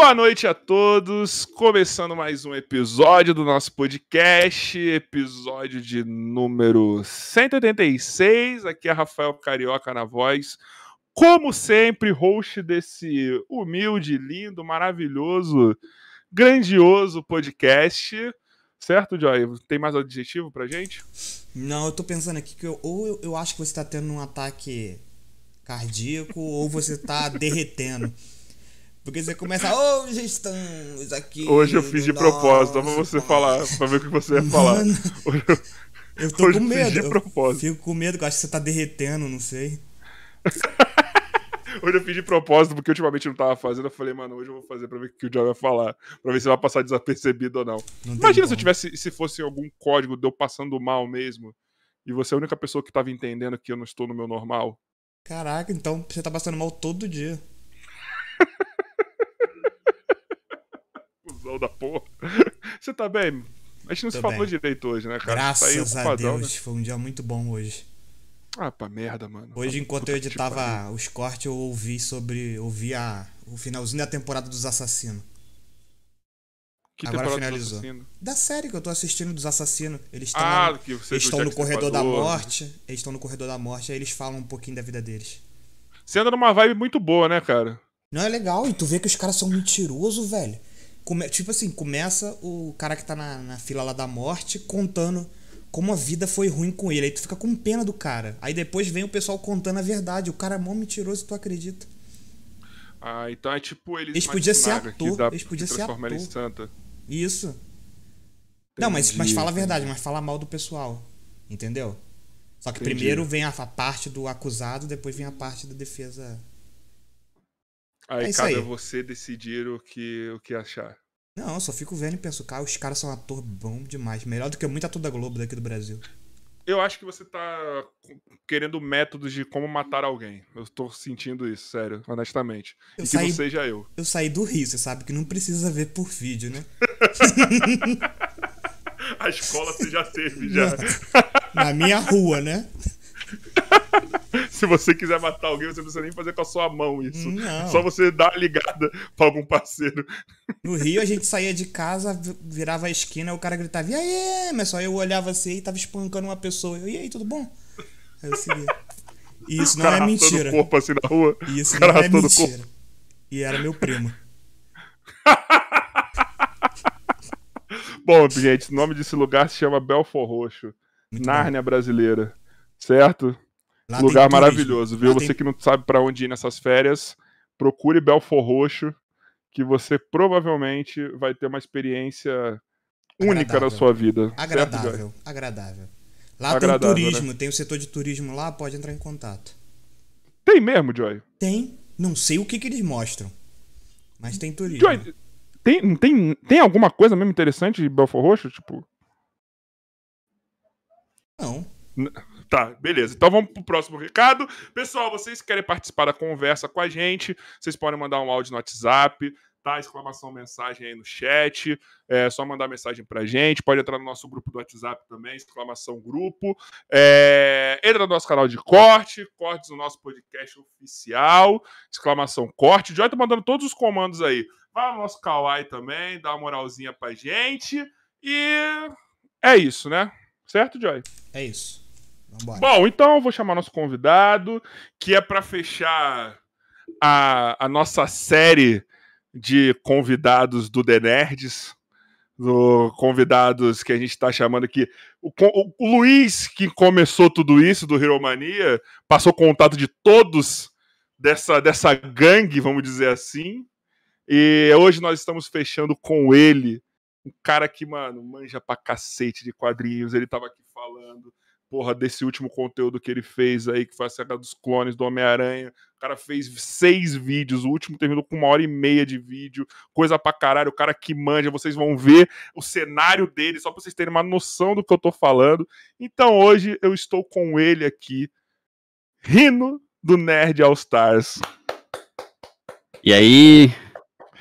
Boa noite a todos, começando mais um episódio do nosso podcast, episódio de número 186. Aqui é Rafael Carioca na voz. Como sempre, host desse humilde, lindo, maravilhoso, grandioso podcast. Certo, Joy? Tem mais adjetivo pra gente? Não, eu tô pensando aqui que eu, ou eu, eu acho que você tá tendo um ataque cardíaco ou você tá derretendo. Porque você começa, hoje estamos aqui. Hoje eu fiz de propósito, só pra você falar, pra ver o que você ia falar. Hoje eu, eu tô hoje com eu fiz medo. de eu propósito. fico com medo, que eu acho que você tá derretendo, não sei. Hoje eu fiz de propósito, porque ultimamente eu não tava fazendo. Eu falei, mano, hoje eu vou fazer pra ver o que o Joy vai falar. Pra ver se vai passar desapercebido ou não. Não Imagina se eu tivesse, se fosse algum código de eu passando mal mesmo. E você é a única pessoa que tava entendendo que eu não estou no meu normal. Caraca, então você tá passando mal todo dia. Cusão da porra. Você tá bem? A gente não se Tô falou bem. direito hoje, né, cara? Tá Graças a Deus, foi um dia muito bom hoje. Né? Ah, pra merda, mano. Hoje, enquanto eu editava os cortes, eu ouvi sobre. ouvi a, o finalzinho da temporada dos assassinos. Que agora finalizou. Da série que eu tô assistindo dos assassinos. Eles estão Ah, Eles estão no corredor da Stripador. morte. Eles estão no corredor da morte, aí eles falam um pouquinho da vida deles. Você anda numa vibe muito boa, né, cara? Não é legal, e tu vê que os caras são mentirosos, velho. Come- tipo assim, começa o cara que tá na, na fila lá da morte contando como a vida foi ruim com ele. Aí tu fica com pena do cara. Aí depois vem o pessoal contando a verdade. O cara é mó mentiroso e tu acredita. Ah, então é tipo eles. Eles podiam ser ator, dá- eles podiam ser ela em ator. santa. Isso. Não, mas, mas Entendi, fala a entendi. verdade, mas fala mal do pessoal. Entendeu? Só que Entendi. primeiro vem a, a parte do acusado, depois vem a parte da defesa. Aí É cabe aí. a você decidir o que, o que achar. Não, eu só fico vendo e penso, cara, os caras são ator bom demais. Melhor do que muito ator da Globo daqui do Brasil. Eu acho que você tá querendo métodos de como matar alguém. Eu tô sentindo isso, sério, honestamente. Eu e que saí- não seja eu. Eu saí do Rio, você sabe que não precisa ver por vídeo, né? A escola você já teve, já. Na minha rua, né? Se você quiser matar alguém, você não precisa nem fazer com a sua mão isso. Não. Só você dar uma ligada pra algum parceiro. No Rio a gente saía de casa, vi- virava a esquina, o cara gritava, e aí? Mas só eu olhava assim e tava espancando uma pessoa. Eu, e aí, tudo bom? Aí eu seguia. E isso não é mentira. corpo assim na rua. E isso não é o corpo. mentira. E era meu primo. Bom, gente, o nome desse lugar se chama Belfor Roxo. Muito Nárnia brasileira. Certo? Lá lugar maravilhoso, viu? Lá Você tem- que não sabe pra onde ir nessas férias, procure Belfor Roxo, que você provavelmente vai ter uma experiência única na Agradável. sua vida. certo, Joy? Agradável, agradável. Lá Agradável, tem né? turismo, tem o setor de turismo lá, pode entrar em contato. Tem mesmo, Joy. Tem, não sei o que, que eles mostram, mas tem turismo. Joy, tem, tem, tem alguma coisa mesmo interessante de Belfor Roxo? Tipo. Não, Tá, beleza. Então vamos pro próximo recado. Pessoal, vocês querem participar da conversa com a gente, vocês podem mandar um áudio no WhatsApp, tá? Exclamação mensagem aí no chat. É só mandar mensagem pra gente. Pode entrar no nosso grupo do WhatsApp também, exclamação grupo. É, entra no nosso canal de corte, cortes no nosso podcast oficial, exclamação corte. Joy tá mandando todos os comandos aí. Vai no nosso Kawaii também, dá uma moralzinha pra gente. E é isso, né? Certo, Joy? é isso. Vambora. Bom, então eu vou chamar nosso convidado, que é para fechar a, a nossa série de convidados do The Nerds. Do convidados que a gente está chamando aqui. O, o- o Luiz, que começou tudo isso do Hero Mania, passou contato de todos dessa, dessa gangue, vamos dizer assim. E hoje nós estamos fechando com ele, um cara que, mano, manja pra cacete de quadrinhos. Ele tava aqui falando porra, desse último conteúdo que ele fez aí, que foi a saga dos clones do Homem-Aranha. O cara fez seis vídeos, o último terminou com uma hora e meia de vídeo, coisa pra caralho. O cara que manja, vocês vão ver o cenário dele, só pra vocês terem uma noção do que eu tô falando. Então hoje eu estou com ele aqui, Rino do Nerd All Stars. E aí,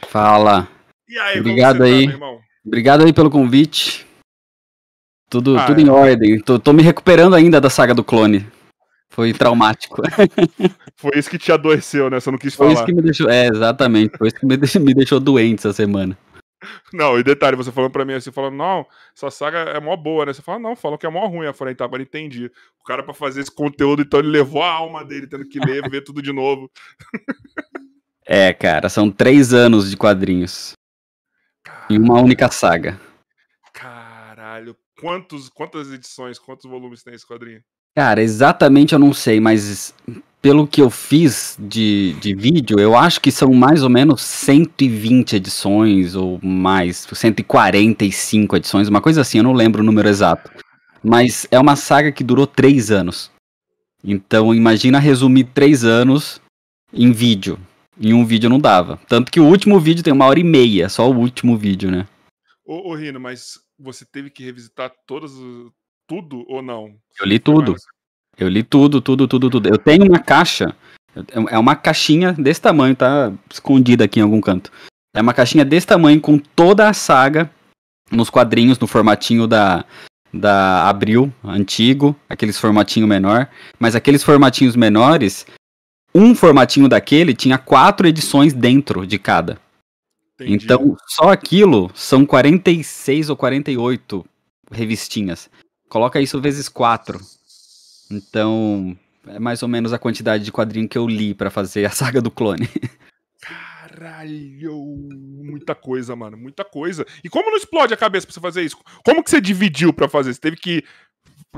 fala. E aí, Obrigado aí. tá, meu irmão? Obrigado aí pelo convite. Tudo, Ah, tudo é. em ordem. Tô, tô me recuperando ainda da saga do clone. Foi traumático. Foi isso que te adoeceu, né? Você não quis Foi falar. isso que me deixou. É, exatamente. Foi isso que me deixou, me deixou doente essa semana. Não, e detalhe, você falando pra mim assim, falando, não, essa saga é mó boa, né? Você fala, não, falam que é mó ruim. Eu falei, tá, agora entendi. O cara, pra fazer esse conteúdo, então ele levou a alma dele, tendo que ler, ver tudo de novo. É, cara, são três anos de quadrinhos. Em uma única saga. Caralho, quantos, quantas edições, quantos volumes tem esse quadrinho? Cara, exatamente eu não sei, mas pelo que eu fiz de, de vídeo, eu acho que são mais ou menos 120 edições ou mais, 145 edições, uma coisa assim, eu não lembro o número exato. Mas é uma saga que durou três anos. Então imagina resumir três anos em vídeo. Em um vídeo não dava. Tanto que o último vídeo tem uma hora e meia, só o último vídeo, né? Ô, ô Rino, mas você teve que revisitar todas, tudo ou não? Eu li tudo. Eu li tudo, tudo, tudo, tudo. Eu tenho uma caixa. É uma caixinha desse tamanho, tá escondida aqui em algum canto. É uma caixinha desse tamanho com toda a saga nos quadrinhos, no formatinho da, da Abril, antigo, aqueles formatinho menor. Mas aqueles formatinhos menores, um formatinho daquele tinha quatro edições dentro de cada. Entendi. Então, só aquilo são 46 ou 48 revistinhas. Coloca isso vezes 4. Então, é mais ou menos a quantidade de quadrinho que eu li pra fazer a saga do clone. Caralho, muita coisa, mano, muita coisa. E como não explode a cabeça pra você fazer isso? Como que você dividiu pra fazer? Você teve que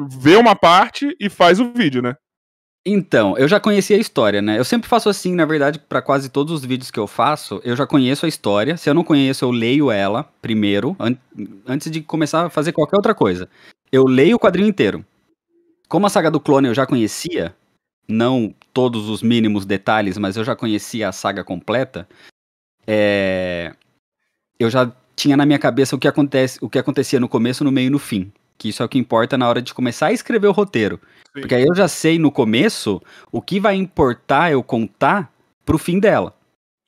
ver uma parte e faz o vídeo, né? Então, eu já conhecia a história, né? Eu sempre faço assim, na verdade, pra quase todos os vídeos que eu faço, eu já conheço a história. Se eu não conheço, eu leio ela primeiro, an- antes de começar a fazer qualquer outra coisa. Eu leio o quadrinho inteiro. Como a saga do clone eu já conhecia, não todos os mínimos detalhes, mas eu já conhecia a saga completa, é, eu já tinha na minha cabeça o que, acontece, o que acontecia no começo, no meio e no fim. Que isso é o que importa na hora de começar a escrever o roteiro. Sim. Porque aí eu já sei no começo o que vai importar eu contar pro fim dela.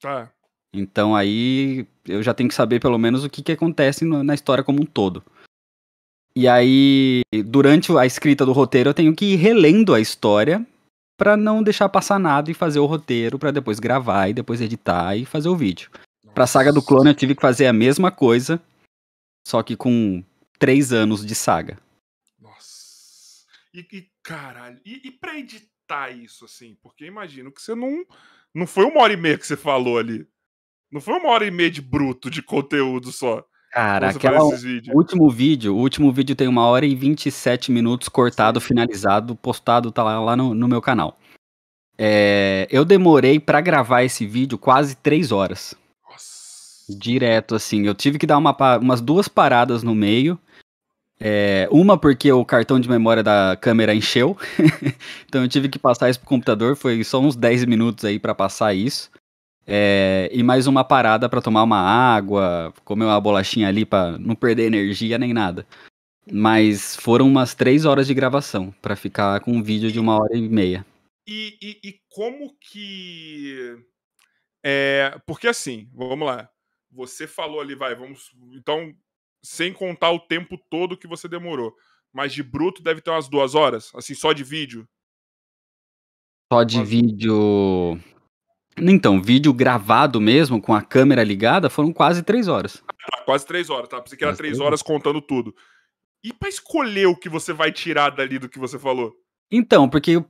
Tá. Então aí eu já tenho que saber pelo menos o que, que acontece na história como um todo. E aí, durante a escrita do roteiro, eu tenho que ir relendo a história pra não deixar passar nada e fazer o roteiro pra depois gravar e depois editar e fazer o vídeo. Pra saga do clone eu tive que fazer a mesma coisa, só que com três anos de saga. E, e, caralho, e, e pra editar isso, assim? Porque eu imagino que você não. Não foi uma hora e meia que você falou ali. Não foi uma hora e meia de bruto de conteúdo só. Cara, aquela. O último vídeo, o último vídeo tem uma hora e 27 minutos cortado, finalizado, postado, tá lá, lá no, no meu canal. É, eu demorei pra gravar esse vídeo quase três horas. Nossa. Direto, assim. Eu tive que dar uma umas duas paradas no meio. É, uma porque o cartão de memória da câmera encheu. então eu tive que passar isso pro computador. Foi só uns 10 minutos aí pra passar isso. É, e mais uma parada pra tomar uma água, comer uma bolachinha ali pra não perder energia nem nada. Mas foram umas três horas de gravação pra ficar com um vídeo de uma hora e meia. E, e, e como que. É, porque assim, vamos lá. Você falou ali, vai, vamos. Então, sem contar o tempo todo que você demorou. Mas de bruto deve ter umas duas horas, assim, só de vídeo. Só de Mas- vídeo. Então, vídeo gravado mesmo, com a câmera ligada, foram quase três horas. Ah, quase três horas, tá? Pensei que era três horas contando tudo. E pra escolher o que você vai tirar dali do que você falou? Então, porque.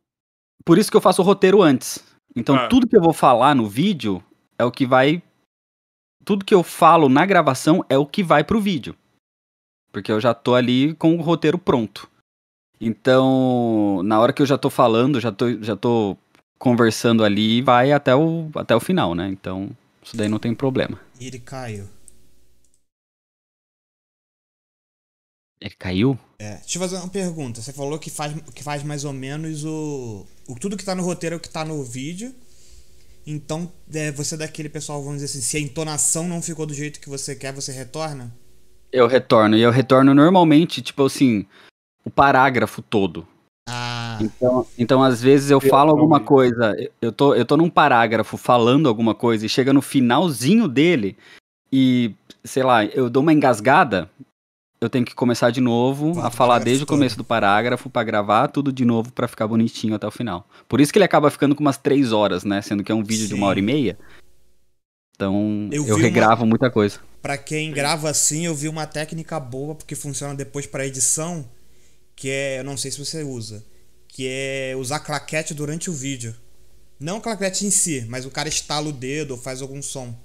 Por isso que eu faço o roteiro antes. Então, Ah. tudo que eu vou falar no vídeo é o que vai. Tudo que eu falo na gravação é o que vai pro vídeo. Porque eu já tô ali com o roteiro pronto. Então, na hora que eu já tô falando, já tô, já tô conversando ali, vai até o, até o final, né? Então, isso daí não tem problema. E ele caiu. Ele caiu? É, deixa eu fazer uma pergunta. Você falou que faz, que faz mais ou menos o, o. Tudo que tá no roteiro é o que tá no vídeo. Então, é, você é daquele pessoal, vamos dizer assim, se a entonação não ficou do jeito que você quer, você retorna? Eu retorno. E eu retorno normalmente, tipo assim, o parágrafo todo. Ah, Então, então às vezes eu Eu falo alguma coisa, eu tô, eu tô num parágrafo falando alguma coisa e chega no finalzinho dele e, sei lá, eu dou uma engasgada, eu tenho que começar de novo a falar desde o começo do parágrafo pra gravar tudo de novo pra ficar bonitinho até o final. Por isso que ele acaba ficando com umas três horas, né? Sendo que é um vídeo de uma Sim. hora e meia. Então Eu eu, vi uma- regravo muita coisa. Pra quem grava assim, eu vi uma técnica boa, porque funciona depois pra edição, que é, eu não sei se você usa, que é usar claquete durante o vídeo. Não claquete em si, mas o cara estala o dedo ou faz algum som.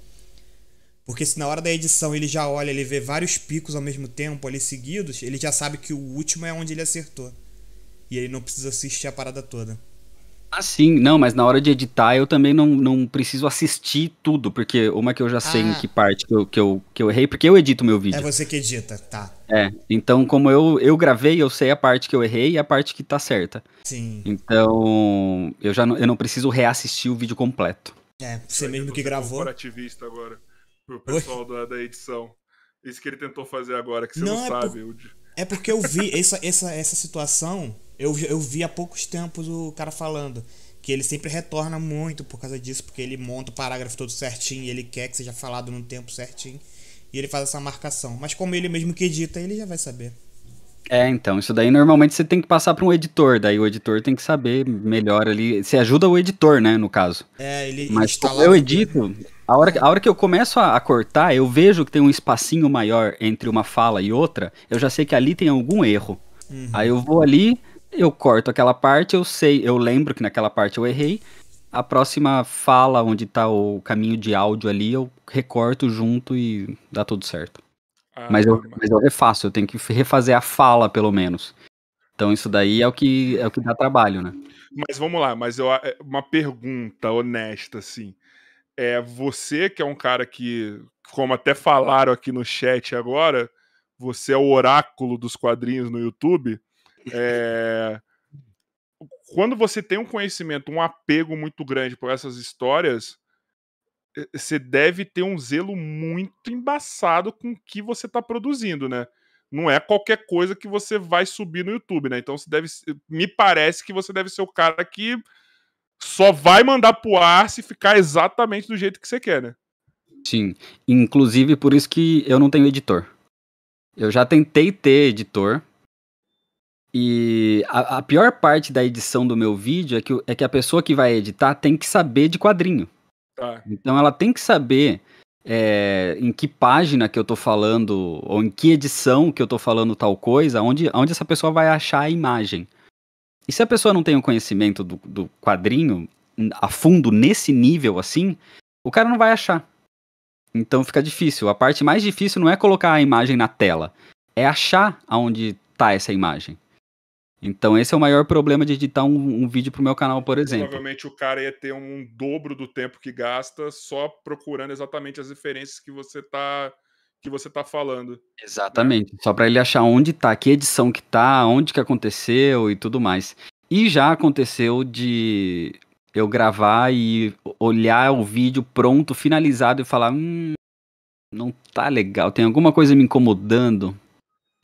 Porque se na hora da edição ele já olha, ele vê vários picos ao mesmo tempo ali seguidos, ele já sabe que o último é onde ele acertou. E ele não precisa assistir a parada toda. Ah, sim, não, mas na hora de editar eu também não, não preciso assistir tudo, porque uma que eu já sei em Ah. que parte que eu, que, eu, que eu errei, porque eu edito meu vídeo. É você que edita, tá. É, então como eu, eu gravei, eu sei a parte que eu errei e a parte que tá certa. Sim. Então, eu já não, eu não preciso reassistir o vídeo completo. É, você mesmo que é gravou. corporativista agora. Pro pessoal da, da edição. Isso que ele tentou fazer agora, que você não, Não, é sabe. de- É porque eu vi essa, essa, essa situação, eu, eu vi há poucos tempos o cara falando que ele sempre retorna muito por causa disso, porque ele monta o parágrafo todo certinho e ele quer que seja falado no tempo certinho. E ele faz essa marcação. Mas como ele mesmo que edita, ele já vai saber. É, então, isso daí normalmente você tem que passar para um editor, daí o editor tem que saber melhor ali. Você ajuda o editor, né, no caso. É, ele Mas como eu edito, a hora, que- a hora que eu começo a, a cortar, eu vejo que tem um espacinho maior entre uma fala e outra, eu já sei que ali tem algum erro. Uhum. Aí eu vou ali, eu corto aquela parte, eu sei, eu lembro que naquela parte eu errei. A próxima fala onde tá o caminho de áudio ali, eu recorto junto e dá tudo certo. Ah, Mas eu, mas eu refaço, eu tenho que refazer a fala, pelo menos. Então isso daí é o que, é o que dá trabalho, né? Mas vamos lá, mas eu, é, uma pergunta honesta, assim. É, você que é um cara que, como até falaram aqui no chat agora, você é o oráculo dos quadrinhos no YouTube. É, quando você tem um conhecimento, um apego muito grande por essas histórias, você deve ter um zelo muito embaçado com o que você está produzindo, né? Não é qualquer coisa que você vai subir no YouTube, né? Então você deve. Me parece que você deve ser o cara que só vai mandar pro ar se ficar exatamente do jeito que você quer, né? Sim. Inclusive por isso que eu não tenho editor. Eu já tentei ter editor. E a, a pior parte da edição do meu vídeo é que, é que a pessoa que vai editar tem que saber de quadrinho. Tá. Então ela tem que saber é, em que página que eu tô falando, ou em que edição que eu tô falando tal coisa, onde, onde essa pessoa vai achar a imagem. E se a pessoa não tem o conhecimento do, do quadrinho a fundo nesse nível assim, o cara não vai achar. Então fica difícil. A parte mais difícil não é colocar a imagem na tela, é achar aonde tá essa imagem. Então esse é o maior problema de editar um, um vídeo pro meu canal, por exemplo. Provavelmente o cara ia ter um dobro do tempo que gasta só procurando exatamente as referências que você tá que você tá falando. Exatamente. Só pra ele achar onde tá, que edição que tá, onde que aconteceu e tudo mais. E já aconteceu de eu gravar e olhar o vídeo pronto, finalizado e falar, hum, não tá legal, tem alguma coisa me incomodando.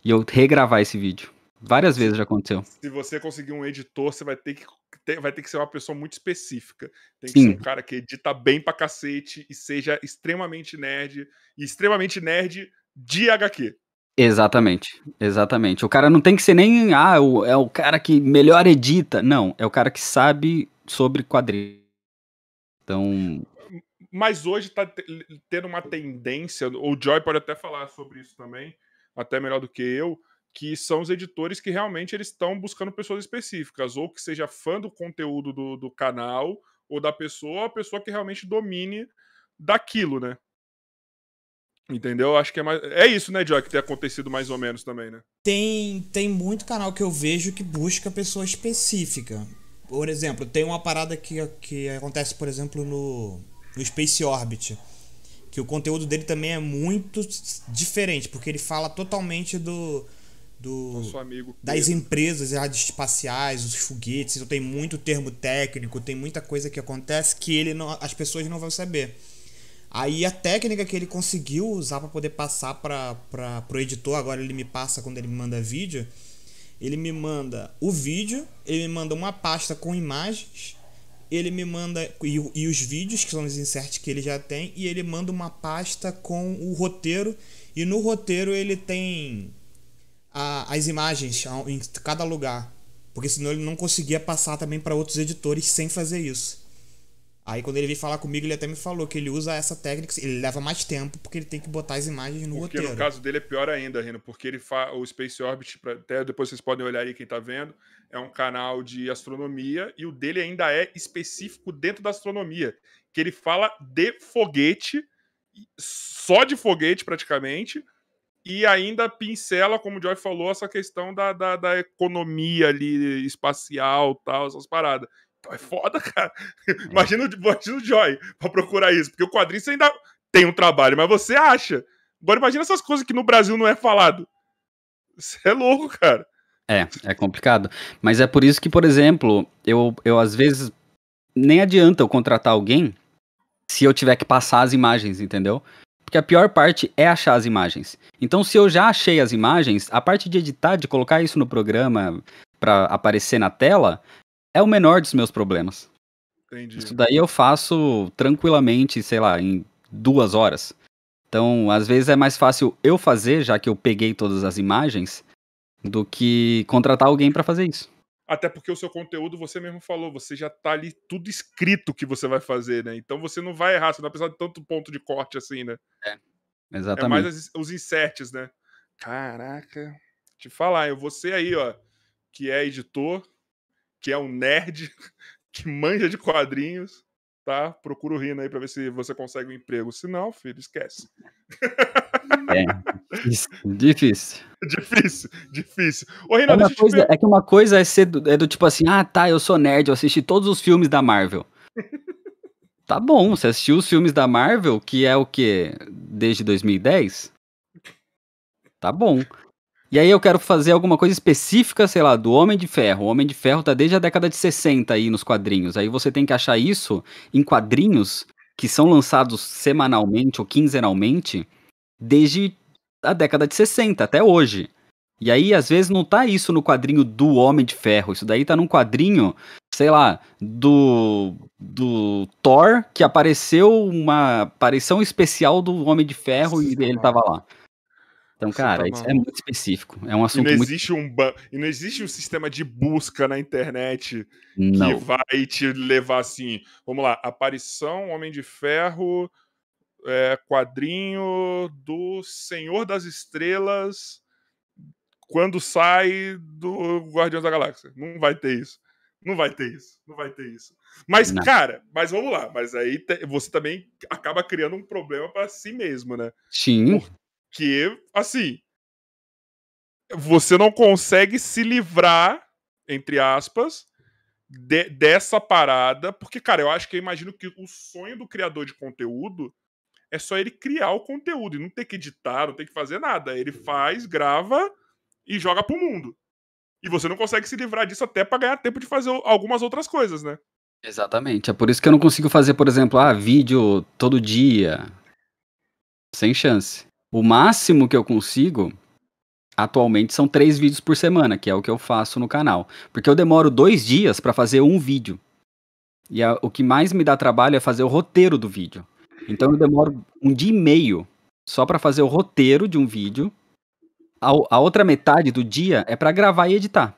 E eu regravar esse vídeo. Várias vezes já aconteceu. Se você conseguir um editor, você vai ter que ter- vai ter que ser uma pessoa muito específica. Tem que Sim. ser um cara que edita bem pra cacete e seja extremamente nerd e extremamente nerd de HQ. Exatamente, exatamente. O cara não tem que ser nem, ah, o- é o cara que melhor edita. Não, é o cara que sabe sobre quadrinhos. Então, Mas hoje tá te- tendo uma tendência, o Joy pode até falar sobre isso também, até melhor do que eu, que são os editores que realmente eles estão buscando pessoas específicas, ou que seja fã do conteúdo do, do canal, ou da pessoa, a pessoa que realmente domine daquilo, né? Entendeu? Acho que é mais. É isso, né, Joy, que tem acontecido mais ou menos também, né? Tem, tem muito canal que eu vejo que busca pessoa específica. Por exemplo, tem uma parada que, que acontece, por exemplo, no, no Space Orbit. Que o conteúdo dele também é muito diferente, porque ele fala totalmente do. Do Nosso amigo. das Pedro. empresas espaciais, os foguetes, então tem muito termo técnico, tem muita coisa que acontece que ele não, as pessoas não vão saber. Aí a técnica que ele conseguiu usar para poder passar para o editor, agora ele me passa quando ele me manda vídeo, ele me manda o vídeo, ele me manda uma pasta com imagens, ele me manda e, e os vídeos, que são os inserts que ele já tem, e ele manda uma pasta com o roteiro, e no roteiro ele tem a, as imagens em cada lugar. Porque senão ele não conseguia passar também para outros editores sem fazer isso. Aí quando ele veio falar comigo, ele até me falou que ele usa essa técnica, ele leva mais tempo porque ele tem que botar as imagens no porque roteiro. Porque no caso dele é pior ainda, Rino, porque ele fa... o Space Orbit, até depois vocês podem olhar aí quem tá vendo, é um canal de astronomia e o dele ainda é específico dentro da astronomia, que ele fala de foguete, só de foguete praticamente, e ainda pincela, como o Joy falou, essa questão da, da, da economia ali espacial, tal, essas paradas. Então é foda, cara. É. Imagina, imagina o Joy pra procurar isso, porque o quadrinho você ainda tem um trabalho, mas você acha. Agora imagina essas coisas que no Brasil não é falado. Isso é louco, cara. É, é complicado. Mas é por isso que, por exemplo, eu, eu às vezes nem adianta eu contratar alguém se eu tiver que passar as imagens, entendeu? Porque a pior parte é achar as imagens. Então, se eu já achei as imagens, a parte de editar, de colocar isso no programa para aparecer na tela, é o menor dos meus problemas. Entendi. Isso daí eu faço tranquilamente, sei lá, em duas horas. Então, às vezes é mais fácil eu fazer, já que eu peguei todas as imagens, do que contratar alguém para fazer isso. Até porque o seu conteúdo, você mesmo falou, você já tá ali tudo escrito que você vai fazer, né? Então você não vai errar, você não vai precisar de tanto ponto de corte assim, né? É, exatamente. É mais os inserts, né? Caraca, te falar, eu você aí, ó, que é editor, que é um nerd, que manja de quadrinhos, tá? Procura o Rino aí pra ver se você consegue um emprego. Se não, filho, esquece. É, difícil. Difícil, difícil. Ô, é, uma coisa, é que uma coisa é ser do, é do tipo assim, ah, tá, eu sou nerd, eu assisti todos os filmes da Marvel. tá bom, você assistiu os filmes da Marvel, que é o quê? Desde 2010? Tá bom. E aí eu quero fazer alguma coisa específica, sei lá, do Homem de Ferro. O Homem de Ferro tá desde a década de 60 aí nos quadrinhos. Aí você tem que achar isso em quadrinhos que são lançados semanalmente ou quinzenalmente desde a década de 60 até hoje. E aí, às vezes, não tá isso no quadrinho do Homem de Ferro. Isso daí tá num quadrinho, sei lá, do, do Thor, que apareceu uma aparição especial do Homem de Ferro e ele tava lá. Então, cara, tá isso é muito específico. É um assunto e não existe muito... um e não existe um sistema de busca na internet não. que vai te levar assim. Vamos lá, aparição Homem de Ferro, é, quadrinho do Senhor das Estrelas quando sai do Guardiões da Galáxia. Não vai ter isso. Não vai ter isso. Não vai ter isso. Mas, não. cara, mas vamos lá. Mas aí te, você também acaba criando um problema para si mesmo, né? Sim. Por, que, assim, você não consegue se livrar, entre aspas, de, dessa parada, porque, cara, eu acho que eu imagino que o sonho do criador de conteúdo é só ele criar o conteúdo e não ter que editar, não ter que fazer nada. Ele faz, grava e joga pro mundo. E você não consegue se livrar disso até para ganhar tempo de fazer algumas outras coisas, né? Exatamente. É por isso que eu não consigo fazer, por exemplo, ah, vídeo todo dia. Sem chance. O máximo que eu consigo atualmente são três vídeos por semana, que é o que eu faço no canal. Porque eu demoro dois dias para fazer um vídeo. E a, o que mais me dá trabalho é fazer o roteiro do vídeo. Então eu demoro um dia e meio só para fazer o roteiro de um vídeo. A, a outra metade do dia é para gravar e editar.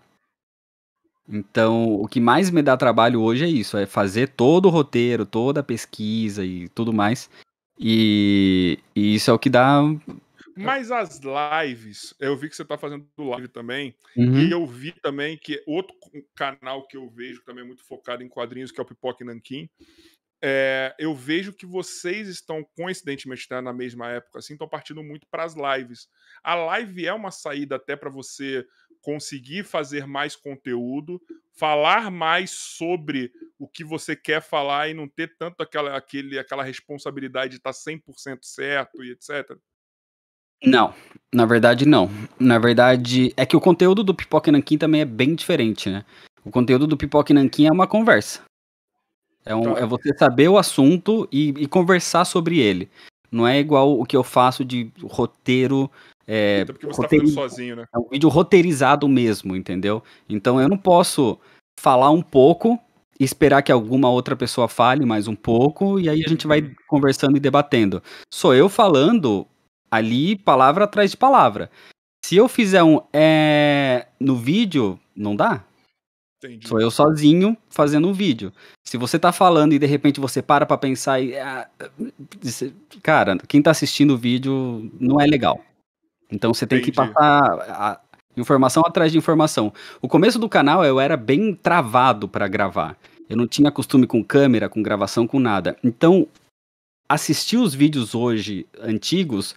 Então, o que mais me dá trabalho hoje é isso, é fazer todo o roteiro, toda a pesquisa e tudo mais. E, e isso é o que dá. Mas as lives, eu vi que você tá fazendo live também, uhum. e eu vi também que outro canal que eu vejo também muito focado em quadrinhos, que é o Pipoque Nankin, é, eu vejo que vocês estão, coincidentemente, né, na mesma época, assim, estão partindo muito para as lives. A live é uma saída até para você conseguir fazer mais conteúdo, falar mais sobre o que você quer falar e não ter tanto aquela, aquele, aquela responsabilidade de estar 100% certo e etc? Não, na verdade não. Na verdade, é que o conteúdo do Pipoca Nankin também é bem diferente, né? O conteúdo do Pipoca Nankin é uma conversa. É, um, tá. é você saber o assunto e, e, conversar sobre ele. Não é igual o que eu faço de roteiro é, Até porque você tá sozinho, né? É um vídeo roteirizado mesmo, entendeu? Então eu não posso falar um pouco e esperar que alguma outra pessoa fale mais um pouco e aí a gente vai uhum. conversando e debatendo. Sou eu falando ali palavra atrás de palavra. Se eu fizer um é, no vídeo, não dá. Entendi. Sou eu sozinho fazendo um vídeo. Se você tá falando e de repente você para pra pensar e. ah, cara, quem tá assistindo o vídeo não é legal. Então você tem que Entendi. passar informação atrás de informação. O começo do canal eu era bem travado pra gravar. Eu não tinha costume com câmera, com gravação, com nada. Então, assistir os vídeos hoje antigos,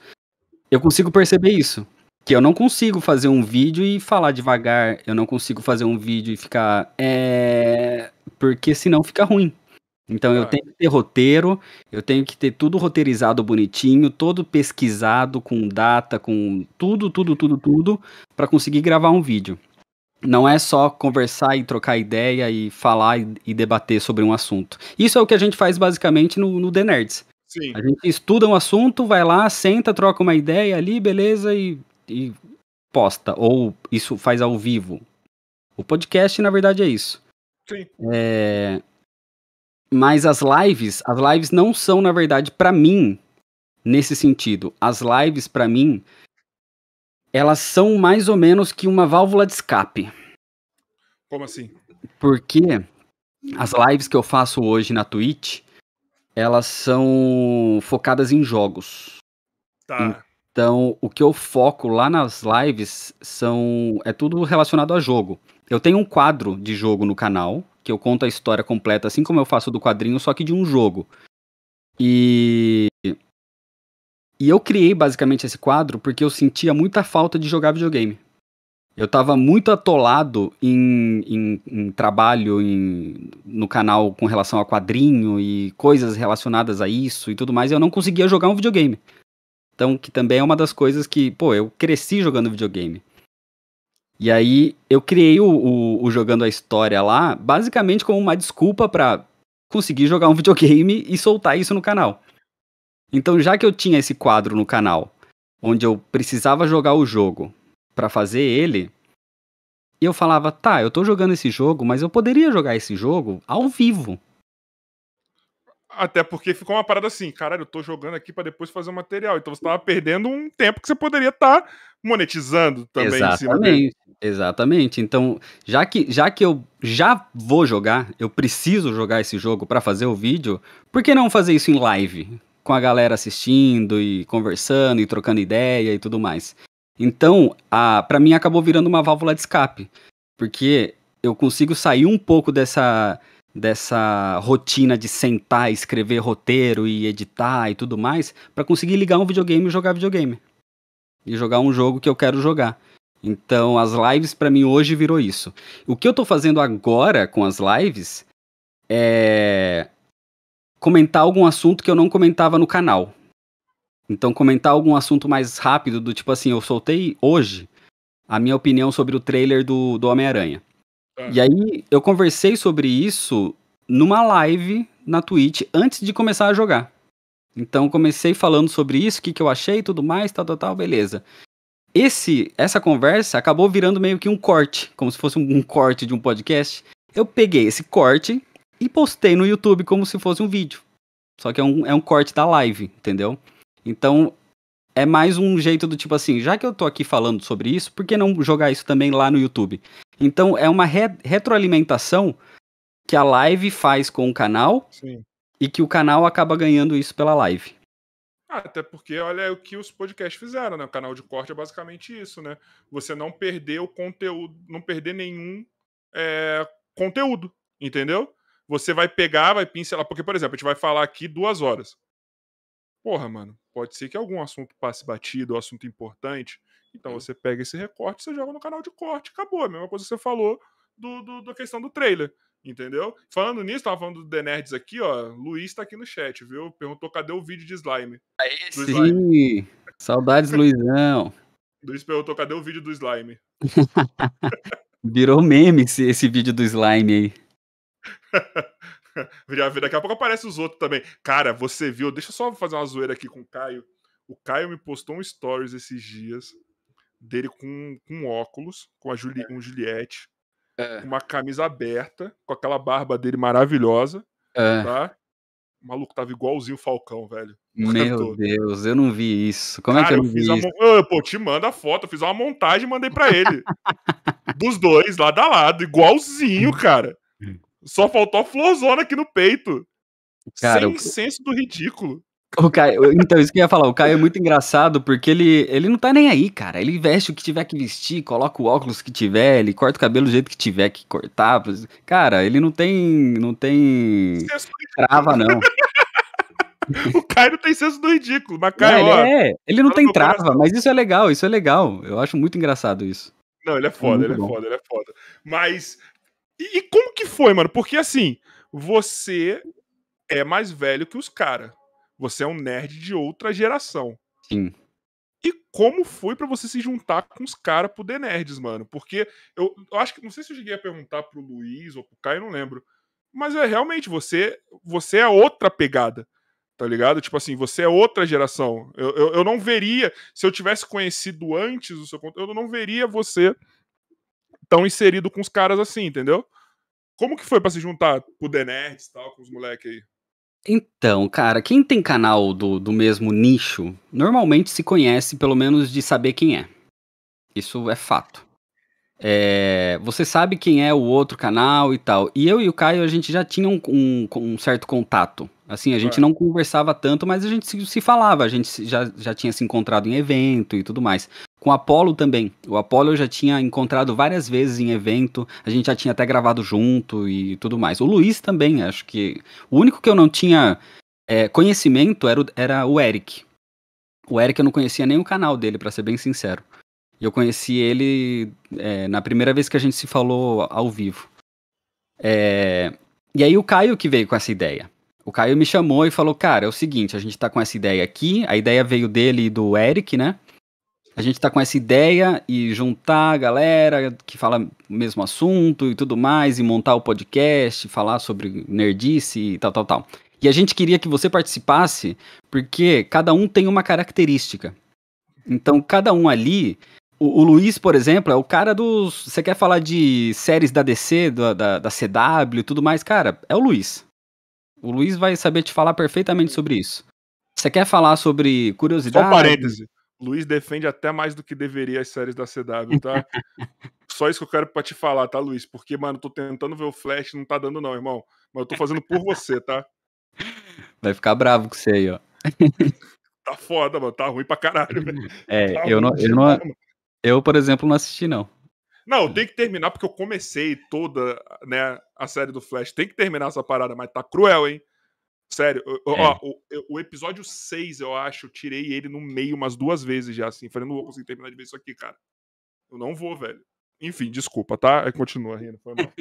eu consigo perceber isso. Que eu não consigo fazer um vídeo e falar devagar. Eu não consigo fazer um vídeo e ficar. É... Porque senão fica ruim. Então eu Ah. tenho que ter roteiro, eu tenho que ter tudo roteirizado bonitinho, todo pesquisado, com data, com tudo, tudo, tudo, tudo, para conseguir gravar um vídeo. Não é só conversar e trocar ideia e falar e, e debater sobre um assunto. Isso é o que a gente faz basicamente no, no The Nerds. Sim. A gente estuda um assunto, vai lá, senta, troca uma ideia ali, beleza, e, e posta. Ou isso faz ao vivo. O podcast, na verdade, é isso. Sim. É, Mas as lives, as lives não são, na verdade, pra mim, nesse sentido. As lives, pra mim, elas são mais ou menos que uma válvula de escape. Como assim? Porque as lives que eu faço hoje na Twitch, elas são focadas em jogos. Tá. Então, o que eu foco lá nas lives são é tudo relacionado a jogo. Eu tenho um quadro de jogo no canal, que eu conto a história completa, assim como eu faço do quadrinho, só que de um jogo. E e eu criei basicamente esse quadro porque eu sentia muita falta de jogar videogame. Eu tava muito atolado em, em- em trabalho em- no canal com relação a quadrinho e coisas relacionadas a isso e tudo mais, e eu não conseguia jogar um videogame. Então, que também é uma das coisas que, pô, eu cresci jogando videogame. E aí, eu criei o, o- o Jogando a História lá, basicamente como uma desculpa pra conseguir jogar um videogame e soltar isso no canal. Então, já que eu tinha esse quadro no canal, onde eu precisava jogar o jogo pra fazer ele, eu falava, tá, eu tô jogando esse jogo, mas eu poderia jogar esse jogo ao vivo. Até porque ficou uma parada assim, caralho, eu tô jogando aqui pra depois fazer um material. Então você tava perdendo um tempo que você poderia estar monetizando também em cima dele. Exatamente. Exatamente. Então, já que, já que eu já vou jogar, eu preciso jogar esse jogo pra fazer o vídeo, por que não fazer isso em live? Com a galera assistindo e conversando e trocando ideia e tudo mais. Então, a, pra mim acabou virando uma válvula de escape. Porque eu consigo sair um pouco dessa, dessa rotina de sentar, escrever roteiro e editar e tudo mais, pra conseguir ligar um videogame e jogar videogame. E jogar um jogo que eu quero jogar. Então, as lives pra mim hoje virou isso. O que eu tô fazendo agora com as lives é comentar algum assunto que eu não comentava no canal. Então, comentar algum assunto mais rápido, do tipo assim, eu soltei hoje a minha opinião sobre o trailer do, do Homem-Aranha. Tá. E aí, eu conversei sobre isso numa live na Twitch antes de começar a jogar. Então, comecei falando sobre isso, o que, que eu achei tudo mais, tal, tal, tal, beleza. Esse, essa conversa acabou virando meio que um corte, como se fosse um, um corte de um podcast. Eu peguei esse corte e postei no YouTube como se fosse um vídeo. Só que é um, é um corte da live, entendeu? Então, é mais um jeito do tipo assim, já que eu tô aqui falando sobre isso, por que não jogar isso também lá no YouTube? Então, é uma re- retroalimentação que a live faz com o canal Sim. e que o canal acaba ganhando isso pela live. Ah, Até porque olha o que os podcasts fizeram, né? O canal de corte é basicamente isso, né? Você não perder o conteúdo, não perder nenhum é, conteúdo, entendeu? Você vai pegar, vai pincelar, porque, por exemplo, a gente vai falar aqui duas horas. Porra, mano, pode ser que algum assunto passe batido, ou assunto importante. Então você pega esse recorte, você joga no canal de corte, acabou. A mesma coisa que você falou do, do- da questão do trailer. Entendeu? Falando nisso, tava falando do The Nerds aqui, ó. Luiz tá aqui no chat, viu? Perguntou cadê o vídeo de slime. Do slime. Sim, saudades, Luizão. Luiz perguntou cadê o vídeo do slime. Virou meme esse, esse vídeo do slime aí. Já vi, Daqui a pouco aparece os outros também. Cara, você viu? Deixa eu só fazer uma zoeira aqui com o Caio. O Caio me postou um stories esses dias dele com, com óculos, com a Juli, com Juliette, com uma camisa aberta, com aquela barba dele maravilhosa, É, tá? O maluco tava igualzinho o Falcão, velho. Meu Deus, eu não vi isso. Como Cara, é que eu não eu vi isso? Eu, pô, te manda a foto, eu fiz uma montagem e mandei pra ele. Dos dois, lado a lado, igualzinho, cara. Só faltou a florzona aqui no peito. Cara, Sem eu... senso do ridículo. O Caio, então, isso que eu ia falar, o Caio é muito engraçado porque ele, ele não tá nem aí, cara. Ele veste o que tiver que vestir, coloca o óculos que tiver, ele corta o cabelo do jeito que tiver que cortar. Cara, ele não tem. não tem. trava, não. o Caio não tem senso do ridículo, mas Caio, não, ele, é, ele não tem trava, mas isso é legal, isso é legal. Eu acho muito engraçado isso. Não, ele é foda, ele é bom. foda, ele é foda. Mas. E, e como que foi, mano? Porque assim, você é mais velho que os caras. Você é um nerd de outra geração. Sim. E como foi para você se juntar com os caras pro The Nerds, mano? Porque eu, eu, acho que. Não sei se eu cheguei a perguntar pro Luiz ou pro Caio, não lembro. Mas é realmente, você, você é outra pegada. Tá ligado? Tipo assim, você é outra geração. Eu, eu, eu não veria. Se eu tivesse conhecido antes o seu conteúdo, eu não veria você tão inserido com os caras assim, entendeu? Como que foi para se juntar pro The Nerds e tal, com os moleques aí? Então, cara, quem tem canal do, do mesmo nicho, normalmente se conhece pelo menos de saber quem é. Isso é fato. É, você sabe quem é o outro canal e tal. E eu e o Caio, a gente já tinha um, um, um certo contato. Assim, a gente é. não conversava tanto, mas a gente se, se, falava. A gente já, já tinha se encontrado em evento e tudo mais. Com o Apollo também. O Apollo eu já tinha encontrado várias vezes em evento. A gente já tinha até gravado junto e tudo mais. O Luiz também, acho que. O único que eu não tinha é, conhecimento era o, era o Eric. O Eric eu não conhecia nem o canal dele, para ser bem sincero. Eu conheci ele é, na primeira vez que a gente se falou ao vivo. É, e aí o Caio que veio com essa ideia. O Caio me chamou e falou, cara, é o seguinte, a gente tá com essa ideia aqui, a ideia veio dele e do Eric, né? A gente tá com essa ideia e juntar a galera que fala o mesmo assunto e tudo mais, e montar o podcast, falar sobre nerdice e tal, tal, tal. E a gente queria que você participasse, porque cada um tem uma característica. Então, cada um ali o, o, Luiz, por exemplo, é o cara dos. Você quer falar de séries da DC, da, da, da CW e tudo mais? Cara, é o Luiz. O Luiz vai saber te falar perfeitamente sobre isso. Você quer falar sobre curiosidade? Só um parêntese. Luiz defende até mais do que deveria as séries da CW, tá? Só isso que eu quero pra te falar, tá, Luiz? Porque, mano, tô tentando ver o Flash, não tá dando não, irmão. Mas eu tô fazendo por você, tá? Vai ficar bravo com você aí, ó. tá foda, mano. Tá ruim pra caralho, velho. É, tá eu, não, eu, não, eu, por exemplo, não assisti, não. Não, tem que terminar porque eu comecei toda né, a série do Flash. Tem que terminar essa parada, mas tá cruel, hein? Sério, é. ó, o, o, episódio 6, eu acho, eu tirei ele no meio umas duas vezes já, assim. Falei, não vou conseguir terminar de ver isso aqui, cara. Eu não vou, velho. Enfim, desculpa, tá? Aí continua rindo, foi mal.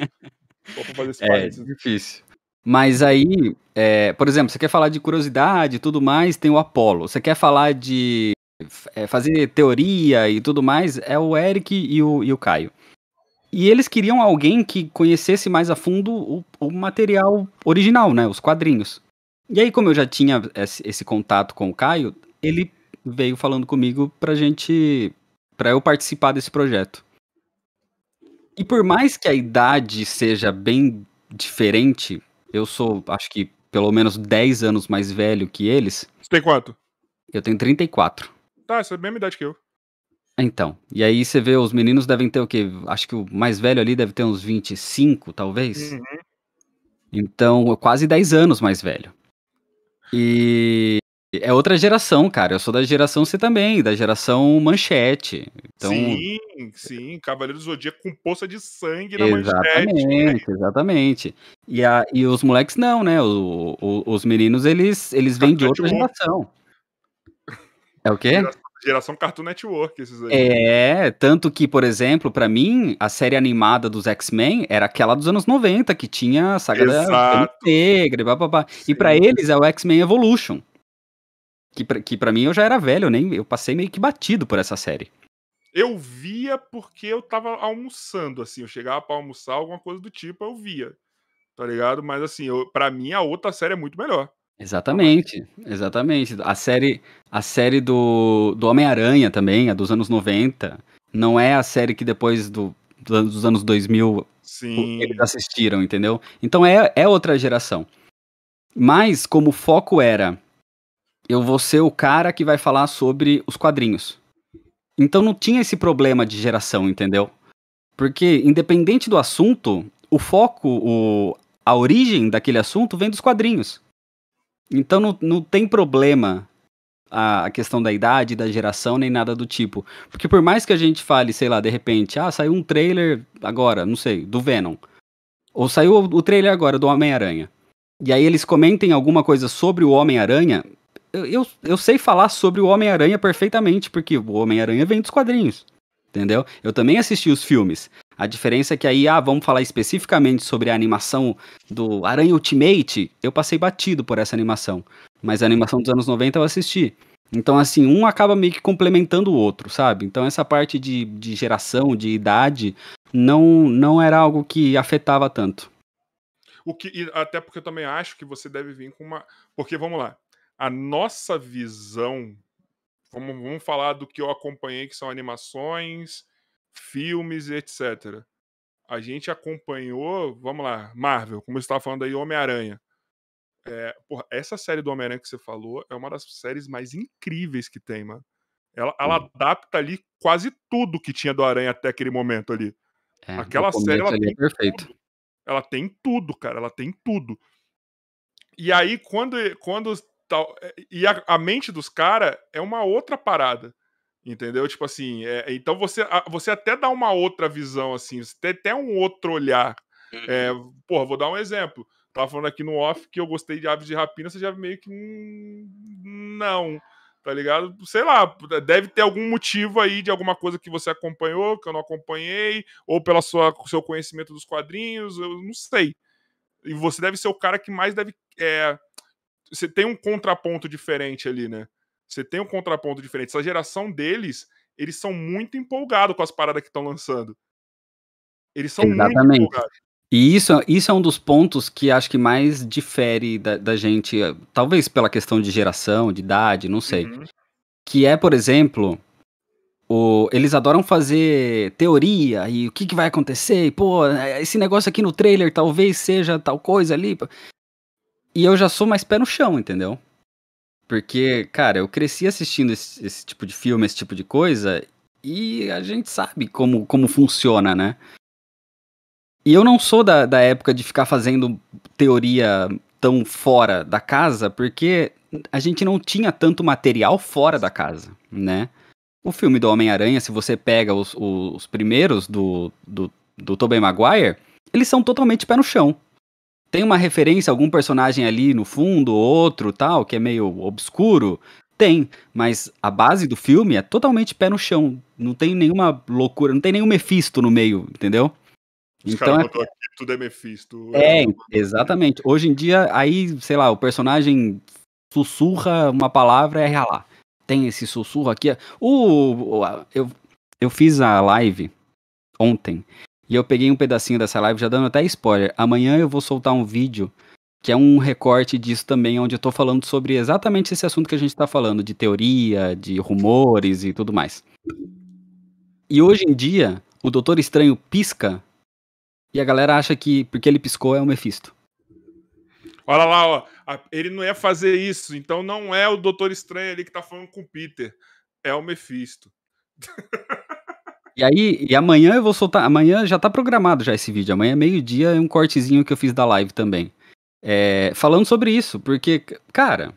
Só pra fazer esse é difícil. Mas aí, é, por exemplo, você quer falar de curiosidade e tudo mais, tem o Apollo. Você quer falar de é, fazer teoria e tudo mais, é o Eric e o, e o Caio. E eles queriam alguém que conhecesse mais a fundo o, o material original, né? Os quadrinhos. E aí, como eu já tinha esse, esse, contato com o Caio, ele veio falando comigo pra gente. pra eu participar desse projeto. E por mais que a idade seja bem diferente, eu sou, acho que, pelo menos 10 anos mais velho que eles. Você tem quanto? Eu tenho 34. Tá, essa é a mesma idade que eu. Então, e aí você vê, os meninos devem ter o quê? Acho que o mais velho ali deve ter uns 25, talvez. Uhum. Então, quase 10 anos mais velho. E é outra geração, cara. Eu sou da geração C também, da geração Manchete. Então... Sim, sim. Cavaleiro do Zodíaco com poça de sangue na exatamente, Manchete. Exatamente, E, a, e os moleques não, né? O, o, os meninos, eles, eles vêm de outra geração. É o quê? Geração, geração Cartoon Network, esses aí. É, tanto que, por exemplo, para mim, a série animada dos X-Men era aquela dos anos 90, que tinha a saga Exato. da Negra, blá, blá, blá. E para eles é o X-Men Evolution. Que pra, que pra mim eu já era velho, eu, nem, eu passei meio que batido por essa série. Eu via porque eu tava almoçando, assim, eu chegava pra almoçar, alguma coisa do tipo, eu via. Tá ligado? Mas assim, eu, pra mim a outra série é muito melhor. Exatamente, exatamente. A série, a série do, do Homem-Aranha também, a dos anos 90, não é a série que depois do, dos anos 2000 Sim. eles assistiram, entendeu? Então é, é outra geração. Mas como o foco era eu vou ser o cara que vai falar sobre os quadrinhos. Então não tinha esse problema de geração, entendeu? Porque independente do assunto, o foco, o, a origem daquele assunto vem dos quadrinhos. Então não, não tem problema a, a questão da idade, da geração, nem nada do tipo. Porque por mais que a gente fale, sei lá, de repente, ah, saiu um trailer agora, não sei, do Venom. Ou saiu o, trailer agora do Homem-Aranha. E aí eles comentem alguma coisa sobre o Homem-Aranha. Eu, eu, eu, sei falar sobre o Homem-Aranha perfeitamente, porque o Homem-Aranha vem dos quadrinhos. Entendeu? Eu também assisti os filmes. A diferença é que aí, ah, vamos falar especificamente sobre a animação do Aranha Ultimate. Eu passei batido por essa animação. Mas a animação dos anos 90 eu assisti. Então, assim, um acaba meio que complementando o outro, sabe? Então, essa parte de, de geração, de idade, não, não era algo que afetava tanto. O que, até porque eu também acho que você deve vir com uma. Porque, vamos lá, a nossa visão. Vamos, vamos falar do que eu acompanhei, que são animações, filmes e etc. A gente acompanhou, vamos lá, Marvel, como você estava falando aí, Homem-Aranha. É, porra, essa série do Homem-Aranha que você falou é uma das séries mais incríveis que tem, mano. Ela, ela adapta ali quase tudo que tinha do Aranha até aquele momento ali. É, Aquela série ela tem é perfeito. Tudo. Ela tem tudo, cara. Ela tem tudo. E aí, quando. quando tal, é, e a, a mente dos caras é uma outra parada. Entendeu? Tipo assim, é, então você, você até dá uma outra visão, assim, você tem até um outro olhar. É, porra, vou dar um exemplo. Tava falando aqui no off que eu gostei de Aves de Rapina, você já meio que. Hum, não, tá ligado? Sei lá, deve ter algum motivo aí de alguma coisa que você acompanhou, que eu não acompanhei, ou pelo seu conhecimento dos quadrinhos, eu não sei. E você deve ser o cara que mais deve. É, você tem um contraponto diferente ali, né? Você tem um contraponto diferente. Essa geração deles, eles são muito empolgados com as paradas que estão lançando. Eles são Exatamente. muito empolgados. E isso, isso é um dos pontos que acho que mais difere da, da gente, talvez pela questão de geração, de idade, não sei. Uhum. Que é, por exemplo, o, eles adoram fazer teoria e o que, que vai acontecer, e, pô, esse negócio aqui no trailer talvez seja tal coisa ali. E eu já sou mais pé no chão, entendeu? Porque, cara, eu cresci assistindo esse, esse tipo de filme, esse tipo de coisa, e a gente sabe como, como funciona, né? E eu não sou da, da época de ficar fazendo teoria tão fora da casa, porque a gente não tinha tanto material fora da casa, né? O filme do Homem-Aranha, se você pega os, os primeiros do, do, do Tobey Maguire, eles são totalmente pé no chão. Tem uma referência a algum personagem ali no fundo, outro tal, que é meio obscuro? Tem, mas a base do filme é totalmente pé no chão. Não tem nenhuma loucura, não tem nenhum Mephisto no meio, entendeu? Os então, é... aqui, tudo é Mephisto. É, exatamente. Hoje em dia, aí, sei lá, o personagem sussurra uma palavra e é lá. Tem esse sussurro aqui. O, eu, eu fiz a live ontem e eu peguei um pedacinho dessa live, já dando até spoiler. Amanhã eu vou soltar um vídeo que é um recorte disso também, onde eu tô falando sobre exatamente esse assunto que a gente tá falando, de teoria, de rumores e tudo mais. E hoje em dia, o Doutor Estranho pisca e a galera acha que porque ele piscou é o Mephisto. Olha lá, ó. Ele não ia fazer isso, então não é o Doutor Estranho ali que tá falando com o Peter. É o Mephisto. E aí, e amanhã eu vou soltar. Amanhã já tá programado já esse vídeo. Amanhã, meio-dia, é um cortezinho que eu fiz da live também. É, falando sobre isso, porque, cara,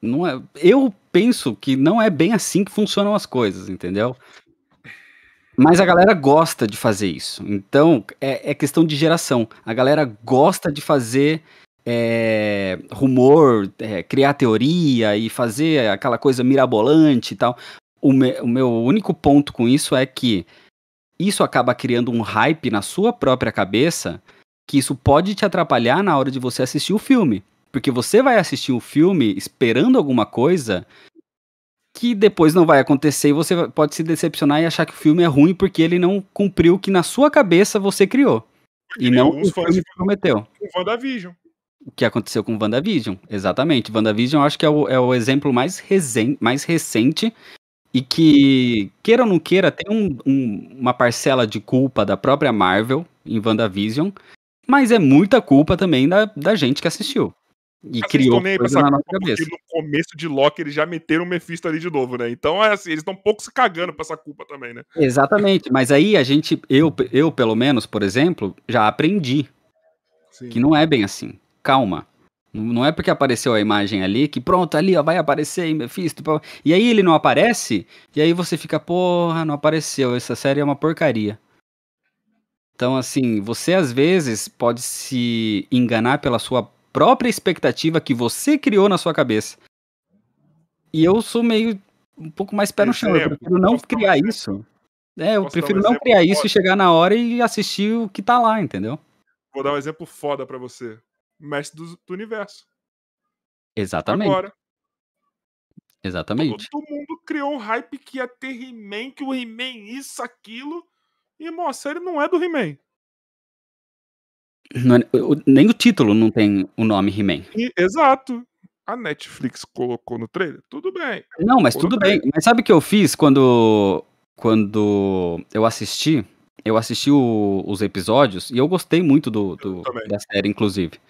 não é, eu penso que não é bem assim que funcionam as coisas, entendeu? Mas a galera gosta de fazer isso. Então, é, é questão de geração. A galera gosta de fazer é, rumor, é, criar teoria e fazer aquela coisa mirabolante e tal. O, me, o meu único ponto com isso é que isso acaba criando um hype na sua própria cabeça que isso pode te atrapalhar na hora de você assistir o filme. Porque você vai assistir o filme esperando alguma coisa que depois não vai acontecer e você pode se decepcionar e achar que o filme é ruim porque ele não cumpriu o que na sua cabeça você criou. E não o filme prometeu. Com WandaVision. O que aconteceu com WandaVision, exatamente. WandaVision eu acho que é o, é o exemplo mais, mais recente e que, queira ou não queira, tem um, um, uma parcela de culpa da própria Marvel em WandaVision, mas é muita culpa também da, da gente que assistiu. E Vocês criou coisa essa na nossa cabeça. no começo de Loki eles já meteram o Mephisto ali de novo, né? Então, é assim, eles estão um pouco se cagando pra essa culpa também, né? Exatamente, mas aí a gente, eu, eu pelo menos, por exemplo, já aprendi Sim. que não é bem assim. Calma. Não é porque apareceu a imagem ali que pronto, ali ó, vai aparecer aí Mephisto. pá. E aí ele não aparece, e aí você fica, porra, não apareceu, essa série é uma porcaria. Então, assim, você às vezes pode se enganar pela sua própria expectativa que você criou na sua cabeça. E eu sou meio um pouco mais pé no chão, eu prefiro não criar isso. É, eu prefiro não criar isso e chegar na hora e assistir o que tá lá, entendeu? Vou dar um exemplo foda pra você. Mestre do, do Universo. Exatamente. Agora. Exatamente. Todo mundo criou um hype que ia ter He-Man, que o He-Man isso, aquilo. E, irmão, a série não é do He-Man. É- nem o título não tem o nome He-Man. Exato. A Netflix colocou no trailer. Tudo bem. Não, mas Colocou tudo bem. Mas sabe o que eu fiz quando, quando eu assisti? Eu assisti o- os episódios e eu gostei muito do, do- da série, inclusive.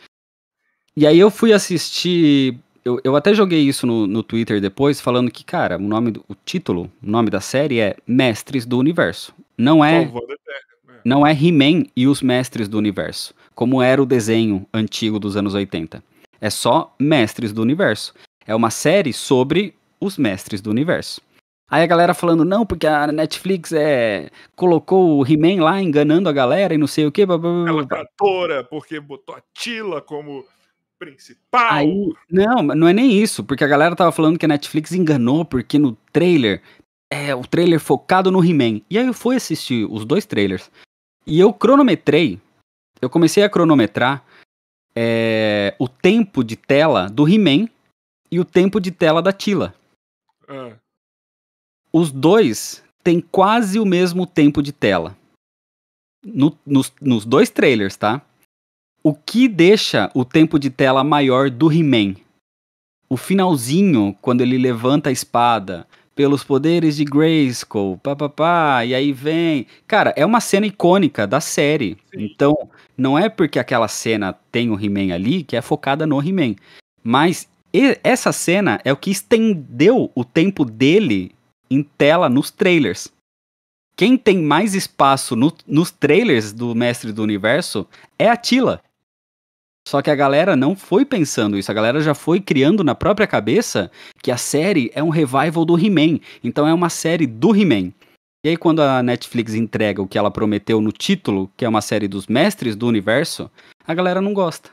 E aí eu fui assistir. Eu, eu até joguei isso no, no Twitter depois, falando que, cara, o nome do o título, o nome da série é Mestres do Universo. Não é, Salvando a Eterna. É. não é He-Man e os Mestres do Universo, como era o desenho antigo dos anos 80. É só Mestres do Universo. É uma série sobre os Mestres do Universo. Aí a galera falando, não, porque a Netflix é colocou o He-Man lá enganando a galera e não sei o que. Ela é cantora, porque botou a Tila como principal. Aí, não, não é nem isso, porque a galera tava falando que a Netflix enganou, porque no trailer, é o trailer focado no He-Man. E aí eu fui assistir os dois trailers. E eu cronometrei, eu comecei a cronometrar é, o tempo de tela do He-Man e o tempo de tela da Tila. Ah, Os dois têm quase o mesmo tempo de tela. No- nos, nos dois trailers, tá? O que deixa o tempo de tela maior do He-Man? O finalzinho, quando ele levanta a espada, pelos poderes de Grayskull, papapá, e aí vem. Cara, é uma cena icônica da série. Sim. Então, não é porque aquela cena tem o He-Man ali que é focada no He-Man. Mas essa cena é o que estendeu o tempo dele em tela nos trailers. Quem tem mais espaço no- nos trailers do Mestre do Universo é a Tila. Só que a galera não foi pensando isso, a galera já foi criando na própria cabeça que a série é um revival do He-Man. Então é uma série do He-Man. E aí quando a Netflix entrega o que ela prometeu no título, que é uma série dos Mestres do Universo, a galera não gosta.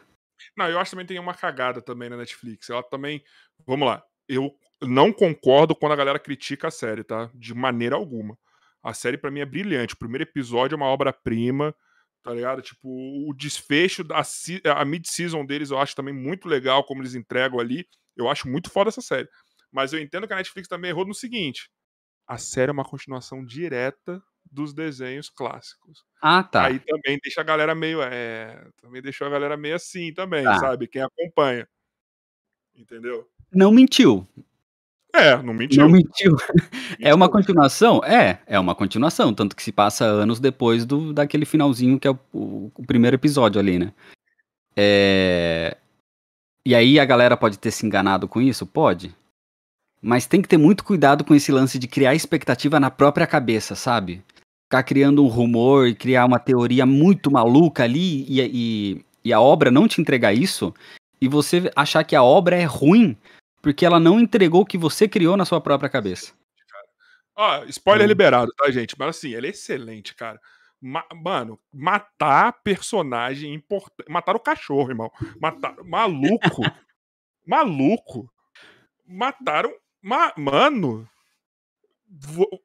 Não, eu acho que também tem uma cagada também na Netflix. Ela também. Vamos lá. Eu não concordo quando a galera critica a série, tá? De maneira alguma. A série, pra mim, é brilhante. O primeiro episódio é uma obra-prima, tá ligado? Tipo, o desfecho, da, a mid-season deles eu acho também muito legal, como eles entregam ali. Eu acho muito foda essa série. Mas eu entendo que a Netflix também errou no seguinte: a série é uma continuação direta dos desenhos clássicos. Ah, tá. Aí também deixa a galera meio. É, também deixou a galera meio assim também, Tá. sabe? Quem acompanha. Entendeu? Não mentiu. É, não mentiu. Não mentiu. É uma Mentiu. continuação? É, é uma continuação, tanto que se passa anos depois do daquele finalzinho que é o, o- o primeiro episódio ali, né? É... E aí a galera pode ter se enganado com isso? Pode. Mas tem que ter muito cuidado com esse lance de criar expectativa na própria cabeça, sabe? Ficar criando um rumor e criar uma teoria muito maluca ali e, e, e a obra não te entregar isso e você achar que a obra é ruim porque ela não entregou o que você criou na sua própria cabeça. Ó, spoiler Hum. liberado, tá, gente? Mas assim, ele é excelente, cara. Ma- mano, matar personagem importante. Matar o cachorro, irmão. Matar. Maluco. maluco. Mataram. Ma... Mano. vo-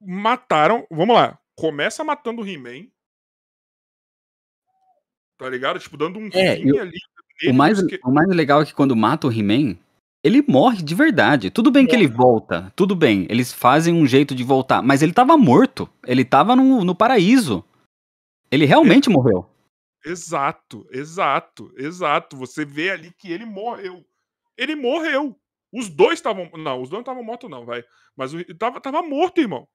Mataram. Vamos lá. Começa matando o He-Man. Tá ligado? Tipo, dando um É, fim eu- ali. O mais, porque- o mais legal é que quando mata o He-Man, ele morre de verdade. Tudo bem que ele volta, tudo bem, eles fazem um jeito de voltar, mas ele tava morto, ele tava no, no paraíso. Ele realmente morreu. Exato, exato, exato. Você vê ali que ele morreu. Ele morreu. Os dois estavam. Não, os dois não estavam mortos, não, vai. Mas o, tava, tava morto, irmão.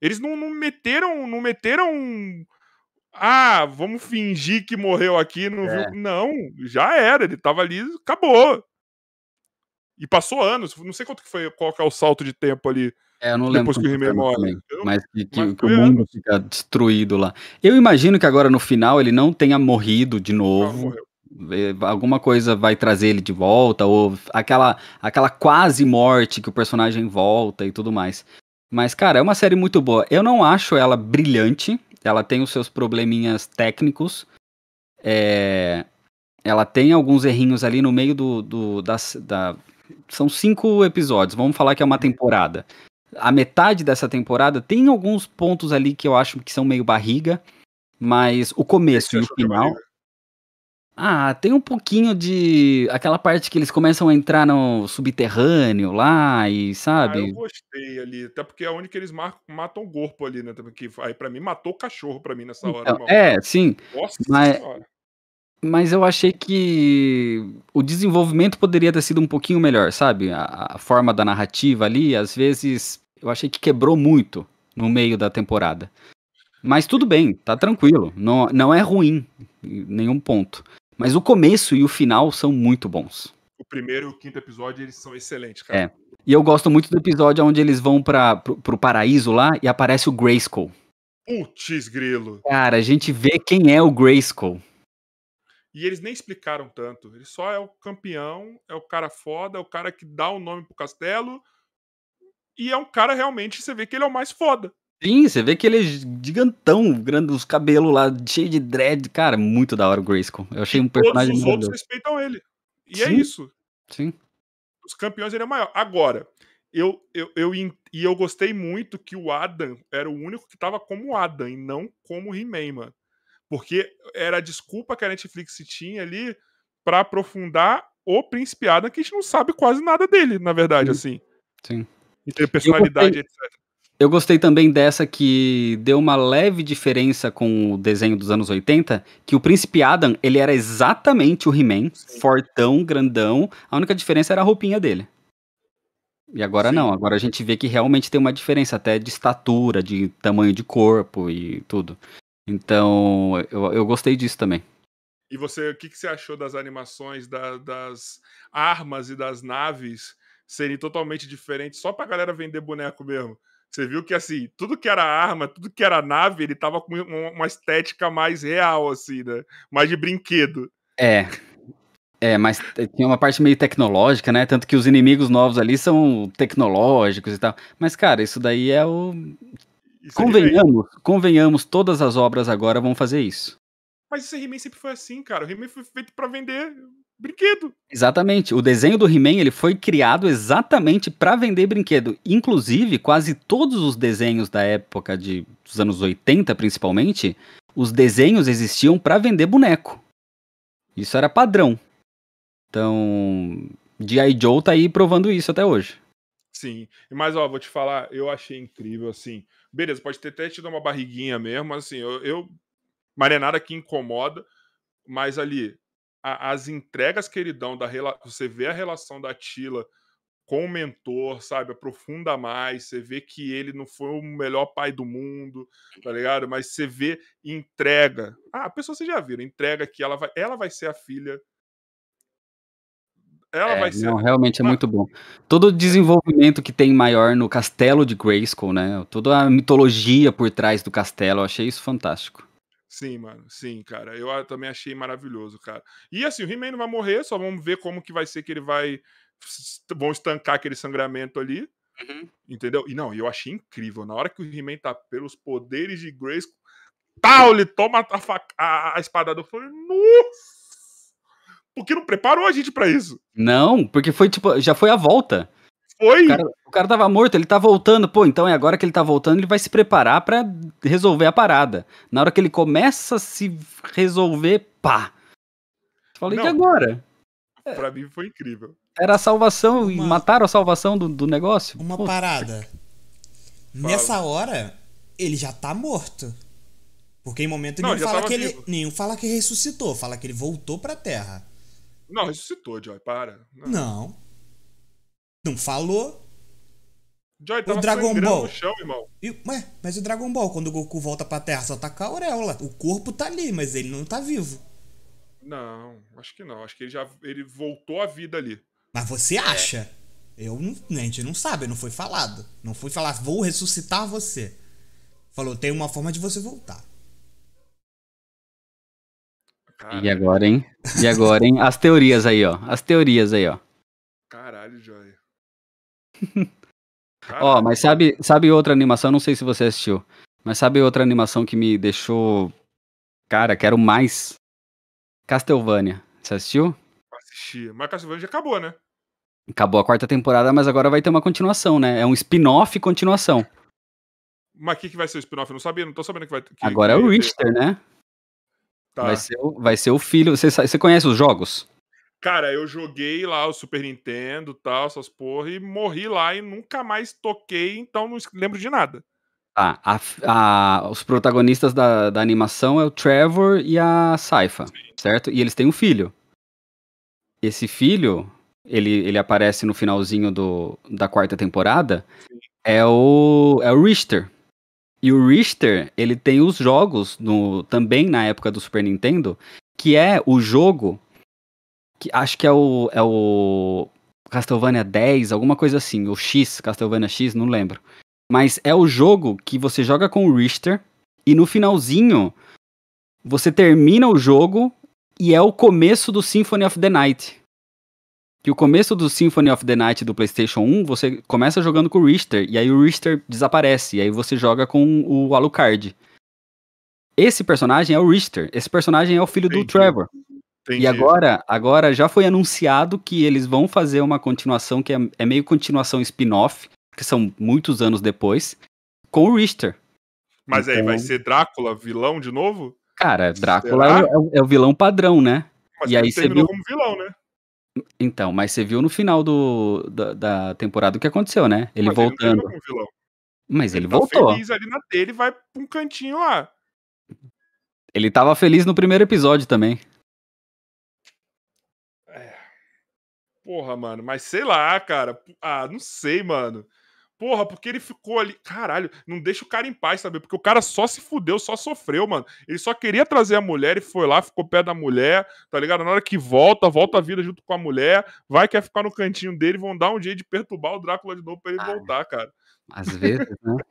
Eles não, não meteram. Não meteram Ah, vamos fingir que morreu aqui, não É. viu? Não, já era, ele tava ali, acabou. E passou anos, não sei quanto que foi, qual que é o salto de tempo ali. É, eu não lembro Depois que o He-Man morre. Eu- mas que, que- mas que o mundo anos. fica destruído lá. Eu imagino que agora no final ele não tenha morrido de novo. Alguma coisa vai trazer ele de volta, ou aquela, aquela quase morte que o personagem volta e tudo mais. Mas, cara, é uma série muito boa. Eu não acho ela brilhante. Ela tem os seus probleminhas técnicos. É, ela tem alguns errinhos ali no meio do, do das, da. São cinco episódios. Vamos falar que é uma temporada. A metade dessa temporada tem alguns pontos ali que eu acho que são meio barriga. Mas o começo e o é final. barriga? Ah, tem um pouquinho de. aquela parte que eles começam a entrar no subterrâneo lá e Ah, eu sabe? gostei ali, até porque é onde que eles mar- matam o corpo ali, né? também, Que aí pra mim matou o cachorro pra mim nessa hora, Então, é, sim, Nossa mas- senhora. mas eu achei que o desenvolvimento poderia ter sido um pouquinho melhor, sabe? A, a forma da narrativa ali, às vezes, eu achei que quebrou muito no meio da temporada. Mas tudo bem, tá tranquilo, não, não é ruim em nenhum ponto. Mas o começo e o final são muito bons. O primeiro e o quinto episódio, eles são excelentes, cara. É. E eu gosto muito do episódio onde eles vão para pro, pro paraíso lá e aparece o Grayskull. Putz, grilo. Cara, a gente vê quem é o Grayskull. E eles nem explicaram tanto. Ele só é o campeão, é o cara foda, é o cara que dá o nome pro castelo. E é um cara realmente, você vê que ele é o mais foda. Sim, você vê que ele é gigantão, grande, os cabelos lá, cheio de dread. Cara, muito da hora o Grayskull. Eu achei um Todos personagem os outros respeitam ele. E é Sim. isso. Sim. Os campeões ele é maior. Agora, eu, eu, eu, e eu gostei muito que o Adam era o único que tava como Adam e não como He-Man, mano. Porque era a desculpa que a Netflix tinha ali pra aprofundar o Príncipe Adam, que a gente não sabe quase nada dele, na verdade, assim. Sim. Em ter personalidade, etc. Eu gostei também dessa que deu uma leve diferença com o desenho dos anos 80, que o Príncipe Adam, ele era exatamente o He-Man, fortão, grandão, a única diferença era a roupinha dele. E agora Sim. não, agora a gente vê que realmente tem uma diferença até de estatura, de tamanho de corpo e tudo. Então, eu, eu gostei disso também. E você, o que, que você achou das animações da- das armas e das naves serem totalmente diferentes só pra galera vender boneco mesmo? Você viu que, assim, tudo que era arma, tudo que era nave, ele tava com uma, estética mais real, assim, né? Mais de brinquedo. É. É, mas tinha uma parte meio tecnológica, né? Tanto que os inimigos novos ali são tecnológicos e tal. Mas, cara, isso daí é o. Isso é. Convenhamos, convenhamos, todas as obras agora vão fazer isso. Mas esse He-Man sempre foi assim, cara. O He-Man foi feito pra vender brinquedo. Exatamente. O desenho do He-Man ele foi criado exatamente para vender brinquedo. Inclusive, quase todos os desenhos da época de, dos anos 80, principalmente, os desenhos existiam para vender boneco. Isso era padrão. Então, G.I. Joe tá aí provando isso até hoje. Sim. Mas, ó, vou te falar, eu achei incrível, assim. Beleza, pode ter até tido uma barriguinha mesmo, assim, eu. eu... Mas não é nada que incomoda, mas ali, a- as entregas que ele dão, da você vê a relação da Tila com o mentor, sabe? Aprofunda mais, você vê que ele não foi o melhor pai do mundo, tá ligado? Mas você vê entrega. Ah, a pessoa vocês já viram, entrega que ela vai, ela vai ser a filha. Ela É, vai ser. não, realmente é Ah. muito bom. Todo o desenvolvimento que tem maior no castelo de Grayskull, né? Toda a mitologia por trás do castelo, eu achei isso fantástico. Sim, mano. Sim, cara. Eu também achei maravilhoso, cara. E assim, o He-Man não vai morrer, só vamos ver como que vai ser que ele vai. Vão estancar aquele sangramento ali. Entendeu? E não, eu achei incrível. Na hora que o He-Man tá pelos poderes de Grace, tal, ele toma a, faca- a, a espadada. Eu falei, nossa! Porque não preparou a gente pra isso. Não, porque foi tipo, já foi a volta. Foi! O cara, o cara tava morto, ele tá voltando. Pô, então é agora que ele tá voltando, ele vai se preparar pra resolver a parada. Na hora que ele começa a se resolver, pá. Falei, Não. e agora? Pra mim foi incrível. Era a salvação e Uma- mataram a salvação do, do negócio? Uma Pô, parada. Nessa hora, ele já tá morto. Porque em momento Não, nenhum ele fala que ele. vivo. Nenhum fala que ressuscitou, fala que ele voltou pra terra. Não, ressuscitou, Joy, para. Não. Não. Não falou. Joy tava Dragon Ball. no chão, irmão. E, ué, mas o Dragon Ball, quando o Goku volta pra Terra, só tá com a auréola. O corpo tá ali, mas ele não tá vivo. Não, acho que não. Acho que ele já ele voltou à vida ali. Mas você acha? Eu não, a gente não sabe, não foi falado. Não foi falar, vou ressuscitar você. Falou, tem uma forma de você voltar. E agora, hein? E agora, hein? As teorias aí, ó. As teorias aí, ó. Caralho, Joy. Ó, mas sabe, sabe outra animação? Não sei se você assistiu. Mas sabe outra animação que me deixou. Cara, quero mais? Castlevania. Você assistiu? Assisti. Mas Castlevania já acabou, né? Acabou a quarta temporada, mas agora vai ter uma continuação, né? É um spin-off continuação. Mas o que, que vai ser o spin-off? Eu não sabia, não tô sabendo que vai que, Agora é o Richter, né? Tá. Vai, ser, o- vai ser o filho. Você, você conhece os jogos? Cara, eu joguei lá o Super Nintendo tal, essas porra, e morri lá e nunca mais toquei, então não lembro de nada. Tá. a- a- os protagonistas da, da animação é o Trevor e a Saifa, certo? E eles têm um filho. Esse filho, ele, ele aparece no finalzinho do, da quarta temporada, Sim. é o, é o Richter. E o Richter, ele tem os jogos no, também na época do Super Nintendo, que é o jogo que acho que é o, é o Castlevania 10, alguma coisa assim, o X, Castlevania X, não lembro. Mas é o jogo que você joga com o Richter e no finalzinho você termina o jogo e é o começo do Symphony of the Night. Que o começo do Symphony of the Night do PlayStation 1, você começa jogando com o Richter e aí o Richter desaparece e aí você joga com o Alucard. Esse personagem é o Richter, esse personagem é o filho do Entendi. Trevor. Entendi. E agora, agora já foi anunciado que eles vão fazer uma continuação que é, é meio continuação spin-off, que são muitos anos depois, com o Richter. Mas aí, vai então- ser Drácula vilão de novo? Cara, Drácula é, o- é o vilão padrão, né? Mas E ele aí você viu- como vilão, né? Então, mas você viu no final do, da, da temporada o que aconteceu, né? Ele Mas voltando. Ele vilão. mas ele, tá voltou. feliz ali na dele e vai pra um cantinho lá. Ele tava feliz no primeiro episódio também. Porra, mano, mas sei lá, cara. Ah, não sei, mano. Porra, porque ele ficou ali. Caralho, não deixa o cara em paz, sabe? Porque o cara só se fudeu, só sofreu, mano. Ele só queria trazer a mulher e foi lá, ficou perto da mulher, tá ligado? Na hora que volta, volta a vida junto com a mulher, vai quer ficar no cantinho dele, vão dar um jeito de perturbar o Drácula de novo pra ele Ah. voltar, cara. Às vezes, né?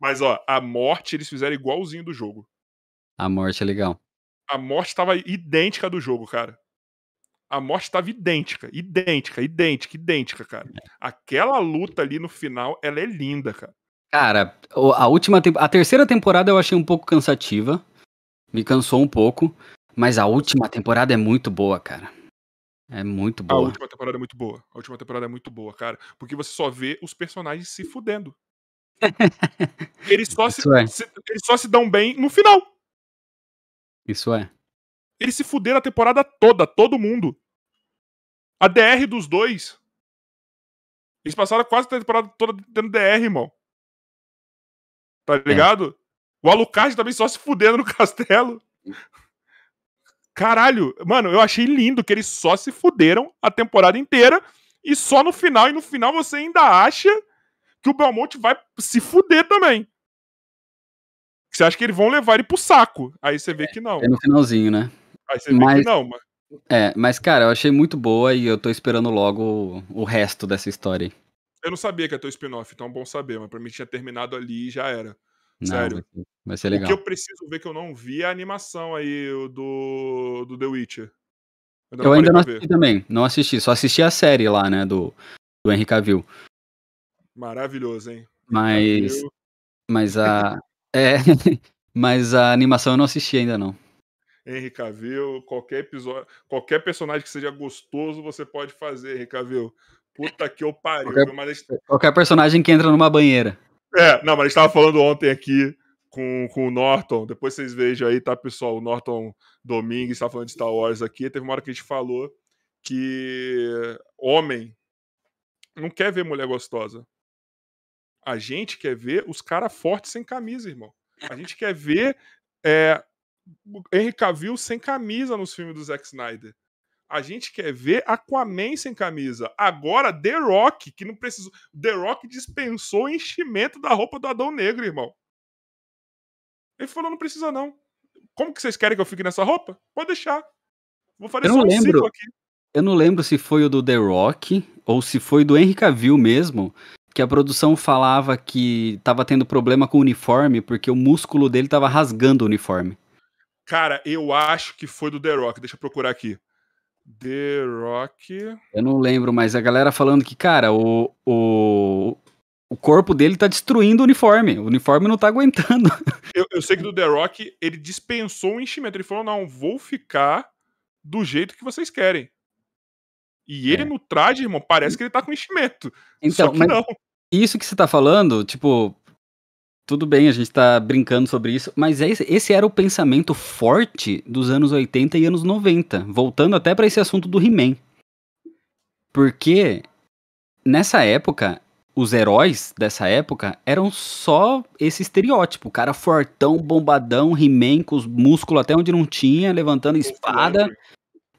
Mas, ó, a morte eles fizeram igualzinho do jogo. A morte é legal. A morte tava idêntica do jogo, cara. A morte tava idêntica, idêntica, idêntica, idêntica, cara. Aquela luta ali no final, ela é linda, cara. Cara, a última a terceira temporada eu achei um pouco cansativa. Me cansou um pouco, mas a última temporada é muito boa, cara. É muito A boa. última temporada é muito boa. A última temporada é muito boa, cara. Porque você só vê os personagens se fudendo. Eles só se, é. se- eles só se dão bem no final. Isso é. Eles se fuderam a temporada toda, todo mundo. A DR dos dois. Eles passaram quase a temporada toda tendo DR, irmão. Tá ligado? O Alucard também só se fudendo no castelo. Caralho, mano, eu achei lindo que eles só se fuderam a temporada inteira e só no final, e no final você ainda acha que o Belmonte vai se fuder também. Você acha que eles vão levar ele pro saco. Aí você vê que não. É no finalzinho, né? Aí você vê Mas- que não, mano. É, mas cara, eu achei muito boa e eu tô esperando logo o, resto dessa história. aí. Eu não sabia que ia ter o spin-off, então é bom saber, mas pra mim tinha terminado ali e já era. Não, Sério. Vai ser, ser O legal. que eu preciso ver que eu não vi é a animação aí do, do The Witcher. Ainda Eu ainda não ver. assisti também, não assisti, só assisti a série lá, né, do, do Henry Cavill. Maravilhoso, hein? Mas, mas a, é, mas a animação eu não assisti ainda não. Henry Cavill, qualquer episódio, qualquer personagem que seja gostoso, você pode fazer, Henry Cavill. Puta que eu pariu, Qualquer-? Mas Qualquer personagem que entra numa banheira. É, não, mas a gente tava falando ontem aqui com, com o Norton. Depois vocês vejam aí, tá, pessoal? O Norton Domingues tá falando de Star Wars aqui. Teve uma hora que a gente falou que homem não quer ver mulher gostosa. A gente quer ver os caras fortes sem camisa, irmão. A gente quer ver é, Henry Cavill sem camisa nos filmes do Zack Snyder. A gente quer ver Aquaman sem camisa. Agora, The Rock, que não precisou. The Rock dispensou o enchimento da roupa do Adão Negro, irmão. Ele falou: não precisa, não. Como que vocês querem que eu fique nessa roupa? Pode deixar. Vou fazer Eu só não um lembro. ciclo aqui. Eu não lembro se foi o do The Rock ou se foi do Henry Cavill mesmo, que a produção falava que tava tendo problema com o uniforme porque o músculo dele tava rasgando o uniforme. Cara, eu acho que foi do The Rock. Deixa eu procurar aqui. The Rock. Eu não lembro, mas a galera falando que, cara, o, o, o corpo dele tá destruindo o uniforme. O uniforme não tá aguentando. Eu, eu sei que do The Rock ele dispensou o enchimento. Ele falou: não, vou ficar do jeito que vocês querem. E ele É. no traje, irmão, parece que ele tá com enchimento. Então, Só que não. isso que você tá falando, tipo, tudo bem, a gente tá brincando sobre isso, mas esse, esse era o pensamento forte dos anos 80 e anos 90, voltando até pra esse assunto do He-Man. Porque nessa época, os heróis dessa época eram só esse estereótipo, o cara fortão, bombadão, He-Man com os músculos até onde não tinha, levantando espada,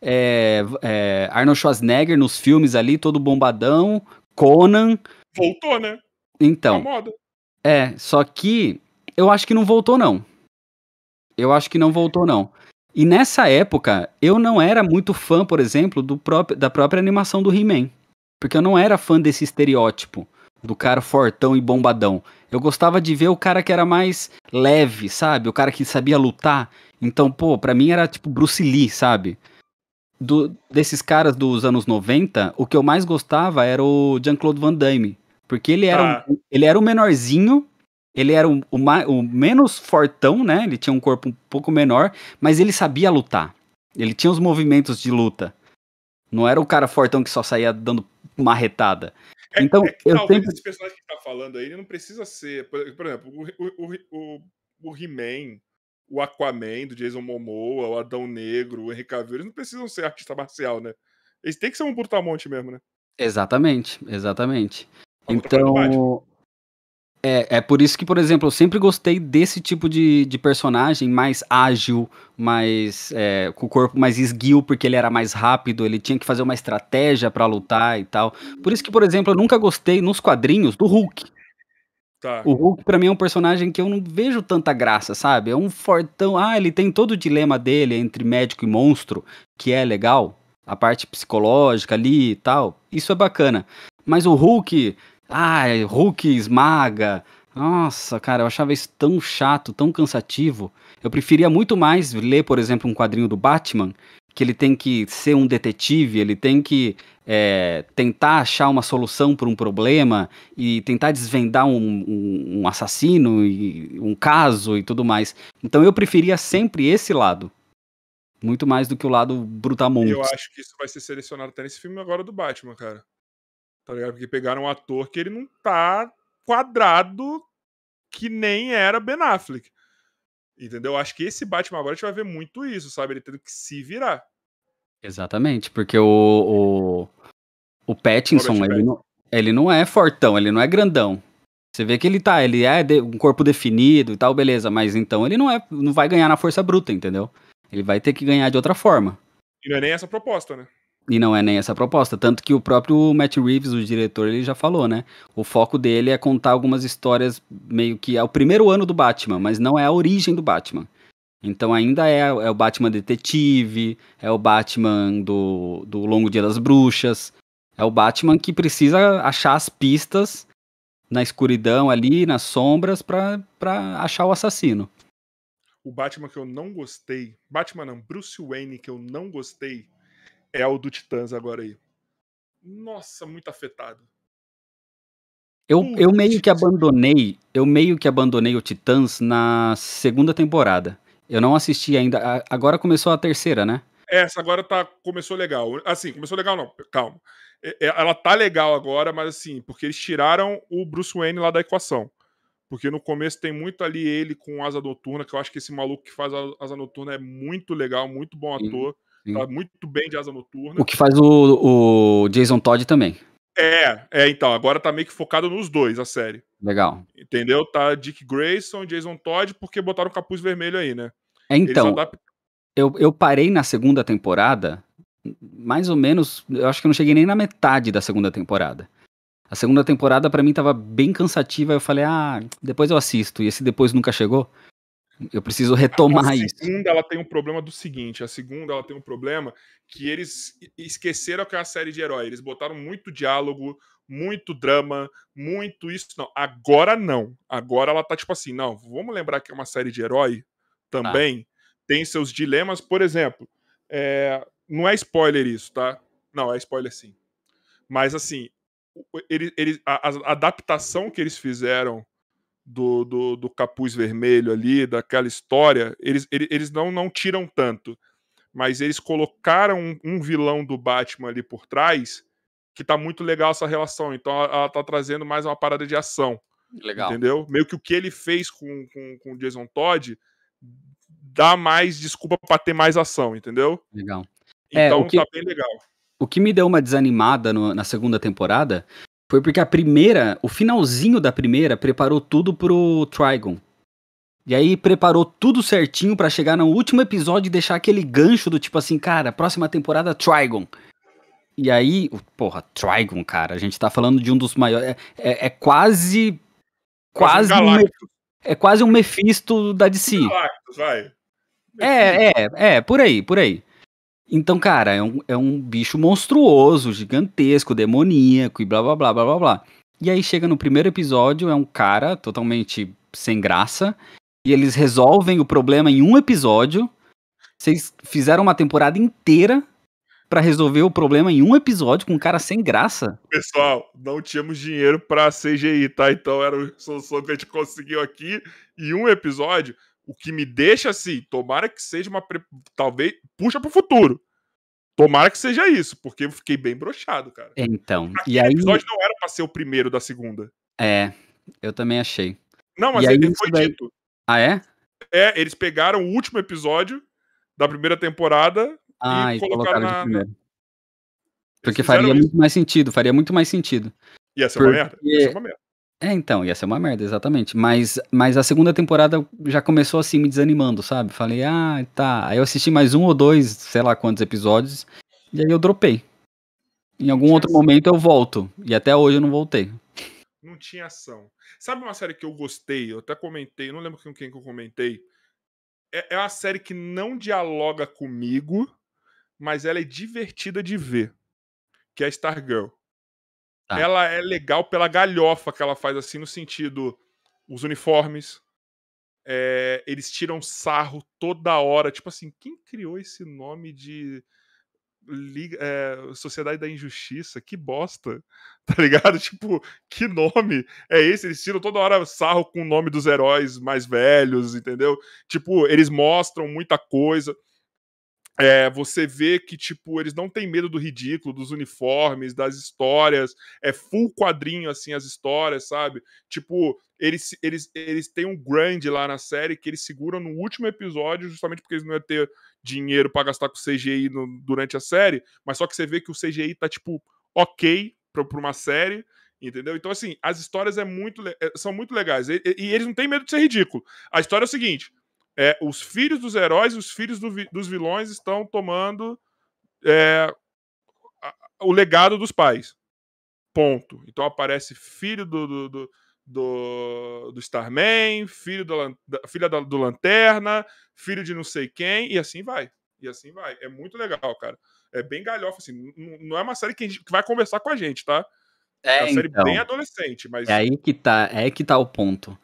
é, é, Arnold Schwarzenegger nos filmes ali, todo bombadão, Conan, Voltou, né? então... Na moda. É, só que eu acho que não voltou, não. Eu acho que não voltou, não. E nessa época, eu não era muito fã, por exemplo, do próprio, da própria animação do He-Man. Porque eu não era fã desse estereótipo do cara fortão e bombadão. Eu gostava de ver o cara que era mais leve, sabe? O cara que sabia lutar. Então, pô, pra mim era tipo Bruce Lee, sabe? Do, desses caras dos anos 90, o que eu mais gostava era o Jean-Claude Van Damme. Porque ele era, Ah. um, ele era o menorzinho, ele era o, o, o menos fortão, né? Ele tinha um corpo um pouco menor, mas ele sabia lutar. Ele tinha os movimentos de luta. Não era o cara fortão que só saía dando marretada. É, Então, é que eu talvez sempre- esse personagem que tá falando aí, ele não precisa ser. Por, por exemplo, o, o, o, o, o He-Man, o Aquaman do Jason Momoa, o Adão Negro, o Henry Cavill, eles não precisam ser artista marcial, né? Eles têm que ser um brutamonte mesmo, né? Exatamente, exatamente. Então, é, é por isso que, por exemplo, eu sempre gostei desse tipo de, de personagem mais ágil, mais é, com o corpo mais esguio, porque ele era mais rápido, ele tinha que fazer uma estratégia pra lutar e tal. Por isso que, por exemplo, eu nunca gostei nos quadrinhos do Hulk. Tá. O Hulk, pra mim, é um personagem que eu não vejo tanta graça, sabe? É um fortão. Ah, ele tem todo o dilema dele entre médico e monstro, que é legal. A parte psicológica ali e tal. Isso é bacana. Mas o Hulk. Ah, Hulk esmaga. Nossa, cara, eu achava isso tão chato, tão cansativo. Eu preferia muito mais ler, por exemplo, um quadrinho do Batman, que ele tem que ser um detetive, ele tem que é, tentar achar uma solução para um problema e tentar desvendar um, um- um assassino e um caso e tudo mais. Então eu preferia sempre esse lado. Muito mais do que o lado brutamontes. Eu acho que isso vai ser selecionado até nesse filme agora do Batman, cara. Tá ligado? Porque pegaram um ator que ele não tá quadrado que nem era Ben Affleck. Entendeu? Acho que esse Batman agora a gente vai ver muito isso, sabe? Ele tendo que se virar. Exatamente, porque o, o, o Pattinson, Robert ele não, ele não é fortão, ele não é grandão. Você vê que ele tá, ele é de- um corpo definido e tal, beleza, mas então ele não é, não vai ganhar na força bruta, entendeu? Ele vai ter que ganhar de outra forma. E não é nem essa proposta, né? E não é nem essa a proposta. Tanto que o próprio Matt Reeves, o diretor, ele já falou, né? O foco dele é contar algumas histórias meio que é o primeiro ano do Batman, mas não é a origem do Batman. Então ainda é, é o Batman detetive, é o Batman do, do Longo Dia das Bruxas. É o Batman que precisa achar as pistas na escuridão ali, nas sombras, pra achar o assassino. O Batman que eu não gostei. Batman não, Bruce Wayne que eu não gostei é o do Titãs agora aí. Nossa, muito afetado. Eu, eu meio que abandonei, eu meio que abandonei o Titãs na segunda temporada. Eu não assisti ainda. Agora começou a terceira, né? Essa agora tá, começou legal. Assim, começou legal não, calma. É- é- Ela tá legal agora, mas assim, porque eles tiraram o Bruce Wayne lá da equação. Porque no começo tem muito ali ele com asa noturna, que eu acho que esse maluco que faz a asa noturna é muito legal, muito bom Sim, ator. Sim. Tá muito bem de asa noturna. O que faz o, o Jason Todd também. É, é, então, agora tá meio que focado nos dois, a série. Legal. Entendeu? Tá Dick Grayson, Jason Todd, porque botaram o capuz vermelho aí, né? É, Então, adaptam. eu, eu parei na segunda temporada mais ou menos, eu acho que eu não cheguei nem na metade da segunda temporada. A segunda temporada para mim tava bem cansativa, eu falei, ah, depois eu assisto, e esse depois nunca chegou. Eu preciso retomar isso. A segunda, ela tem um problema do seguinte: a segunda, ela tem um problema que eles esqueceram que é uma série de herói. Eles botaram muito diálogo, muito drama, muito isso. Não, agora não. Agora ela tá tipo assim: não, vamos lembrar que é uma série de herói também. Ah. Tem seus dilemas, por exemplo. É, não é spoiler isso, tá? Não, é spoiler sim. Mas assim, ele, ele, a, a adaptação que eles fizeram do, do, do, capuz vermelho ali, daquela história, eles, eles não, não tiram tanto. Mas eles colocaram um, um, vilão do Batman ali por trás, que tá muito legal essa relação. Então ela, ela tá trazendo mais uma parada de ação. Legal. Entendeu? Meio que o que ele fez com, com, com o Jason Todd dá mais desculpa para ter mais ação, entendeu? Legal. Então é, que, tá bem legal. O que me deu uma desanimada no, na segunda temporada foi porque a primeira, o finalzinho da primeira, preparou tudo pro Trigon. E aí preparou tudo certinho para chegar no último episódio e deixar aquele gancho do tipo assim, cara, próxima temporada Trigon. E aí, porra, Trigon, cara, a gente tá falando de um dos maiores. É, é, é quase. Quase. Um, é quase um Mephisto da DC. Galactus, vai. É, é, é, por aí, por aí. Então, cara, é um, é um bicho monstruoso, gigantesco, demoníaco e blá blá blá blá blá blá. E aí chega no primeiro episódio, é um cara totalmente sem graça. E eles resolvem o problema em um episódio. Vocês fizeram uma temporada inteira para resolver o problema em um episódio com um cara sem graça. Pessoal, não tínhamos dinheiro para CGI, tá? Então era a solução que a gente conseguiu aqui em um episódio. O que me deixa assim, tomara que seja uma. Talvez. Puxa pro futuro. Tomara que seja isso, porque eu fiquei bem brochado, cara. Então. Aquele e aí... episódio não era pra ser o primeiro da segunda. É, eu também achei. Não, mas ele foi daí... dito. Ah, é? É, eles pegaram o último episódio da primeira temporada ah, e, e colocaram, colocaram na, Porque faria isso. muito mais sentido, faria muito mais sentido. Ia ser porque... uma merda. Ia ser uma merda. É, então, ia ser uma merda, exatamente. Mas, mas a segunda temporada já começou assim, me desanimando, sabe? Falei, ah, tá. Aí eu assisti mais um ou dois, sei lá quantos episódios, e aí eu dropei. Em algum outro ação. momento eu volto. E até hoje eu não voltei. Não tinha ação. Sabe uma série que eu gostei? Eu até comentei, não lembro com quem que eu comentei. É, é uma série que não dialoga comigo, mas ela é divertida de ver. Que é Stargirl. Tá. Ela é legal pela galhofa que ela faz, assim, no sentido. Os uniformes. É, eles tiram sarro toda hora. Tipo assim, quem criou esse nome de. Liga, é, Sociedade da Injustiça, que bosta, tá ligado? Tipo, que nome é esse? Eles tiram toda hora sarro com o nome dos heróis mais velhos, entendeu? Tipo, eles mostram muita coisa. É, você vê que, tipo, eles não têm medo do ridículo, dos uniformes, das histórias. É full quadrinho, assim, as histórias, sabe? Tipo, eles, eles, eles têm um grande lá na série que eles seguram no último episódio, justamente porque eles não iam ter dinheiro para gastar com CGI no, durante a série. Mas só que você vê que o CGI tá, tipo, ok pra, pra uma série. Entendeu? Então, assim, as histórias é muito, é, são muito legais. E, e, eles não têm medo de ser ridículo. A história é o seguinte: é, os filhos dos heróis e os filhos do, dos vilões estão tomando é, o legado dos pais. Ponto. Então aparece filho do, do, do, do, do Starman, filho do, da, filha da, do Lanterna, filho de não sei quem, e assim vai. E assim vai. É muito legal, cara. É bem galhofa, assim. Não é uma série que, gente, que vai conversar com a gente, tá? É, é uma série então, bem adolescente, mas. É aí que tá, é aí que tá o ponto.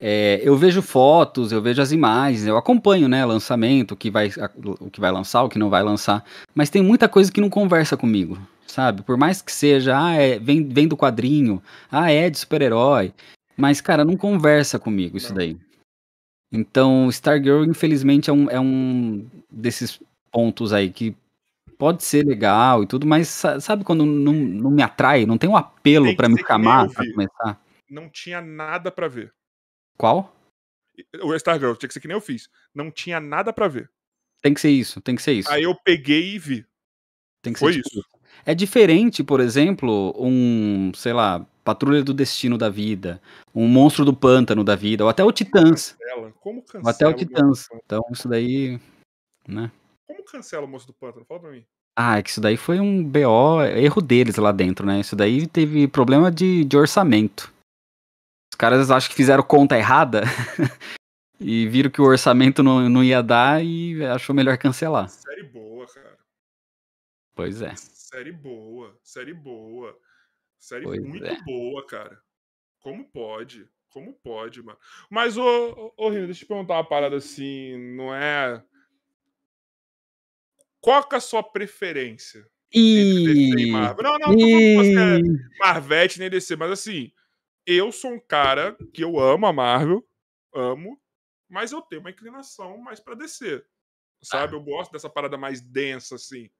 É, eu vejo fotos, eu vejo as imagens, eu acompanho, né, lançamento, o que vai, o que vai lançar, o que não vai lançar, mas tem muita coisa que não conversa comigo, sabe? Por mais que seja, ah, é, vem, vem do quadrinho, ah, é de super-herói, mas, cara, não conversa comigo isso não. daí. Então, Stargirl, infelizmente, é um, é um desses pontos aí que pode ser legal e tudo, mas sabe quando não, não me atrai, não tem um apelo para me chamar pra começar? Não tinha nada para ver. Qual? O Stargirl, tinha que ser que nem eu fiz. Não tinha nada para ver. Tem que ser isso, tem que ser isso. Aí eu peguei e vi. Tem que ser Foi tipo isso. É diferente, por exemplo, um, sei lá, Patrulha do Destino da Vida, um Monstro do Pântano da Vida, ou até o Titãs. Cancela? Como cancela? Ou até o Titãs. Então, isso daí, né? Como cancela o Monstro do Pântano? Fala pra mim. Ah, é que isso daí foi um BO, erro deles lá dentro, né? Isso daí teve problema de, de orçamento. Os caras acho que fizeram conta errada e viram que o orçamento não, não ia dar e achou melhor cancelar. Série boa, cara. Pois é. Série boa, série boa. Série Pois muito é. boa, cara. Como pode? Como pode, mano? Mas, ô, ô, ô Rino, deixa eu te perguntar uma parada assim, não é. Qual é a sua preferência entre DC e E... Marvel? Não, não, não nem mas assim, eu sou um cara que eu amo a Marvel, amo, mas eu tenho uma inclinação mais pra DC. Sabe? Eu gosto dessa parada mais densa, assim.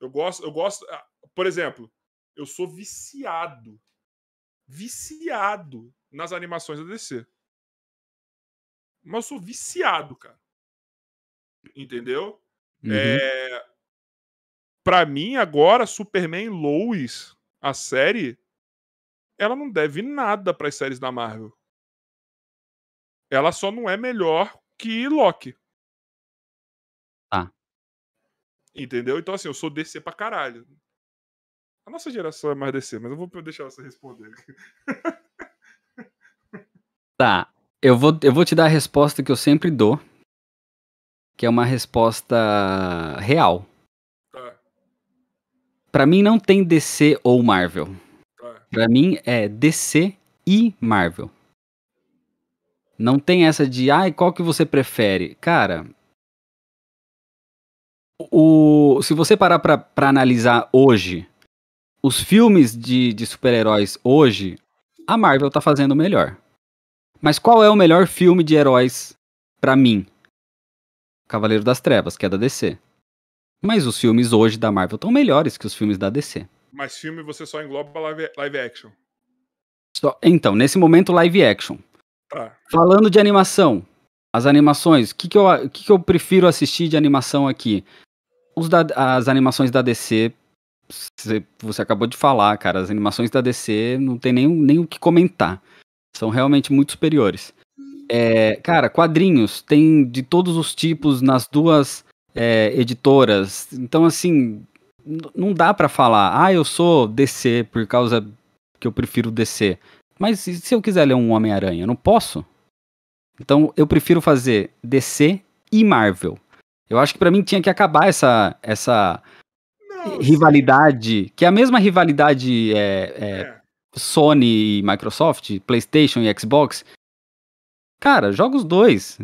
Eu gosto, eu gosto. ah, Por exemplo, eu sou viciado. Viciado nas animações da DC. Mas eu sou viciado, cara. Entendeu? Uhum. É... Pra mim, agora, Superman Lois, a série, ela não deve nada pras séries da Marvel. Ela só não é melhor que Loki. Tá. Entendeu? Então, assim, eu sou DC pra caralho. A nossa geração é mais DC, mas eu vou deixar você responder. Tá, eu vou, eu vou te dar a resposta que eu sempre dou, que é uma resposta real. Tá, Pra mim não tem DC ou Marvel. Pra mim é DC e Marvel. Não tem essa de, ai, qual que você prefere? Cara, o, se você parar pra, pra analisar hoje, os filmes de, de super-heróis hoje, a Marvel tá fazendo melhor. Mas qual é o melhor filme de heróis pra mim? Cavaleiro das Trevas, que é da DC. Mas os filmes hoje da Marvel estão melhores que os filmes da DC. Mas filme você só engloba live, live action. Só- então, nesse momento, live action. Tá. Falando de animação, as animações, o que, que, eu, que, que eu prefiro assistir de animação aqui? Os da- as animações da DC, você, acabou de falar, cara, as animações da DC não tem nem, nem o que comentar. São realmente muito superiores. É, cara, quadrinhos tem de todos os tipos nas duas é, editoras. Então, assim, não dá pra falar, ah, eu sou DC por causa que eu prefiro DC. Mas e se eu quiser ler um Homem-Aranha? Eu não posso? Então eu prefiro fazer DC e Marvel. Eu acho que pra mim tinha que acabar essa, essa Não, rivalidade, que é a mesma rivalidade é, sim, é, é. Sony e Microsoft, PlayStation e Xbox. Cara, joga os dois.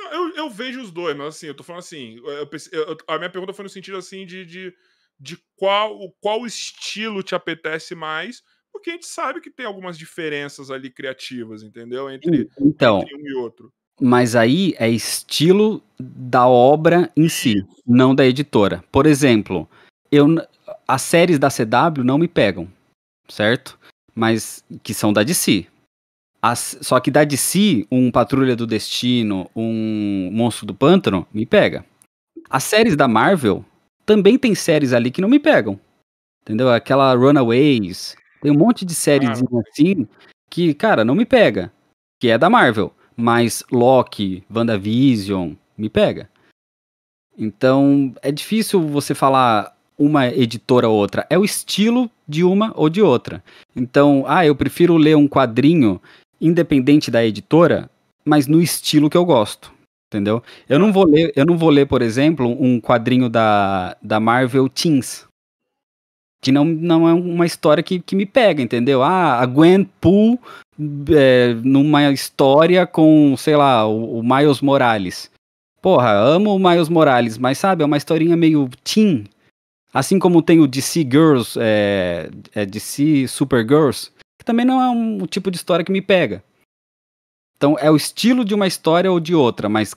Não, eu, eu vejo os dois, mas assim, eu tô falando assim. eu eu- a minha pergunta foi no sentido assim de, de, de qual, qual estilo te apetece mais, porque a gente sabe que tem algumas diferenças ali criativas, entendeu? Entre, Então, entre um e outro. mas aí é estilo da obra em si, não da editora. Por exemplo, eu, as séries da CW não me pegam, certo? Mas que são da DC. As- só que da DC, um Patrulha do Destino, um Monstro do Pântano, me pega. As séries da Marvel também tem séries ali que não me pegam. Entendeu? Aquela Runaways. Tem um monte de séries Ah, assim que, cara, não me pega. Que é da Marvel. Mas Loki, WandaVision, me pega. Então, é difícil você falar uma editora ou outra. É o estilo de uma ou de outra. Então, ah, eu prefiro ler um quadrinho independente da editora, mas no estilo que eu gosto. Entendeu? Eu não vou ler, eu não vou ler, por exemplo, um quadrinho da, da Marvel Teens. Que não, não é uma história que, que me pega, entendeu? Ah, a Gwen Poole é, numa história com, sei lá, o, o Miles Morales. Porra, amo o Miles Morales, mas sabe, é uma historinha meio teen. Assim como tem o DC Girls, é, é DC Supergirls, que também não é um tipo de história que me pega. Então é o estilo de uma história ou de outra, mas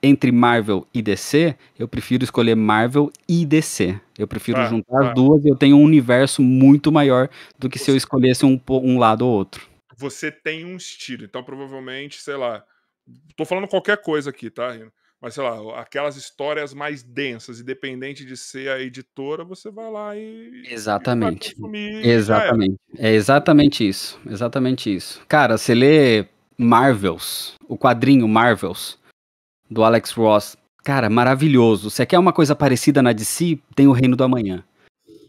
entre Marvel e DC, eu prefiro escolher Marvel e DC. Eu prefiro Tá, juntar as duas e eu tenho um universo muito maior do que se eu escolhesse um, um lado ou outro. Você tem um estilo, então provavelmente, sei lá. Tô falando qualquer coisa aqui, tá, Rino? Mas sei lá, aquelas histórias mais densas, independente de ser a editora, você vai lá e. Exatamente. E consumir. Exatamente. É exatamente isso. Exatamente isso. Cara, você lê Marvels, o quadrinho Marvels, do Alex Ross. Cara, maravilhoso. Você quer uma coisa parecida na DC? Tem o Reino do Amanhã.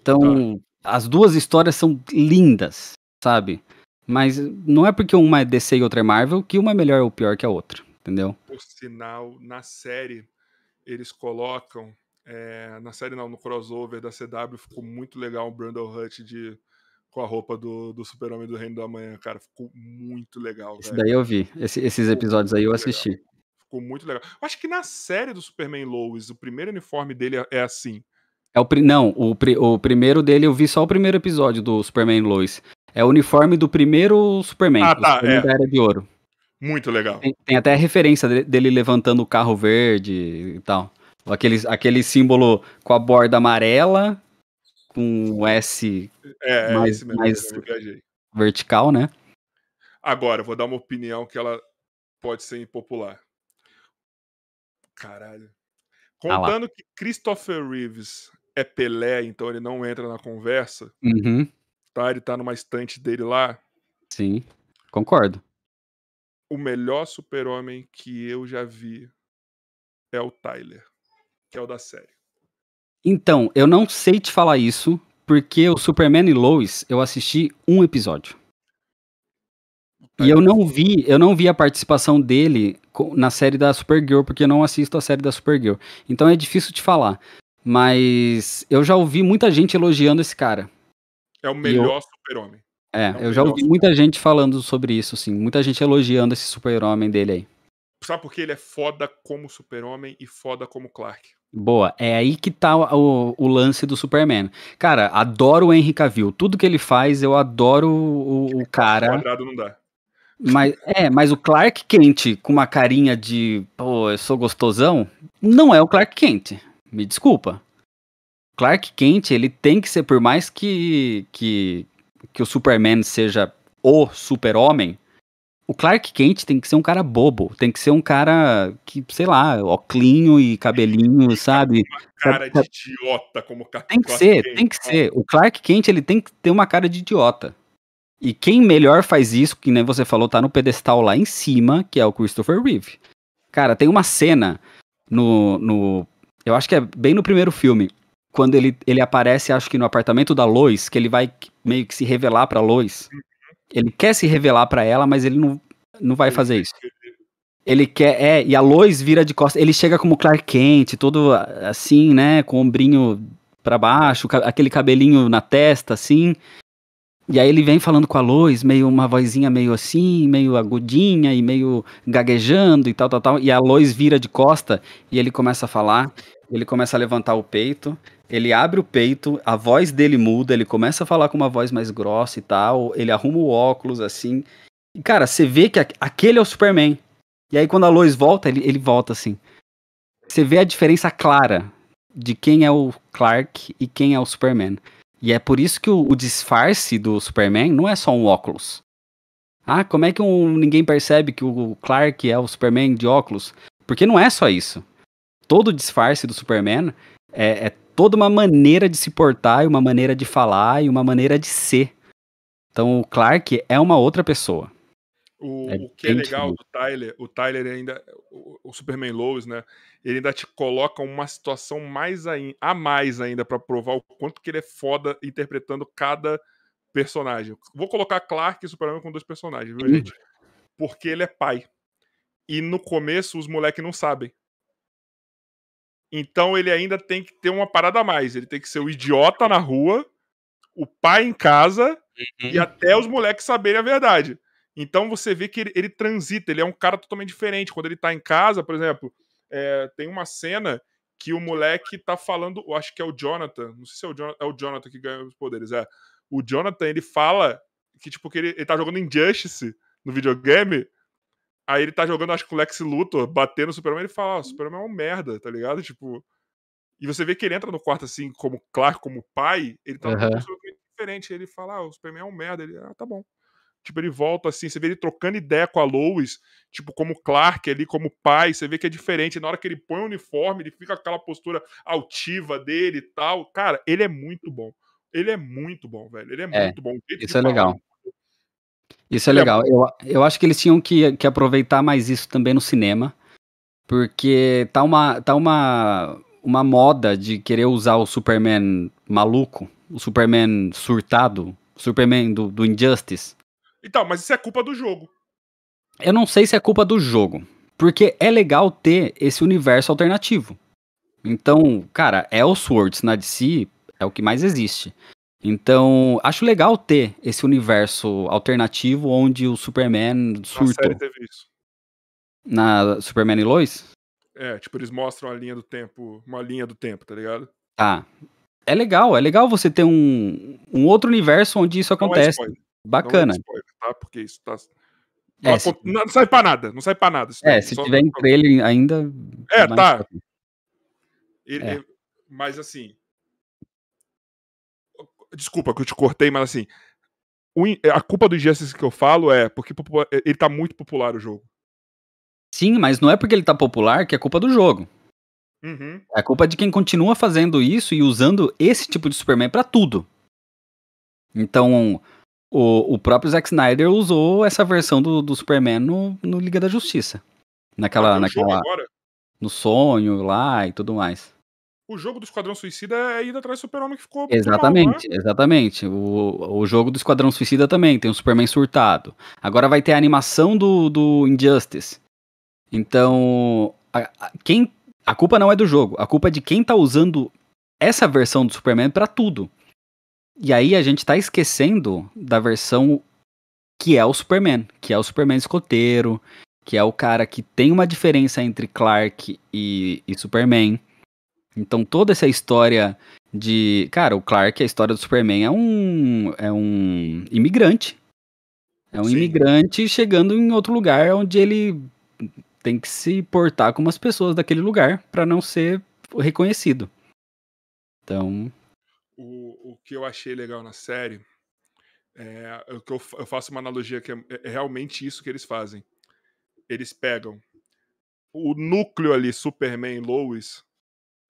Então, as duas histórias são lindas, sabe? Mas não é porque uma é DC e outra é Marvel que uma é melhor ou pior que a outra, entendeu? Por sinal, na série, eles colocam. é, na série não, no crossover da CW ficou muito legal o Brandon Hutt de, com a roupa do, do Super-Homem do Reino da Manhã, cara. Ficou muito legal, Esse velho. daí eu vi. Esse- esses episódios aí eu assisti. Ficou muito legal. Eu Acho que na série do Superman Lois, o primeiro uniforme dele é- é assim. É o, não, o, o primeiro dele eu vi só o primeiro episódio do Superman Lois. É o uniforme do primeiro Superman. Ah, tá, Superman é. da Era de Ouro. Muito legal. Tem, tem até a referência de- dele levantando o carro verde e tal. Aquele, aquele símbolo com a borda amarela, com o S É, é Mais- mesmo. mais- vertical, né? Agora, vou dar uma opinião que ela pode ser impopular. Caralho. Ah. Contando que Christopher Reeves é Pelé, então ele não entra na conversa, Uhum, tá? Ele tá numa estante dele lá. sim, concordo. O melhor super-homem que eu já vi é o Tyler, que é o da série. Então, eu não sei te falar isso, porque o Superman e Lois eu assisti um episódio. E eu não vi, eu não vi a participação dele na série da Supergirl, porque eu não assisto a série da Supergirl. Então é difícil te falar. Mas eu já ouvi muita gente elogiando esse cara. É o melhor super-homem. É, É eu já ouvi muita gente falando sobre isso, sim. Muita gente elogiando esse super-homem dele aí. Sabe por que ele é foda como super-homem e foda como Clark? Boa, é aí que tá o, o lance do Superman. Cara, adoro o Henry Cavill. Tudo que ele faz, eu adoro o, o cara. Quadrado não dá. Mas, é, mas o Clark Kent com uma carinha de, pô, eu sou gostosão, não é o Clark Kent. Me desculpa. Clark Kent, ele tem que ser, por mais que, que, que o Superman seja o super-homem, o Clark Kent tem que ser um cara bobo, tem que ser um cara que, sei lá, oclinho e cabelinho, sabe? Cara de idiota como Clark Tem que ser, Kent. tem que ser. O Clark Kent, ele tem que ter uma cara de idiota. E quem melhor faz isso, que nem você falou, tá no pedestal lá em cima, que é o Christopher Reeve. Cara, tem uma cena no, no eu acho que é bem no primeiro filme, quando ele, ele aparece, acho que no apartamento da Lois, que ele vai meio que se revelar pra Lois. Ele quer se revelar pra ela, mas ele não, não vai fazer isso. Ele quer, é, e a Lois vira de costas, ele chega como Clark Kent, todo assim, né, com o ombrinho pra baixo, aquele cabelinho na testa, assim. E aí ele vem falando com a Lois, meio uma vozinha meio assim, meio agudinha e meio gaguejando e tal, tal, tal. E a Lois vira de costa e ele começa a falar, ele começa a levantar o peito, ele abre o peito, a voz dele muda, ele começa a falar com uma voz mais grossa e tal, ele arruma o óculos assim. E cara, você vê que aquele é o Superman. E aí quando a Lois volta, ele, ele volta assim. Você vê a diferença clara de quem é o Clark e quem é o Superman. E é por isso que o, o disfarce do Superman não é só um óculos. Ah, como é que um- ninguém percebe que o Clark é o Superman de óculos? Porque não é só isso. Todo o disfarce do Superman é, é toda uma maneira de se portar, e uma maneira de falar e uma maneira de ser. Então o Clark é uma outra pessoa. O, É o que é legal do Tyler, o Tyler ainda, o, o Superman Lois, né? Ele ainda te coloca uma situação mais ai- a mais ainda pra provar o quanto que ele é foda interpretando cada personagem. Vou colocar Clark e Superman com dois personagens, viu, gente? Porque ele é pai. E no começo os moleques não sabem. Então ele ainda tem que ter uma parada a mais. Ele tem que ser o idiota na rua, o pai em casa e até os moleques saberem a verdade. Então você vê que ele, ele transita, ele é um cara totalmente diferente. Quando ele tá em casa, por exemplo, é, tem uma cena que o moleque tá falando, eu acho que é o Jonathan, não sei se é o Jonathan, é o Jonathan que ganha os poderes, é. O Jonathan, ele fala que, tipo, que ele, ele tá jogando Injustice no videogame, aí ele tá jogando, acho que o Lex Luthor, batendo no Superman, ele fala, ah, o Superman é um merda, tá ligado? Tipo... E você vê que ele entra no quarto, assim, como Clark, como pai, ele tá numa Aham. postura diferente, ele fala, ah, o Superman é um merda, ele, ah, tá bom. Tipo, ele volta assim, você vê ele trocando ideia com a Lois, tipo, como Clark ali, como pai, você vê que é diferente. Na hora que ele põe o uniforme, ele fica com aquela postura altiva dele e tal. Cara, ele é muito bom. Ele é muito bom, velho. Ele é, É, muito bom. O isso é legal. Isso é legal. Eu, eu acho que eles tinham que, que aproveitar mais isso também no cinema. Porque tá uma, tá uma, uma moda de querer usar o Superman maluco, o Superman surtado, o Superman do, do Injustice. Então, mas isso é culpa do jogo. Eu não sei se é culpa do jogo. Porque é legal ter esse universo alternativo. Então, cara, Elseworlds na DC é o que mais existe. Então, acho legal ter esse universo alternativo onde o Superman surtou. Na série teve isso. Na Superman e Lois? É, tipo, eles mostram a linha do tempo, uma linha do tempo, tá ligado? Tá. É legal, é legal você ter um, um outro universo onde isso é acontece. spoiler, Bacana. Não é spoiler, tá? Porque isso tá. É, Não, se- acon- não, sai pra nada, não sai pra nada. É, se tiver em trailer ainda. É, tá. Ele- É. ele- mas assim. Desculpa que eu te cortei, mas assim. in- a culpa do Injustice que eu falo é porque popu- ele tá muito popular o jogo. Sim, mas não é porque ele tá popular que é culpa do jogo. Uhum. É culpa de quem continua fazendo isso e usando esse tipo de Superman pra tudo. Então, o, o próprio Zack Snyder usou essa versão do, do Superman no, no Liga da Justiça. Naquela, Ah, naquela, no sonho lá e tudo mais. O jogo do Esquadrão Suicida é indo atrás do Super-Homem que ficou. mal, Exatamente, né? exatamente. O, o jogo do Esquadrão Suicida também tem o Superman surtado. Agora vai ter a animação do, do Injustice. Então, a, a- quem, a culpa não é do jogo, a culpa é de quem tá usando essa versão do Superman pra tudo. E aí a gente tá esquecendo da versão que é o Superman, que é o Superman escoteiro, que é o cara que tem uma diferença entre Clark e, e Superman. Então toda essa história de. Cara, o Clark, a história do Superman é um. É um imigrante. É um Sim. imigrante chegando em outro lugar onde ele tem que se portar como as pessoas daquele lugar pra não ser reconhecido. Então. O, o que eu achei legal na série é o que eu, eu faço uma analogia que é, é realmente isso que eles fazem. Eles pegam o núcleo ali, Superman e Lois,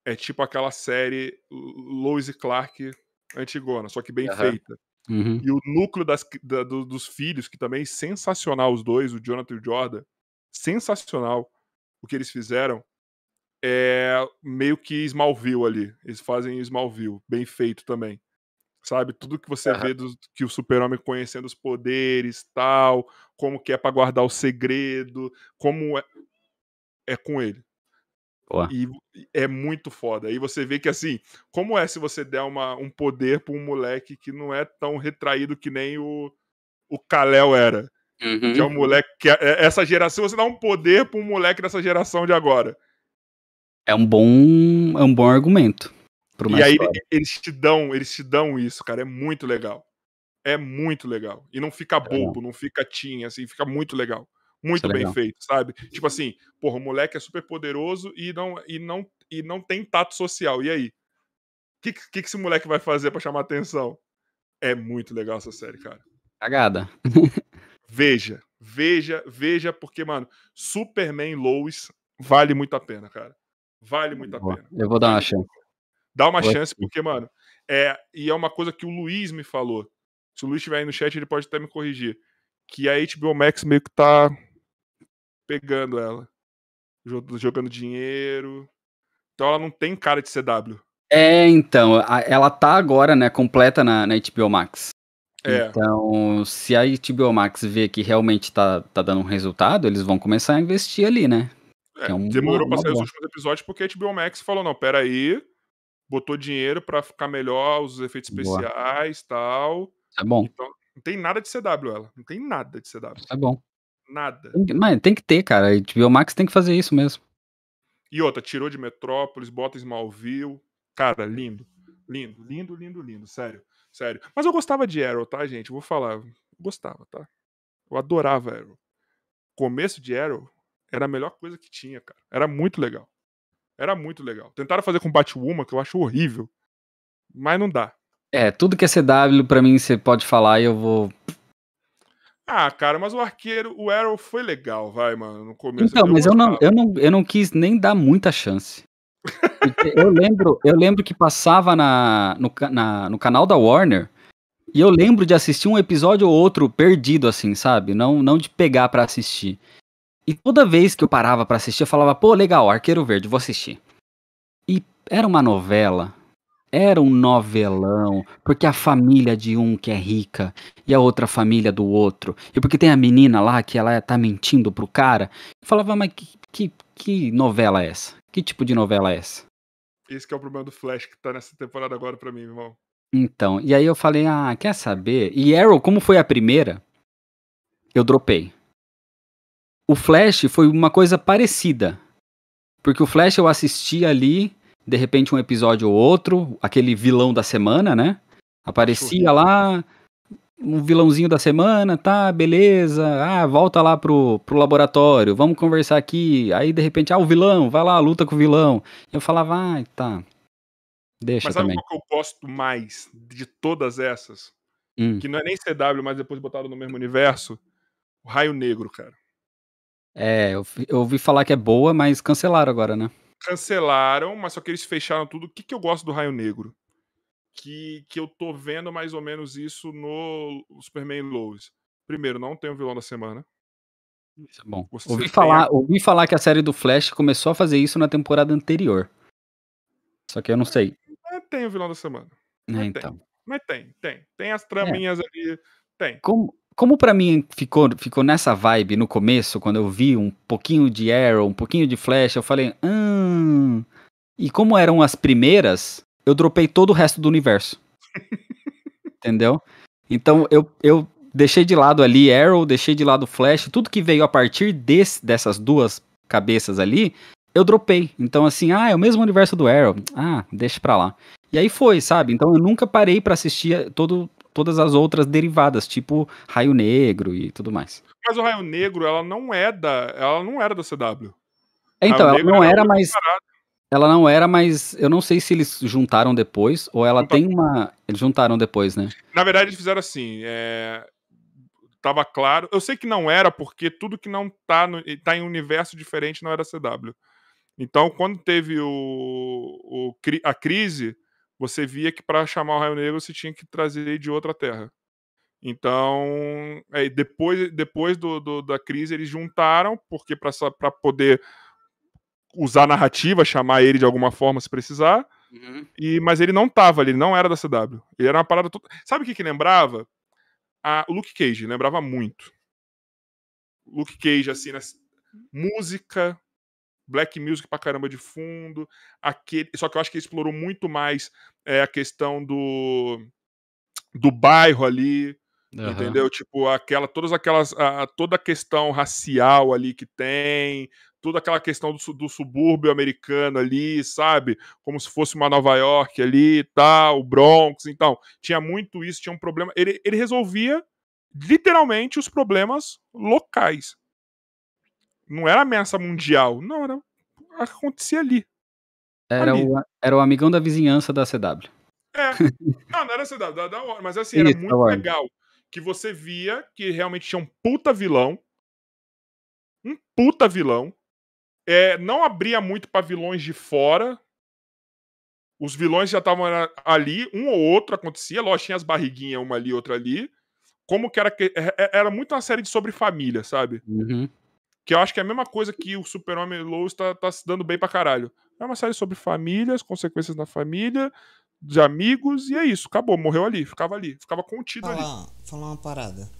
é tipo aquela série Lois e Clark antigona, só que bem Aham. feita. uhum, E o núcleo das, da- do- dos filhos, que também é sensacional, os dois, o Jonathan e o Jordan, sensacional o que eles fizeram. É meio que Smallville ali. Eles fazem Smallville, bem feito também. Sabe? Tudo que você Aham. vê do, que o super-homem conhecendo os poderes, tal, como que é pra guardar o segredo, como é, é com ele. Boa. E é muito foda. Aí você vê que assim, como é se você der uma, um poder pra um moleque que não é tão retraído que nem o, o Kal-El era. Que é um moleque. Que é- é- essa geração, você dá um poder pra um moleque dessa geração de agora. É um bom. É um bom argumento. e aí história. eles te dão, eles te dão isso, cara. É muito legal. É muito legal. E não fica bobo, não fica tinha, assim, fica muito legal. Muito Isso é bem legal. feito, sabe? Tipo assim, porra, o moleque é super poderoso e não, e não, e não tem tato social. E aí? O que, que, que esse moleque vai fazer pra chamar atenção? É muito legal essa série, cara. Cagada. Veja, veja, veja, porque, mano, Superman Lois vale muito a pena, cara. Vale muito a Boa. pena. Eu vou dar uma chance. Dá uma Vou chance, assistir. porque, mano, é, e é uma coisa que o Luiz me falou. Se o Luiz estiver aí no chat, ele pode até me corrigir. Que a HBO Max meio que tá pegando ela. Jo- Jogando dinheiro. Então ela não tem cara de CW. É, então, ela tá agora, né, completa na, na HBO Max. É. Então, se a HBO Max vê que realmente tá, tá dando um resultado, eles vão começar a investir ali, né? É, é uma- demorou pra uma sair os últimos episódios porque a HBO Max falou: não, peraí. Botou dinheiro pra ficar melhor, os efeitos especiais tal. Isso é bom, Então, não tem nada de CW ela. Não tem nada de CW. isso é bom. Nada. Mas tem que ter, cara. A HBO Max tem que fazer isso mesmo. E outra, tirou de Metrópolis, bota Smallville. Cara, lindo. Lindo, lindo, lindo, lindo. Sério. Sério. Mas eu gostava de Arrow, tá, gente? Vou falar. Gostava, tá? Eu adorava Arrow. Começo de Arrow era a melhor coisa que tinha, cara. Era muito legal. Era muito legal. Tentaram fazer com Batwoman, que eu acho horrível. Mas não dá. É, tudo que é CW, pra mim, você pode falar e eu vou. Ah, cara, mas o arqueiro, o Arrow foi legal, vai, mano, no começo. Então, mas eu não, eu, não, eu não quis nem dar muita chance. Eu lembro, eu lembro que passava na, no, na- no canal da Warner e eu lembro de assistir um episódio ou outro perdido, assim, sabe? Não, não de pegar pra assistir. E toda vez que eu parava pra assistir, eu falava, pô, legal, Arqueiro Verde, vou assistir. E era uma novela, era um novelão, porque a família de um que é rica e a outra família do outro. E porque tem a menina lá que ela tá mentindo pro cara. Eu falava, mas que, que, que novela é essa? Que tipo de novela é essa? Esse que é o problema do Flash que tá nessa temporada agora pra mim, irmão. Então, e aí eu falei, ah, quer saber? E Arrow, como foi a primeira, eu dropei. O Flash foi uma coisa parecida. Porque o Flash eu assisti ali, de repente um episódio ou outro, aquele vilão da semana, né? Aparecia lá, um vilãozinho da semana, tá, beleza. Ah, volta lá pro, pro laboratório, vamos conversar aqui. Aí de repente, ah, o vilão, vai lá, luta com o vilão. Eu falava, ah, tá. Deixa Mas sabe também. qual que eu gosto mais de todas essas? Hum. Que não é nem CW, mas depois botaram no mesmo universo. O Raio Negro, cara. É, eu, eu ouvi falar que é boa, mas cancelaram agora, né? Cancelaram, mas só que eles fecharam tudo. O que, que eu gosto do Raio Negro? Que, que eu tô vendo mais ou menos isso no Superman Lois. Primeiro, não tem o vilão da semana. Isso é bom. Você Ouvi tem falar, a- ouvi falar que a série do Flash começou a fazer isso na temporada anterior. Só que eu não sei. É, tem o vilão da semana. É, tem. então. Mas tem, tem. Tem as traminhas ali. Tem. Como, como para mim ficou, ficou nessa vibe no começo, quando eu vi um pouquinho de Arrow, um pouquinho de Flash, eu falei, hum. E como eram as primeiras, eu dropei todo o resto do universo. Entendeu? Então eu, eu deixei de lado ali Arrow, deixei de lado Flash, tudo que veio a partir desse, dessas duas cabeças ali, eu dropei. Então assim, ah, é o mesmo universo do Arrow. Ah, deixa pra lá. E aí foi, sabe? Então eu nunca parei pra assistir todo, todas as outras derivadas, tipo Raio Negro e tudo mais. Mas o Raio Negro, ela não é da. Ela não era da CW. Então, Raio ela Negro não era, parada. ela não era, mas eu não sei se eles juntaram depois ou ela Juntaram. tem uma, eles juntaram depois, né? Na verdade, eles fizeram assim. É... Tava claro. Eu sei que não era, porque tudo que não tá, no... tá em um universo diferente não era CW. Então, quando teve o... o a crise, você via que para chamar o Raio Negro você tinha que trazer de outra terra. Então, é, depois, depois do, do- da crise, eles juntaram, porque para poder usar a narrativa, chamar ele de alguma forma se precisar. E, mas ele não tava ali, ele não era da CW. Ele era uma parada. to- Sabe o que que lembrava? A, o Luke Cage, lembrava muito. Luke Cage, assim, nas... música, black music pra caramba de fundo. Aquele... Só que eu acho que ele explorou muito mais é, a questão do, do bairro ali. Entendeu? Tipo, aquela, todas aquelas. a- toda a questão racial ali que tem, toda aquela questão do, do subúrbio americano ali, sabe? Como se fosse uma Nova York ali e tal, o Bronx. Então, tinha muito isso, tinha um problema. Ele, ele resolvia literalmente os problemas locais. Não era ameaça mundial, não, era. Acontecia ali. Era ali. o, era o amigão da vizinhança da CW. É. Não, não era CW, da, da Warner, mas assim, era Isso, muito legal. Que você via que realmente tinha um puta vilão. Um puta vilão. É, não abria muito pra vilões de fora. Os vilões já estavam ali, um ou outro acontecia. Lógico, tinha as barriguinhas, uma ali, outra ali. Como que era. é- é- Era muito uma série de sobre família, sabe? Uhum. Que eu acho que é a mesma coisa que o Super-Homem Lois tá, tá se dando bem pra caralho. É uma série sobre famílias, consequências na família, de amigos, e é isso. Acabou, morreu ali, ficava ali, ficava contido ali. Falar, uma parada.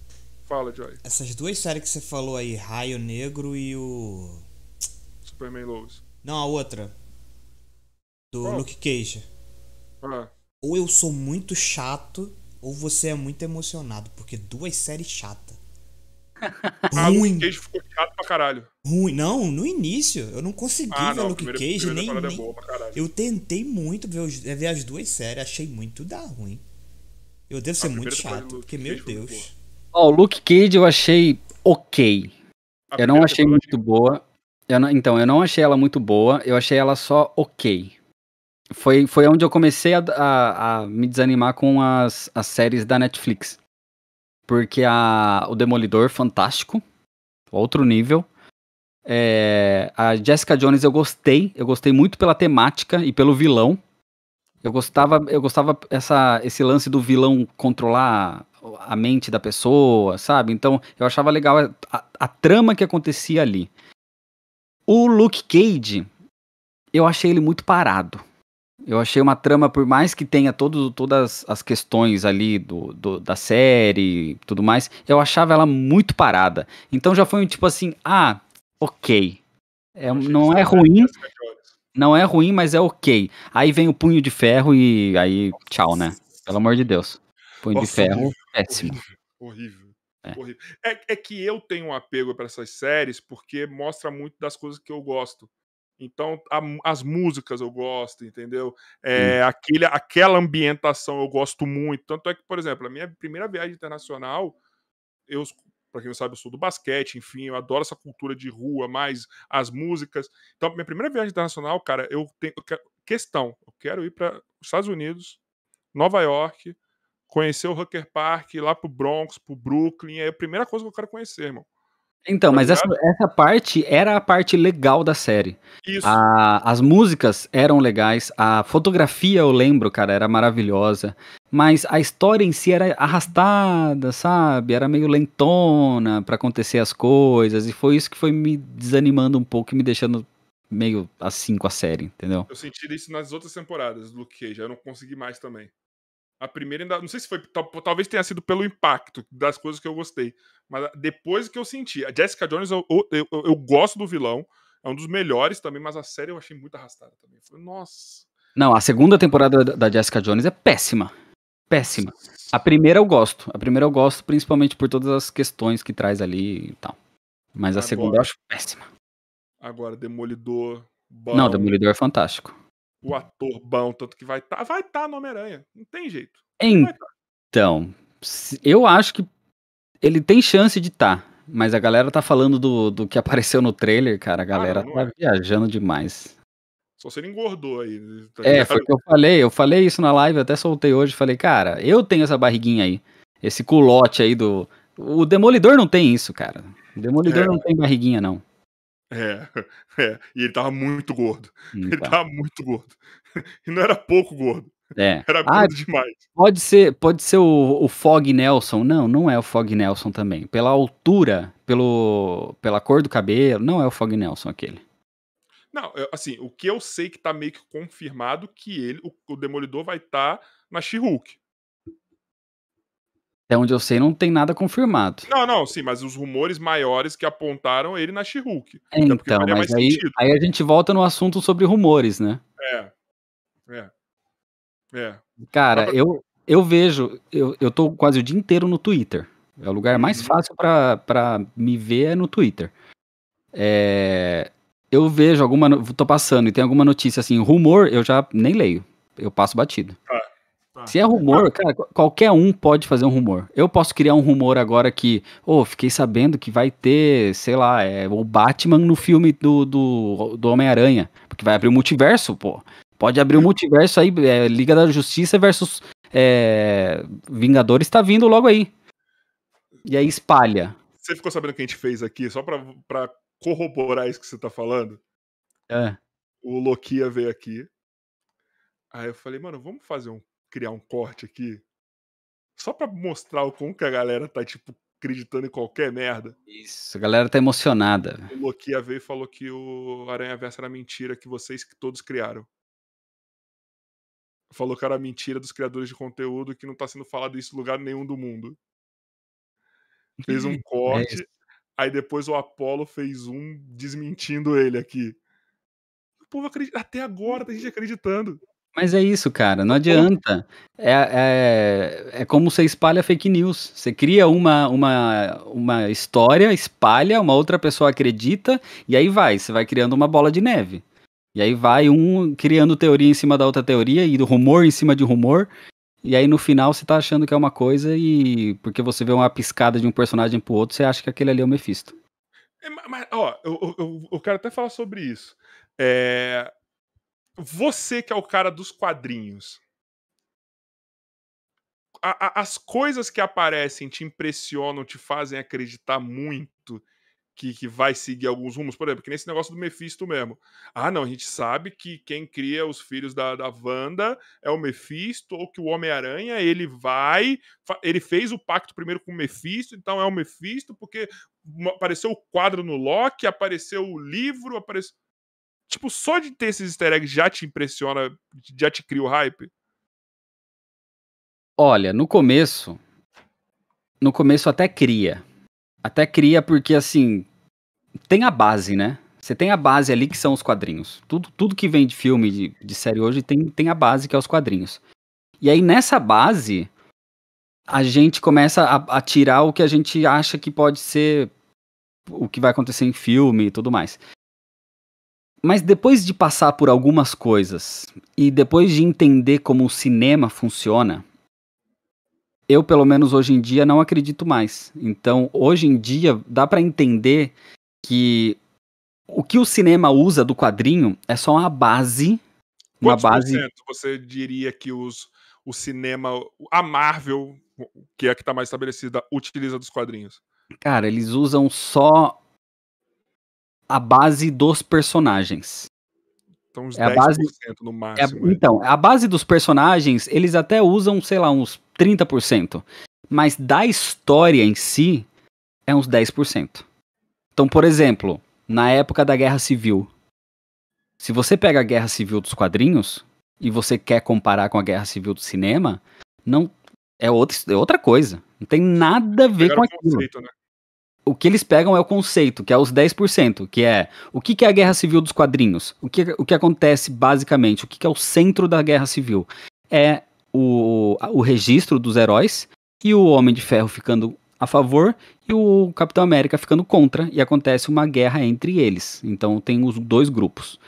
Fala, Joy. Essas duas séries que você falou aí, Raio Negro e o. Superman Lois. Não, a outra. Do Qual? Luke Cage. Ah, Ou eu sou muito chato, ou você é muito emocionado. Porque duas séries chatas. Ah Luke ruim, Cage ficou chato pra caralho. ruim. Não, no início. Eu não consegui Ah, ver não, Luke primeira, Cage, primeira nem. é nem- boa pra caralho. Eu tentei muito ver, os- ver as duas séries, achei muito da ruim. Eu devo ser muito chato, Luke porque, meu Cage muito Deus. Ó, o Luke Cage eu achei ok. A Eu não achei muito boa. Eu não- então, eu não achei ela muito boa. Eu achei ela só ok. Foi, foi onde eu comecei a, a- a me desanimar com as, as séries da Netflix. Porque a, o Demolidor, fantástico. Outro nível. É, a Jessica Jones eu gostei. Eu gostei muito pela temática e pelo vilão. Eu gostava, eu gostava essa, esse lance do vilão controlar a mente da pessoa, sabe? Então eu achava legal a, a, a trama que acontecia ali. O Luke Cage, eu achei ele muito parado. Eu achei uma trama, por mais que tenha todo, todas as questões ali do, do, da série e tudo mais, eu achava ela muito parada. Então já foi um tipo assim, ah, ok. É, não é ruim. Não é ruim, mas é ok. Aí vem o punho de ferro e aí, tchau, né? Pelo amor de Deus. Punho Nossa, de ferro, horrível, péssimo. Horrível. É. horrível. É, é que eu tenho um apego para essas séries porque mostra muito das coisas que eu gosto. Então, a, as músicas eu gosto, entendeu? É, aquele, aquela ambientação eu gosto muito. Tanto é que, por exemplo, a minha primeira viagem internacional, eu, para quem não sabe, eu sou do basquete, enfim, eu adoro essa cultura de rua, mais as músicas. Então, minha primeira viagem internacional, cara, eu tenho eu quero, questão, eu quero ir para os Estados Unidos, Nova York, conhecer o Hucker Park, ir lá pro Bronx, pro Brooklyn, é a primeira coisa que eu quero conhecer, irmão. Então, tá mas essa, essa parte era a parte legal da série. Isso. A, as músicas eram legais, a fotografia, eu lembro, cara, era maravilhosa. Mas a história em si era arrastada, sabe? Era meio lentona para acontecer as coisas. E foi isso que foi me desanimando um pouco e me deixando meio assim com a série, entendeu? Eu senti isso nas outras temporadas do Luke Cage, eu não consegui mais também. A primeira ainda. Não sei se foi. Talvez tenha sido pelo impacto das coisas que eu gostei. Mas depois que eu senti. A Jessica Jones, eu, eu, eu, eu gosto do vilão. É um dos melhores também, mas a série eu achei muito arrastada também. Falei, nossa. Não, a segunda temporada da Jessica Jones é péssima. Péssima. A primeira eu gosto. A primeira eu gosto, principalmente por todas as questões que traz ali e tal. Mas a agora, segunda eu acho péssima. Agora, Demolidor. Bom. Não, Demolidor é fantástico o ator bom, tanto que vai estar, tá, vai estar tá no Homem-Aranha. Não tem jeito. Então, eu acho que ele tem chance de estar. Tá, mas a galera tá falando do, do que apareceu no trailer, cara. A galera ah, não, não tá é. viajando demais. Só ele engordou aí. Tá é, foi o que eu falei. Eu falei isso na live, até soltei hoje. Falei, cara, eu tenho essa barriguinha aí. Esse culote aí do. O Demolidor não tem isso, cara. O Demolidor é. não tem barriguinha, não. É, é. E ele tava muito gordo. Hum, ele tá. tava muito gordo. E não era pouco gordo. É. Era ah, gordo demais. Pode ser, pode ser o, o Fog Nelson. Não, não é o Fog Nelson também. Pela altura, pelo, pela cor do cabelo, não é o Fog Nelson aquele. Não, assim, o que eu sei que tá meio que confirmado que ele, o, o Demolidor vai estar tá na She-Hulk. Até onde eu sei, não tem nada confirmado. Não, não, sim, mas os rumores maiores que apontaram ele na She-Hulk. Então, mas aí, aí, a gente volta no assunto sobre rumores, né? É. É. É. Cara, pra... eu, eu vejo, eu, eu tô quase o dia inteiro no Twitter. É o lugar mais uhum. fácil para me ver é no Twitter. É, eu vejo alguma. tô passando e tem alguma notícia assim, rumor, eu já nem leio. Eu passo batido. Ah. Se é rumor, cara, qualquer um pode fazer um rumor. Eu posso criar um rumor agora que, ô, oh, fiquei sabendo que vai ter, sei lá, é, o Batman no filme do, do, do Homem-Aranha. Porque vai abrir o multiverso, pô. Pode abrir o multiverso aí, é, Liga da Justiça versus é, Vingadores tá vindo logo aí. E aí espalha. Você ficou sabendo o que a gente fez aqui, só pra, pra corroborar isso que você tá falando? É. O Lokia veio aqui. Aí eu falei, mano, vamos fazer um criar um corte aqui. Só pra mostrar o como que a galera tá, tipo, acreditando em qualquer merda. Isso, a galera tá emocionada. O Lokia veio e falou que o Aranha Verso era mentira que vocês que todos criaram. Falou que era mentira dos criadores de conteúdo que não tá sendo falado isso em lugar nenhum do mundo. Fez um é corte, é aí depois o Apollo fez um desmentindo ele aqui. O povo acredita, até agora tem gente acreditando. Mas é isso, cara, não adianta. É, é, é como você espalha fake news. Você cria uma, uma, uma história, espalha, uma outra pessoa acredita, e aí vai, você vai criando uma bola de neve. E aí vai um criando teoria em cima da outra teoria, e do rumor em cima de rumor, e aí no final você tá achando que é uma coisa, e porque você vê uma piscada de um personagem pro outro, você acha que aquele ali é o Mephisto. É, mas, ó, eu, eu, eu quero até falar sobre isso. É, você que é o cara dos quadrinhos. A, a, as coisas que aparecem te impressionam, te fazem acreditar muito que, que vai seguir alguns rumos, por exemplo, que nesse negócio do Mephisto mesmo. Ah, não, a gente sabe que quem cria os filhos da, da Wanda é o Mephisto, ou que o Homem-Aranha, ele vai. Ele fez o pacto primeiro com o Mephisto, então é o Mephisto, porque apareceu o quadro no Loki, apareceu o livro, apareceu. Tipo, só de ter esses easter eggs já te impressiona, já te cria o hype? Olha, no começo. No começo até cria. Até cria porque, assim, tem a base, né? Você tem a base ali que são os quadrinhos. Tudo, tudo que vem de filme, de, de série hoje, tem, tem a base que é os quadrinhos. E aí, nessa base, a gente começa a, a tirar o que a gente acha que pode ser o que vai acontecer em filme e tudo mais. Mas depois de passar por algumas coisas e depois de entender como o cinema funciona, eu, pelo menos hoje em dia, não acredito mais. Então, hoje em dia, dá para entender que o que o cinema usa do quadrinho é só uma base. Uma Quantos base. você diria que os, o cinema, a Marvel, que é a que está mais estabelecida, utiliza dos quadrinhos? Cara, eles usam só a base dos personagens. Então, uns É a 10% base- no É, máximo. é. então, a base dos personagens, eles até usam, sei lá, uns 30%. Mas da história em si, é uns 10%. Então, por exemplo, na época da Guerra Civil, se você pega a Guerra Civil dos quadrinhos e você quer comparar com a Guerra Civil do cinema, não é outra, é outra coisa. Não tem nada a ver Pegaram com aquilo conceito, né? O que eles pegam é o conceito, que é os 10%, que é o que, que é a guerra civil dos quadrinhos? O que, o que acontece basicamente? O que, que é o centro da guerra civil? É o, o registro dos heróis e o Homem de Ferro ficando a favor e o Capitão América ficando contra, e acontece uma guerra entre eles. Então tem os dois grupos.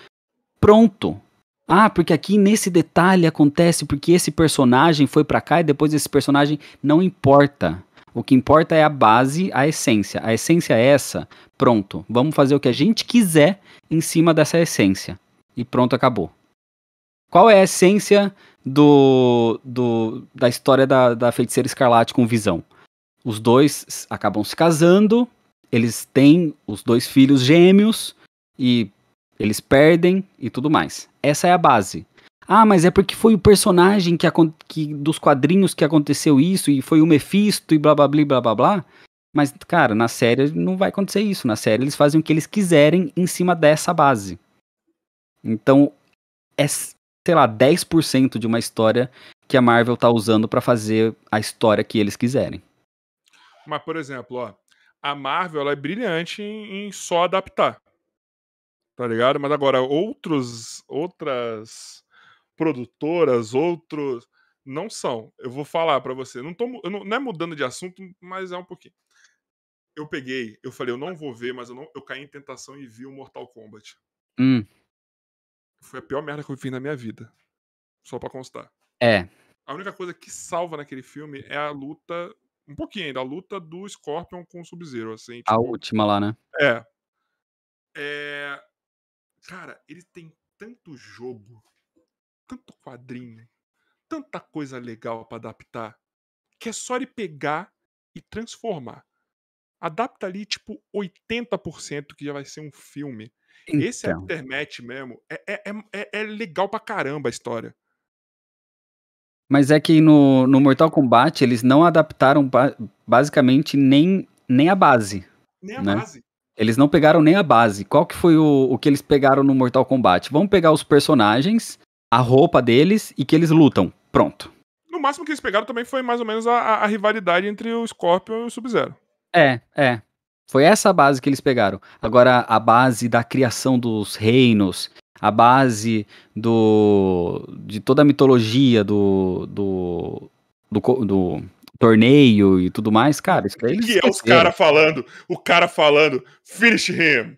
Pronto. Ah, porque aqui nesse detalhe acontece porque esse personagem foi pra cá e depois esse personagem não importa. O que importa é a base, a essência. A essência é essa. Pronto. Vamos fazer o que a gente quiser em cima dessa essência. E pronto, acabou. Qual é a essência do, do da história da, da feiticeira escarlate com visão? Os dois acabam se casando, eles têm os dois filhos gêmeos e eles perdem e tudo mais. Essa é a base. Ah, mas é porque foi o personagem que, que dos quadrinhos que aconteceu isso e foi o Mephisto e blá blá blá blá blá blá. Mas, cara, na série não vai acontecer isso. Na série eles fazem o que eles quiserem em cima dessa base. Então, é, sei lá, 10% de uma história que a Marvel tá usando pra fazer a história que eles quiserem. Mas, por exemplo, ó, a Marvel ela é brilhante em, em só adaptar. Tá ligado? Mas agora, outros, outras produtoras, outros. Não são. Eu vou falar pra você. Não, tô, não, não é mudando de assunto, mas é um pouquinho. Eu peguei, eu falei, eu não vou ver, mas eu, não, eu caí em tentação e vi o Mortal Kombat. Hum, Foi a pior merda que eu fiz na minha vida. Só pra constar. é. A única coisa que salva naquele filme é a luta. Um pouquinho ainda, a luta do Scorpion com o Sub-Zero, assim. A tipo, última lá, né? É. É. Cara, ele tem tanto jogo, tanto quadrinho, tanta coisa legal pra adaptar, que é só ele pegar e transformar. Adapta ali, tipo, 80% que já vai ser um filme. Esse Então, Aftermath mesmo é, é, é, é- é legal pra caramba a história. mas é que no, no Mortal Kombat eles não adaptaram ba- basicamente nem, nem a base. Nem a Né? base. Eles não pegaram nem a base. Qual que foi o, o que eles pegaram no Mortal Kombat? Vamos pegar os personagens, a roupa deles e que eles lutam. Pronto. No máximo que eles pegaram também foi mais ou menos a, a- rivalidade entre o Scorpion e o Sub-Zero. É, é. Foi essa a base que eles pegaram. Agora, a base da criação dos reinos, a base do de toda a mitologia do do, do, do torneio e tudo mais, cara, isso daí Que é os caras falando, o cara falando, finish him.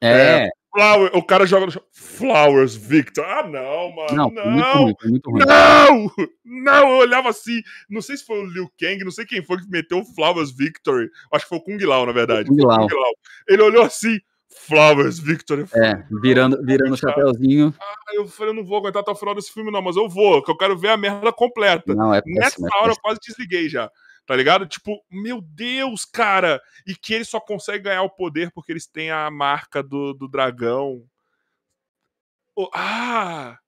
É, Flower, o cara joga no chão, Flowers Victor. Ah, não, mano. não, Não, muito ruim, muito ruim. não, não, eu olhava assim. Não sei se foi o Liu Kang, não sei quem foi que meteu o Flowers Victory. Acho que foi o Kung Lao, na verdade. Kung Lao. Kung Lao. Ele olhou assim, Flowers Victory. É, virando, virando o chapéuzinho. Aí eu falei, eu não vou aguentar até o final desse filme, não, mas eu vou, que eu quero ver a merda completa. Não, é Nessa péssimo. é hora eu quase desliguei já. Tá ligado? Tipo, meu Deus, cara! E que eles só conseguem ganhar o poder porque eles têm a marca do, do dragão. Oh, ah!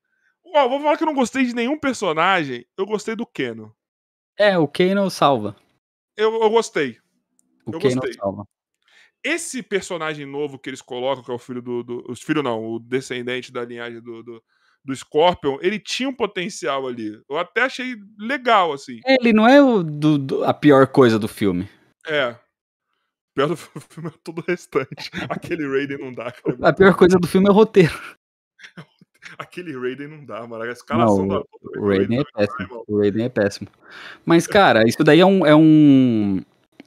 Oh, vou falar que eu não gostei de nenhum personagem. Eu gostei do Keno. É, o Kano salva. Eu, eu gostei. O Eu Kano gostei. salva. Esse personagem novo que eles colocam, que é o filho do. do os filho não, o descendente da linhagem do, do, do Scorpion, ele tinha um potencial ali. Eu até achei legal, assim. Ele não é o do- do- a pior coisa do filme. É. Pior do filme é todo o restante. Aquele Raiden não dá, cara. A pior coisa do filme é o roteiro. Aquele Raiden não dá, mano. A escalação Não, da O Raiden é dá, péssimo. O Raiden é péssimo. Mas, cara, isso daí é um. É, um,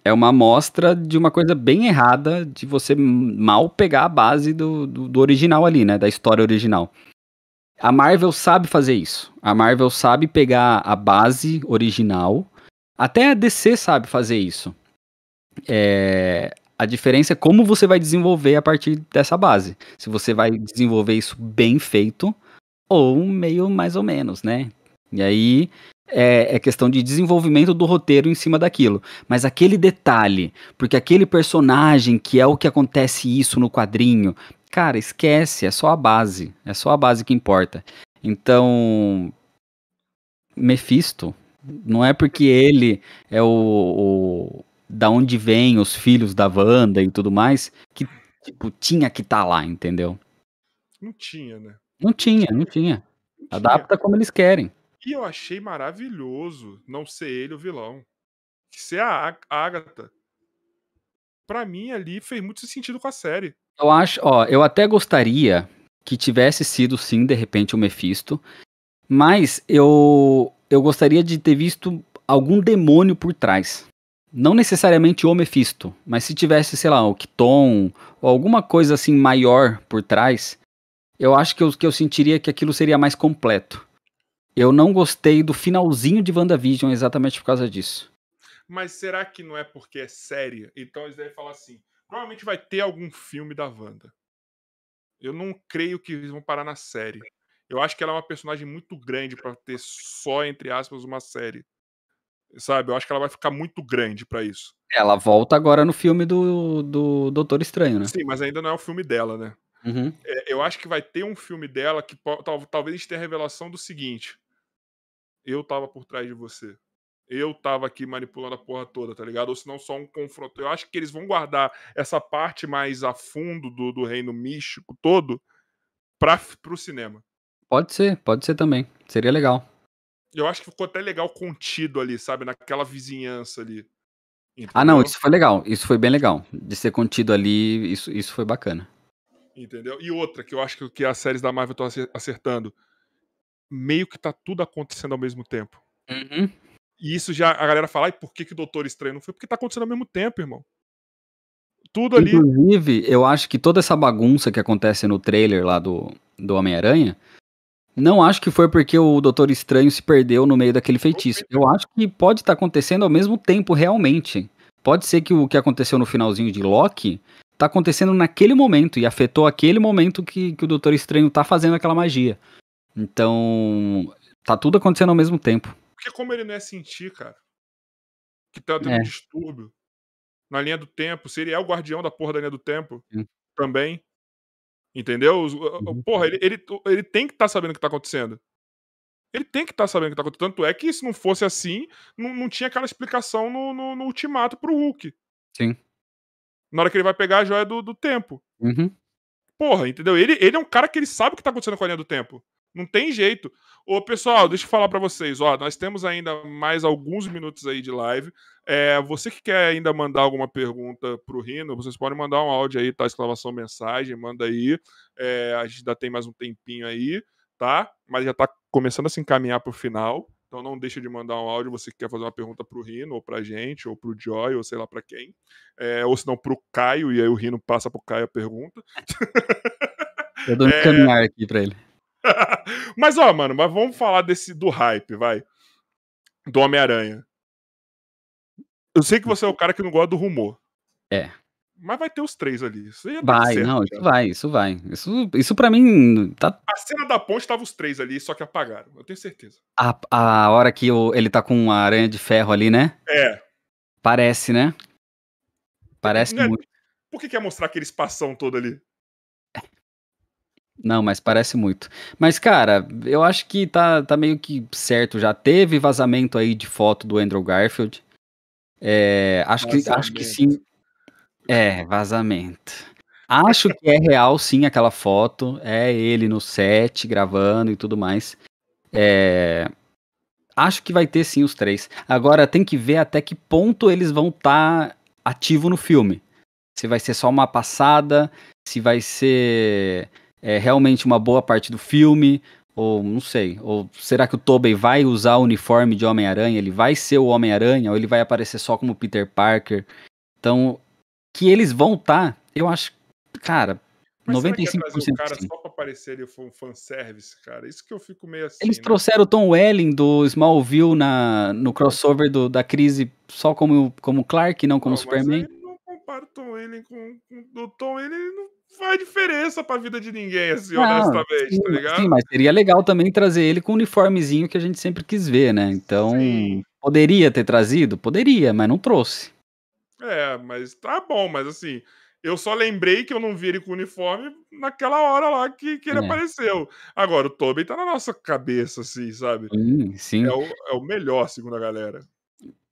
é uma amostra de uma coisa bem errada de você mal pegar a base do, do, do original ali, né? Da história original. A Marvel sabe fazer isso. A Marvel sabe pegar a base original. Até a DC sabe fazer isso. É, a diferença é como você vai desenvolver a partir dessa base. Se você vai desenvolver isso bem feito ou meio mais ou menos, né? E aí é, é questão de desenvolvimento do roteiro em cima daquilo. Mas aquele detalhe, porque aquele personagem que é o que acontece isso no quadrinho, cara, esquece, é só a base. É só a base que importa. Então, Mephisto, não é porque ele é o, o- da onde vem os filhos da Wanda e tudo mais, que tipo, tinha que estar lá, entendeu? Não tinha, né? Não tinha, não tinha. Não tinha. Adapta como eles querem. E eu achei maravilhoso não ser ele o vilão. Ser a Ag- Agatha. Pra mim, ali fez muito sentido com a série. Eu acho, ó, eu até gostaria que tivesse sido sim, de repente, o Mephisto, mas eu eu gostaria de ter visto algum demônio por trás. Não necessariamente o Mephisto, mas se tivesse, sei lá, o Kiton ou alguma coisa assim maior por trás, eu acho que eu, que eu sentiria que aquilo seria mais completo. Eu não gostei do finalzinho de WandaVision exatamente por causa disso. Mas será que não é porque é série? Então eles devem falar assim: provavelmente vai ter algum filme da Wanda. Eu não creio que eles vão parar na série. Eu acho que ela é uma personagem muito grande pra ter só, entre aspas, uma série. Sabe? Eu acho que ela vai ficar muito grande pra isso. Ela volta agora no filme do, do Doutor Estranho, né? Sim, mas ainda não é o filme dela, né? Uhum. É, eu acho que vai ter um filme dela que tal- talvez tenha a revelação do seguinte: eu tava por trás de você. Eu tava aqui manipulando a porra toda, tá ligado? Ou se não só um confronto. Eu acho que eles vão guardar essa parte mais a fundo do, do reino místico todo pra, pro cinema. Pode ser, pode ser também. Seria legal. Eu acho que ficou até legal contido ali, sabe? Naquela vizinhança ali. Ah, não, Entendeu? isso foi legal. Isso foi bem legal. De ser contido ali, isso, isso foi bacana. Entendeu? E outra, que eu acho que, que as séries da Marvel estão acertando. Meio que tá tudo acontecendo ao mesmo tempo. Uhum. E isso já a galera fala, e por que, que o Doutor Estranho não foi? Porque tá acontecendo ao mesmo tempo, irmão. Tudo ali. Inclusive, eu acho que toda essa bagunça que acontece no trailer lá do, do Homem-Aranha, não acho que foi porque o Doutor Estranho se perdeu no meio daquele feitiço. Eu acho que pode estar acontecendo ao mesmo tempo, realmente. Pode ser que o que aconteceu no finalzinho de Loki tá acontecendo naquele momento e afetou aquele momento que, que o Doutor Estranho tá fazendo aquela magia. Então, tá tudo acontecendo ao mesmo tempo. Porque como ele não é sentir, cara, que tá tendo É. um distúrbio na linha do tempo, se ele é o guardião da porra da linha do tempo, Sim. também. Entendeu? Uhum. Porra, ele, ele, ele tem que estar sabendo o que tá acontecendo. Ele tem que estar sabendo o que tá acontecendo. Tanto é que se não fosse assim, não, não tinha aquela explicação no, no, no ultimato pro Hulk. Sim. Na hora que ele vai pegar a joia do, do tempo. Uhum. Porra, entendeu? Ele, ele é um cara que ele sabe o que tá acontecendo com a linha do tempo. Não tem jeito. Ô, pessoal, deixa eu falar pra vocês. Ó, nós temos ainda mais alguns minutos aí de live. É, você que quer ainda mandar alguma pergunta pro Rino, vocês podem mandar um áudio aí, tá? Exclamação mensagem, manda aí. É, a gente ainda tem mais um tempinho aí, tá? Mas já tá começando a se encaminhar pro final. Então não deixa de mandar um áudio, você que quer fazer uma pergunta pro Rino, ou pra gente, ou pro Joy, ou sei lá pra quem. É, ou se não pro Caio, e aí o Rino passa pro Caio a pergunta. Eu dou um É. caminhar aqui pra ele. mas, ó, mano, mas vamos falar desse do hype, vai. Do Homem-Aranha. Eu sei que você é o cara que não gosta do rumor. É. Mas vai ter os três ali. Isso Vai, certo, não, isso vai, isso vai. Isso, isso pra mim, tá A cena da ponte tava os três ali, só que apagaram. Eu tenho certeza. a, a hora que o- ele tá com a aranha de ferro ali, né? É. Parece, né? Parece Né? muito. Por que quer mostrar aquele espação todo ali? Não, mas parece muito. Mas, cara, eu acho que tá, tá meio que certo. Já teve vazamento aí de foto do Andrew Garfield. É, acho, que, acho que sim. Vazamento. É, vazamento. Acho que é real, sim, aquela foto. É ele no set, gravando e tudo mais. É, acho que vai ter sim os três. Agora tem que ver até que ponto eles vão estar ativo no filme. Se vai ser só uma passada, se vai ser é, realmente uma boa parte do filme, ou não sei. Ou será que o Tobey vai usar o uniforme de Homem-Aranha? Ele vai ser o Homem-Aranha ou ele vai aparecer só como Peter Parker? Então, que eles vão estar, eu acho, cara, Mas será que ia 95% trazer o cara sim. só pra aparecer ele foi um fanservice, cara? Isso que eu fico meio assim. Eles né? trouxeram o Tom Welling do Smallville na, no crossover do- da crise só como, como Clark, não como Não, mas Superman. aí não compara o Tom Welling com, com o Tom Welling não faz diferença pra vida de ninguém, assim, Não, honestamente, sim, tá ligado? sim, mas seria legal também trazer ele com o uniformezinho que a gente sempre quis ver, né? Então, Sim. poderia ter trazido? Poderia, mas não trouxe. É, mas tá bom, mas assim, eu só lembrei que eu não vi ele com o uniforme naquela hora lá que, que ele É. apareceu. Agora, o Tobey tá na nossa cabeça, assim, sabe? Sim, sim. É o, é o melhor, segundo a galera.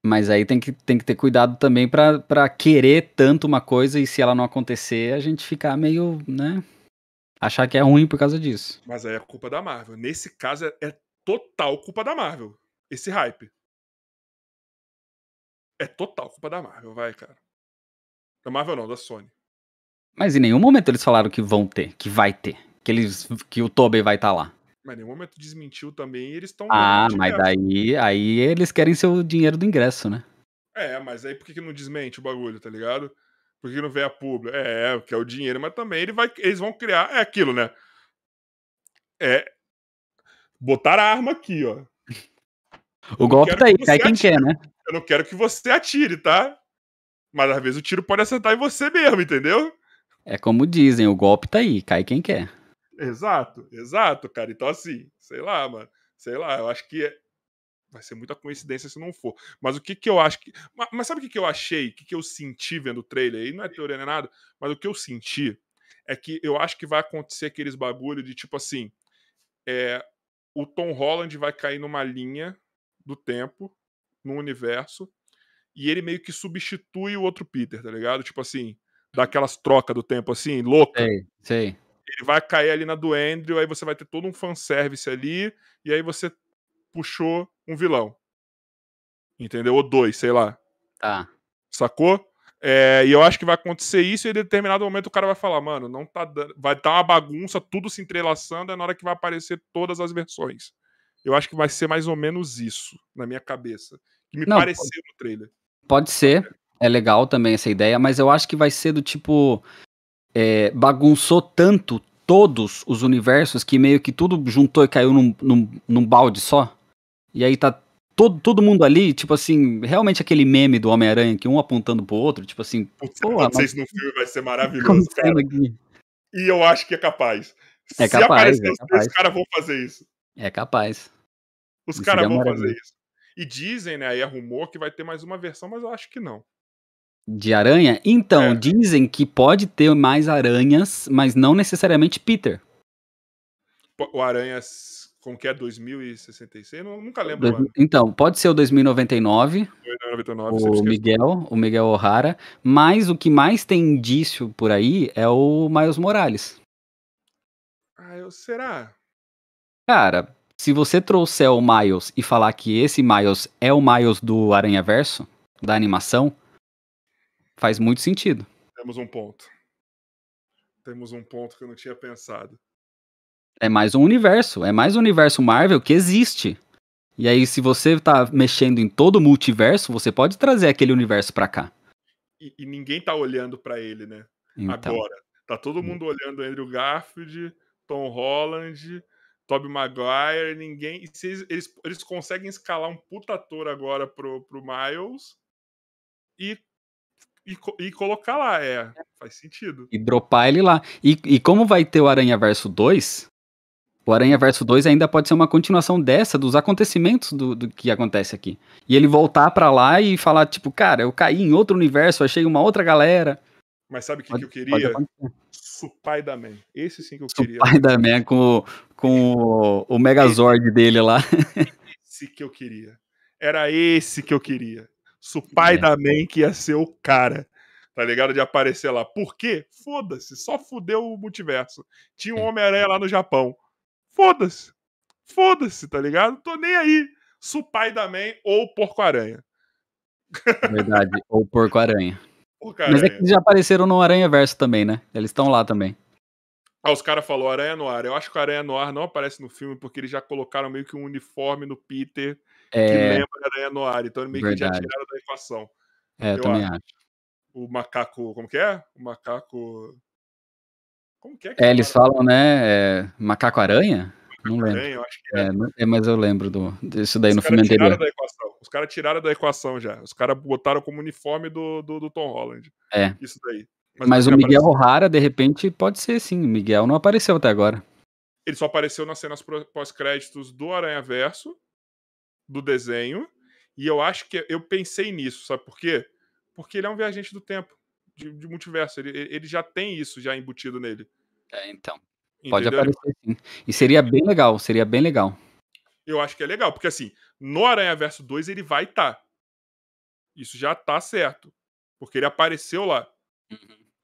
Mas aí tem que, tem que ter cuidado também pra, pra querer tanto uma coisa e se ela não acontecer, a gente ficar meio, né? Achar que é ruim por causa disso. Mas aí é culpa da Marvel. Nesse caso, é, é total culpa da Marvel. Esse hype. É total culpa da Marvel, vai, cara. Da Marvel não, da Sony. Mas em nenhum momento eles falaram que vão ter, que vai ter. Que, eles, que o Tobey vai estar lá. Mas em nenhum momento desmentiu também e eles estão Ah, mas daí aí eles querem seu dinheiro do ingresso, né? É, mas aí por que, que não desmente o bagulho, tá ligado? Por que não vem a público? É, que é o dinheiro, mas também ele vai, eles vão criar. É aquilo, né? É. Botar a arma aqui, ó. O golpe tá aí, cai quem atire. quer, né? Eu não quero que você atire, tá? Mas às vezes o tiro pode acertar em você mesmo, entendeu? É como dizem, o golpe tá aí, cai quem quer. Exato, exato, cara. Então, assim, sei lá, mano. Sei lá, eu acho que é- vai ser muita coincidência se não for. Mas o que que eu acho que. Ma- Mas, sabe o que que eu achei? O que que eu senti vendo o trailer? aí não é teoria nem nada, mas o que eu senti é que eu acho que vai acontecer aqueles bagulho de tipo assim. É, o Tom Holland vai cair numa linha do tempo, no universo, e ele meio que substitui o outro Peter, tá ligado? Tipo assim, dá aquelas trocas do tempo assim, louca Sei, sei. Ele vai cair ali na do Andrew, aí você vai ter todo um fanservice ali, e aí você puxou um vilão. Entendeu? Ou dois, sei lá. Tá. Sacou? É, e eu acho que vai acontecer isso e em determinado momento o cara vai falar, mano, não tá dando. Vai estar uma bagunça, tudo se entrelaçando, é na hora que vai aparecer todas as versões. Eu acho que vai ser mais ou menos isso, na minha cabeça. Que me Não, pareceu no trailer. Pode ser, é legal também essa ideia, mas eu acho que vai ser do tipo. É, bagunçou tanto todos os universos que meio que tudo juntou e caiu num, num, num balde só. E aí tá todo, todo mundo ali, tipo assim, realmente aquele meme do Homem-Aranha que um apontando pro outro, tipo assim, Putz, se Pô, mas- isso no filme vai ser que maravilhoso, tá cara. aqui? E eu acho que é capaz. É Se capaz, aparecer é os capaz. os caras vão fazer isso. É capaz. Os caras seria vão fazer isso. E dizem, né? Aí é rumor que vai ter mais uma versão, mas eu acho que não. De aranha? Então, É. dizem que pode ter mais aranhas, mas não necessariamente Peter. O Aranha, como que é? 2066? Eu nunca lembro o Dois- ano. Então, pode ser o 2099, 99, sempre o esqueço. Miguel, o Miguel O'Hara, mas o que mais tem indício por aí é o Miles Morales. Ah, eu, será? Cara, se você trouxer o Miles e falar que esse Miles é o Miles do Aranha Verso, da animação, faz muito sentido. Temos um ponto. Temos um ponto que eu não tinha pensado. É mais um universo, é mais um universo Marvel que existe. E aí, se você tá mexendo em todo o multiverso, você pode trazer aquele universo pra cá. E, e ninguém tá olhando pra ele, né? Então, Agora. Tá todo mundo olhando Andrew Garfield, Tom Holland, Tobey Maguire, ninguém. eles, eles, eles conseguem escalar um puta ator agora pro, pro Miles e, e, e colocar lá. É, faz sentido. e dropar ele lá. E, e como vai ter o Aranha Verso 2, O Aranha Verso 2 ainda pode ser uma continuação dessa, dos acontecimentos do, do que acontece aqui. E ele voltar pra lá e falar, tipo, cara, eu caí em outro universo, achei uma outra galera. Mas sabe o que, que eu queria? acontecer. Spider-Man. Esse sim que eu O queria. Spider-Man com, com o, o Megazord dele lá. Esse que eu queria. Era esse que eu queria. Spider-Man que ia ser o cara. Tá ligado? De aparecer lá. Por quê? Foda-se. Só fudeu o multiverso. Tinha um Homem-Aranha lá no Japão. Foda-se. Foda-se, tá ligado? Tô nem aí. Spider-Man ou Porco-Aranha. Verdade. Ou Porco-Aranha. Mas é que eles já apareceram no Aranha Verso também, né? Eles estão lá também. Ah, os caras falaram Aranha Noir. Eu acho que o Aranha Noir não aparece no filme porque eles já colocaram meio que um uniforme no Peter que É, lembra Aranha Noir. Então meio que já Verdade. tiraram da equação. é, eu eu também acho. acho. O macaco. Como que é? O macaco. Como que é que É, eles falam, né? é, Macaco-Aranha? Não lembro. Aranha, que é. É, é, mas eu lembro do, disso daí Os no filme anterior. Os caras tiraram da equação já. Os caras botaram como uniforme do, do, do Tom Holland. É. Isso daí. Mas ele o Miguel apareceu- O'Hara, de repente, pode ser sim. O Miguel não apareceu até agora. Ele só apareceu nas cenas pós-créditos do Aranha Verso, do desenho. E eu acho que. Eu pensei nisso, sabe por quê? Porque ele é um viajante do tempo, de, de multiverso. Ele, ele já tem isso já embutido nele. É, então. Pode entendeu? aparecer sim. E seria bem legal, seria bem legal. Eu acho que é legal, porque assim, no Aranha Verso 2 ele vai estar. Isso já tá certo. Porque ele apareceu lá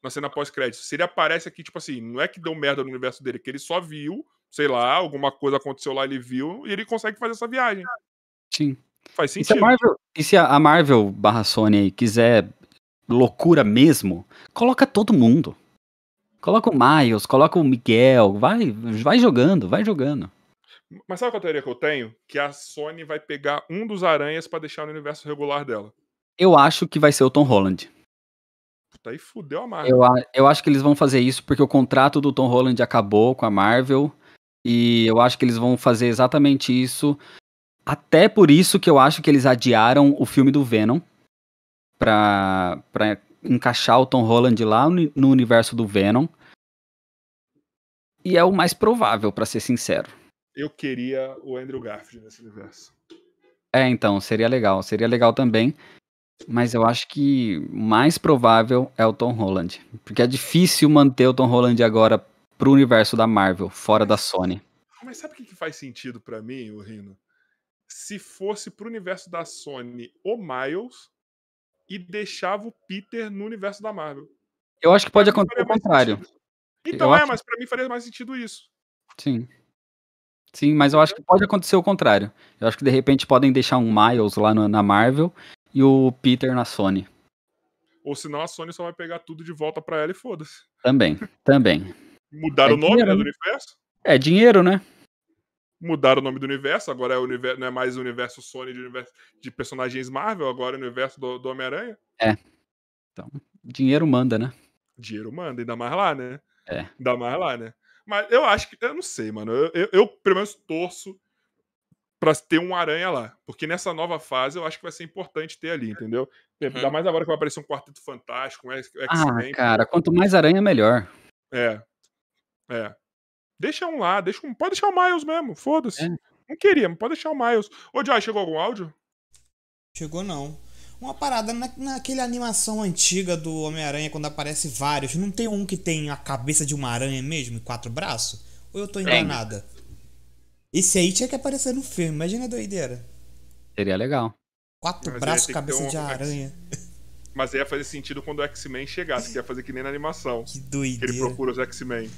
na cena pós-crédito. Se ele aparece aqui, tipo assim, não é que deu merda no universo dele, que ele só viu, sei lá, alguma coisa aconteceu lá, ele viu, e ele consegue fazer essa viagem. Sim. Faz E se a sentido. Marvel, e se a Marvel barra Sony aí quiser loucura mesmo, coloca todo mundo. Coloca o Miles, coloca o Miguel, vai, vai jogando, vai jogando. Mas sabe qual a teoria que eu tenho? Que a Sony vai pegar um dos aranhas pra deixar no universo regular dela. Eu acho que vai ser o Tom Holland. Puta, aí fudeu a Marvel. Eu, eu acho que eles vão fazer isso porque o contrato do Tom Holland acabou com a Marvel. E eu acho que eles vão fazer exatamente isso. Até por isso que eu acho que eles adiaram o filme do Venom. Pra, pra encaixar o Tom Holland lá no, universo do Venom. E é o mais provável, pra ser sincero. Eu queria o Andrew Garfield nesse universo. É, então, seria legal. Seria legal também. Mas eu acho que o mais provável é o Tom Holland. Porque é difícil manter o Tom Holland agora pro universo da Marvel, fora da Sony. Mas sabe o que, que faz sentido pra mim, o Rino? Se fosse pro universo da Sony o Miles e deixava o Peter no universo da Marvel. Eu acho que pode acontecer o contrário. sentido. Então Eu é, acho- mas pra mim faria mais sentido isso. Sim. Sim, mas eu acho que pode acontecer o contrário. Eu acho que de repente podem deixar um Miles lá no- na Marvel e o Peter na Sony. Ou senão a Sony só vai pegar tudo de volta pra ela e foda-se. Também, também. Mudaram É o nome dinheiro, né, do né? universo? É dinheiro, né? Mudaram o nome do universo, agora é o universo, não é mais o universo Sony de, universo, de personagens Marvel, agora é o universo do, do Homem-Aranha. Dinheiro manda, né? Dinheiro manda, ainda mais lá, né? É. Ainda mais lá, né? Mas eu acho que. Eu não sei, mano. Eu, eu, eu, pelo menos torço pra ter um aranha lá. Porque nessa nova fase eu acho que vai ser importante ter ali, entendeu? Ainda mais agora que vai aparecer um quarteto fantástico, um X- Uhum. Ah, X-Men. cara, quanto mais aranha, melhor. É. É. Deixa um lá, deixa um. Pode deixar o Miles mesmo, foda-se. É. Não queria, mas pode deixar o Miles. Ô, Jai, chegou algum áudio? Chegou não. Uma parada na, naquela animação antiga do Homem-Aranha, quando aparece vários, não tem um que tem a cabeça de uma aranha mesmo e quatro braços? Ou eu tô enganada? Esse aí tinha que aparecer no filme, imagina a doideira. Seria legal. Quatro Mas braços, cabeça um- de aranha. Mas ia fazer sentido quando o X-Men chegasse, que ia fazer que nem na animação. Que Que ele doideira. procura os X-Men.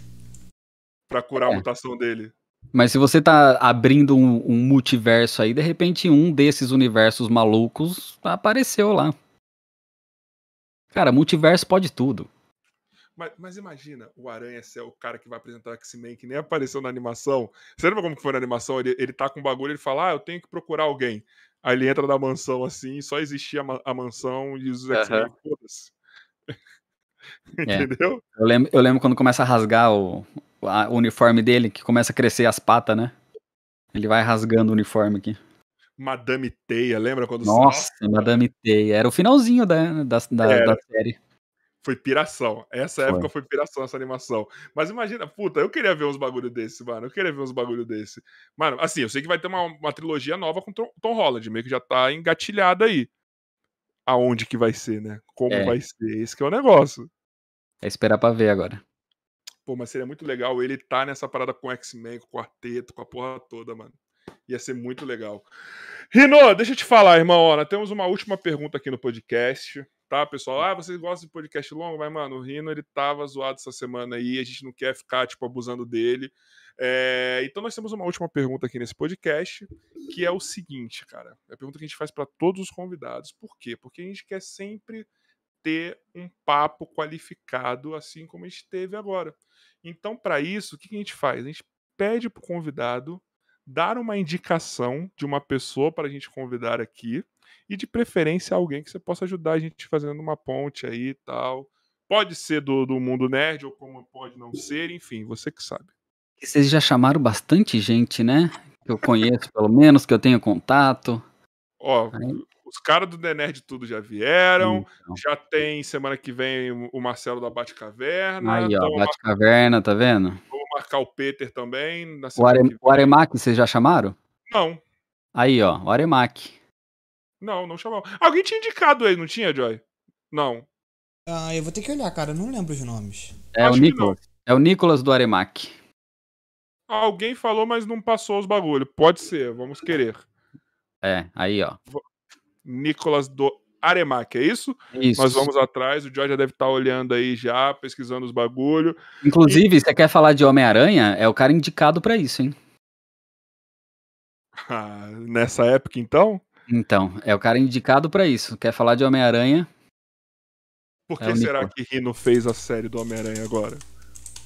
Pra curar É. a mutação dele. Mas se você tá abrindo um, um multiverso aí, de repente um desses universos malucos apareceu lá. Cara, multiverso pode tudo. Mas, mas imagina o Aranha ser o cara que vai apresentar o X-Men, que nem apareceu na animação. Você lembra como que foi na animação? Ele, ele tá com um bagulho, ele fala, ah, eu tenho que procurar alguém. Aí ele entra na mansão assim, só existia a, ma- a mansão e os X-Men, Aham. foda-se. É. Entendeu? Eu lembro, eu lembro quando começa a rasgar o, a- o uniforme dele, que começa a crescer as patas, né? Ele vai rasgando o uniforme aqui. Madame Teia, lembra quando Nossa, Madame Teia. Era o finalzinho da, da, da, da série. Foi piração. Essa foi. época foi piração, essa animação. Mas imagina, puta, eu queria ver uns bagulho desse, mano. Eu queria ver uns bagulho desse. Mano, assim, eu sei que vai ter uma, uma trilogia nova com Tom Holland, meio que já tá engatilhada aí. Aonde que vai ser, né? Como é. vai ser? Esse que é o negócio. É esperar pra ver agora. Pô, mas seria muito legal ele tá nessa parada com X-Men, com o quarteto, com a porra toda, mano. Ia ser muito legal. Rino, deixa eu te falar, irmão. Ó, nós temos uma última pergunta aqui no podcast tá, pessoal? Ah, vocês gostam de podcast longo? Mas, mano, o Rino, ele tava zoado essa semana aí, a gente não quer ficar, tipo, abusando dele. É, então, nós temos uma última pergunta aqui nesse podcast, que é o seguinte, cara. É a pergunta que a gente faz para todos os convidados. Por quê? Porque a gente quer sempre ter um papo qualificado, assim como a gente teve agora. Então, para isso, o que a gente faz? A gente pede pro convidado dar uma indicação de uma pessoa para a gente convidar aqui e de preferência alguém que você possa ajudar a gente fazendo uma ponte aí e tal. Pode ser do, do mundo nerd ou como pode não ser, enfim, você que sabe. Vocês já chamaram bastante gente, né? Que eu conheço, pelo menos, que eu tenho contato. Ó. os caras do The Nerd tudo já vieram. Então. Já tem semana que vem o Marcelo da Batcaverna. Aí, ó, então, Batcaverna, tá vendo? Vamos marcar o Peter também. o, Are, o Aremac, vocês já chamaram? Não. Aí, ó, o Aremac. Não, não chamou. Alguém tinha indicado aí, não tinha, Joy? Não. Ah, eu vou ter que olhar, cara. Eu não lembro os nomes. É Acho o Nicolas. É o Nicolas do Aremac. Alguém falou, mas não passou os bagulho. Pode ser, vamos querer. É, aí, ó. Nicolas do Aremac, é isso? Isso. Nós vamos atrás, o Joy já deve estar tá olhando aí já, pesquisando os bagulho. Inclusive, e... você quer falar de Homem-Aranha? É o cara indicado para isso, hein? Ah, nessa época, então? Então, é o cara indicado para isso. Quer falar de Homem-Aranha? Por que é será que Rino fez a série do Homem-Aranha agora?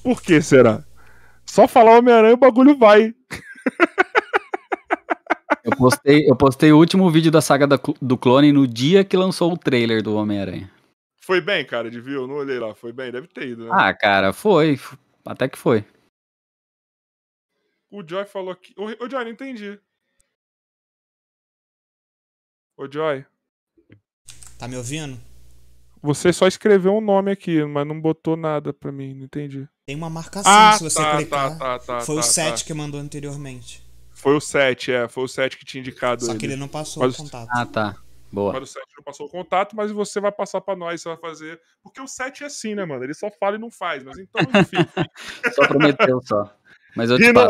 Por que será? Só falar Homem-Aranha o bagulho vai. Eu postei, eu postei o último vídeo da saga do clone no dia que lançou o trailer do Homem-Aranha. Foi bem, cara, de viu? Não olhei lá. Foi bem, deve ter ido, né? Ah, cara, foi. Até que foi. O Joy falou que. O Joy, não entendi. Ô, Joy. Tá me ouvindo? Você só escreveu um nome aqui, mas não botou nada pra mim, não entendi. Tem uma marcação ah, se você tá, clicar. Tá, tá, tá, foi o 7 tá. que mandou anteriormente. Foi o 7, é. Foi o 7 que tinha indicado. Só ele. que ele não passou mas... o contato. Ah, tá. Boa. Mas o 7 não passou o contato, mas você vai passar pra nós, você vai fazer. Porque o 7 é assim, né, mano? Ele só fala e não faz. Mas então, enfim. só prometeu, só. Mas eu te Rino,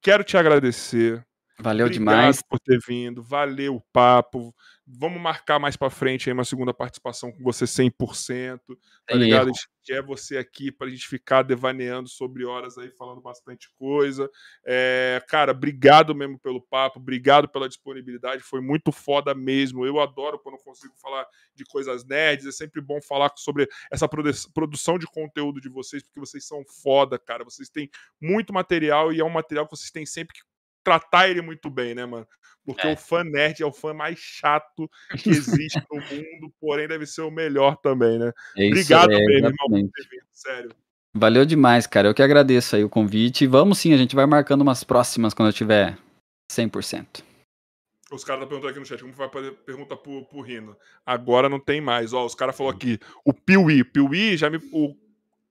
quero te agradecer. Valeu Obrigado demais. por ter vindo, valeu o papo. Vamos marcar mais para frente aí uma segunda participação com você 100%. Tá Tem ligado? Erro. A gente quer você aqui para a gente ficar devaneando sobre horas aí, falando bastante coisa. É, cara, obrigado mesmo pelo papo, obrigado pela disponibilidade, foi muito foda mesmo. Eu adoro quando consigo falar de coisas nerds, é sempre bom falar sobre essa produção de conteúdo de vocês, porque vocês são foda, cara. Vocês têm muito material e é um material que vocês têm sempre que tratar ele muito bem, né, mano? Porque é. o fã nerd é o fã mais chato que existe no mundo, porém deve ser o melhor também, né? É Obrigado é, irmão, por ter vindo, sério. Valeu demais, cara. Eu que agradeço aí o convite. Vamos sim, a gente vai marcando umas próximas quando eu tiver 100%. Os caras estão tá perguntando aqui no chat como vai fazer pergunta pro, pro Rino. Agora não tem mais. Ó, os caras falaram aqui, o Piuí. Piuí já me. O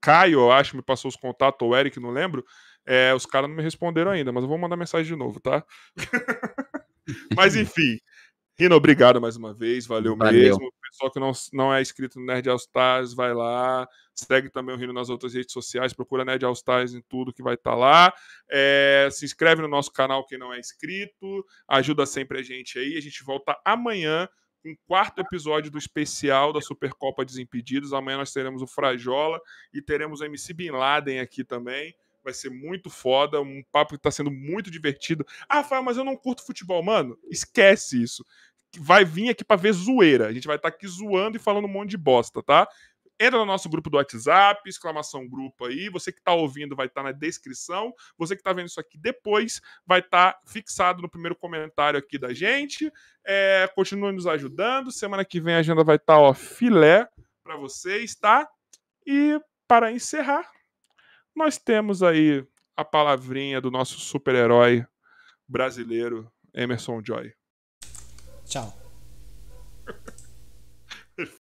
Caio, eu acho, me passou os contatos, ou o Eric, não lembro. É, os caras não me responderam ainda, mas eu vou mandar mensagem de novo, tá? mas enfim. Rino, obrigado mais uma vez, valeu, valeu. mesmo. Pessoal que não, não é inscrito no Nerd All Stars, vai lá. Segue também o Rino nas outras redes sociais, procura Nerd All Stars em tudo que vai estar tá lá. É, se inscreve no nosso canal quem não é inscrito, ajuda sempre a gente aí. A gente volta amanhã com o quarto episódio do especial da Supercopa Desimpedidos. Amanhã nós teremos o Frajola e teremos o MC Bin Laden aqui também vai ser muito foda, um papo que tá sendo muito divertido. Ah, mas eu não curto futebol, mano. Esquece isso. Vai vir aqui para ver zoeira. A gente vai estar tá aqui zoando e falando um monte de bosta, tá? Entra no nosso grupo do WhatsApp, exclamação grupo aí. Você que está ouvindo vai estar tá na descrição. Você que está vendo isso aqui depois vai estar tá fixado no primeiro comentário aqui da gente. É, continue nos ajudando. Semana que vem a agenda vai estar, tá, ó, filé para vocês, tá? E para encerrar, nós temos aí a palavrinha do nosso super-herói brasileiro, Emerson Joy. Tchau.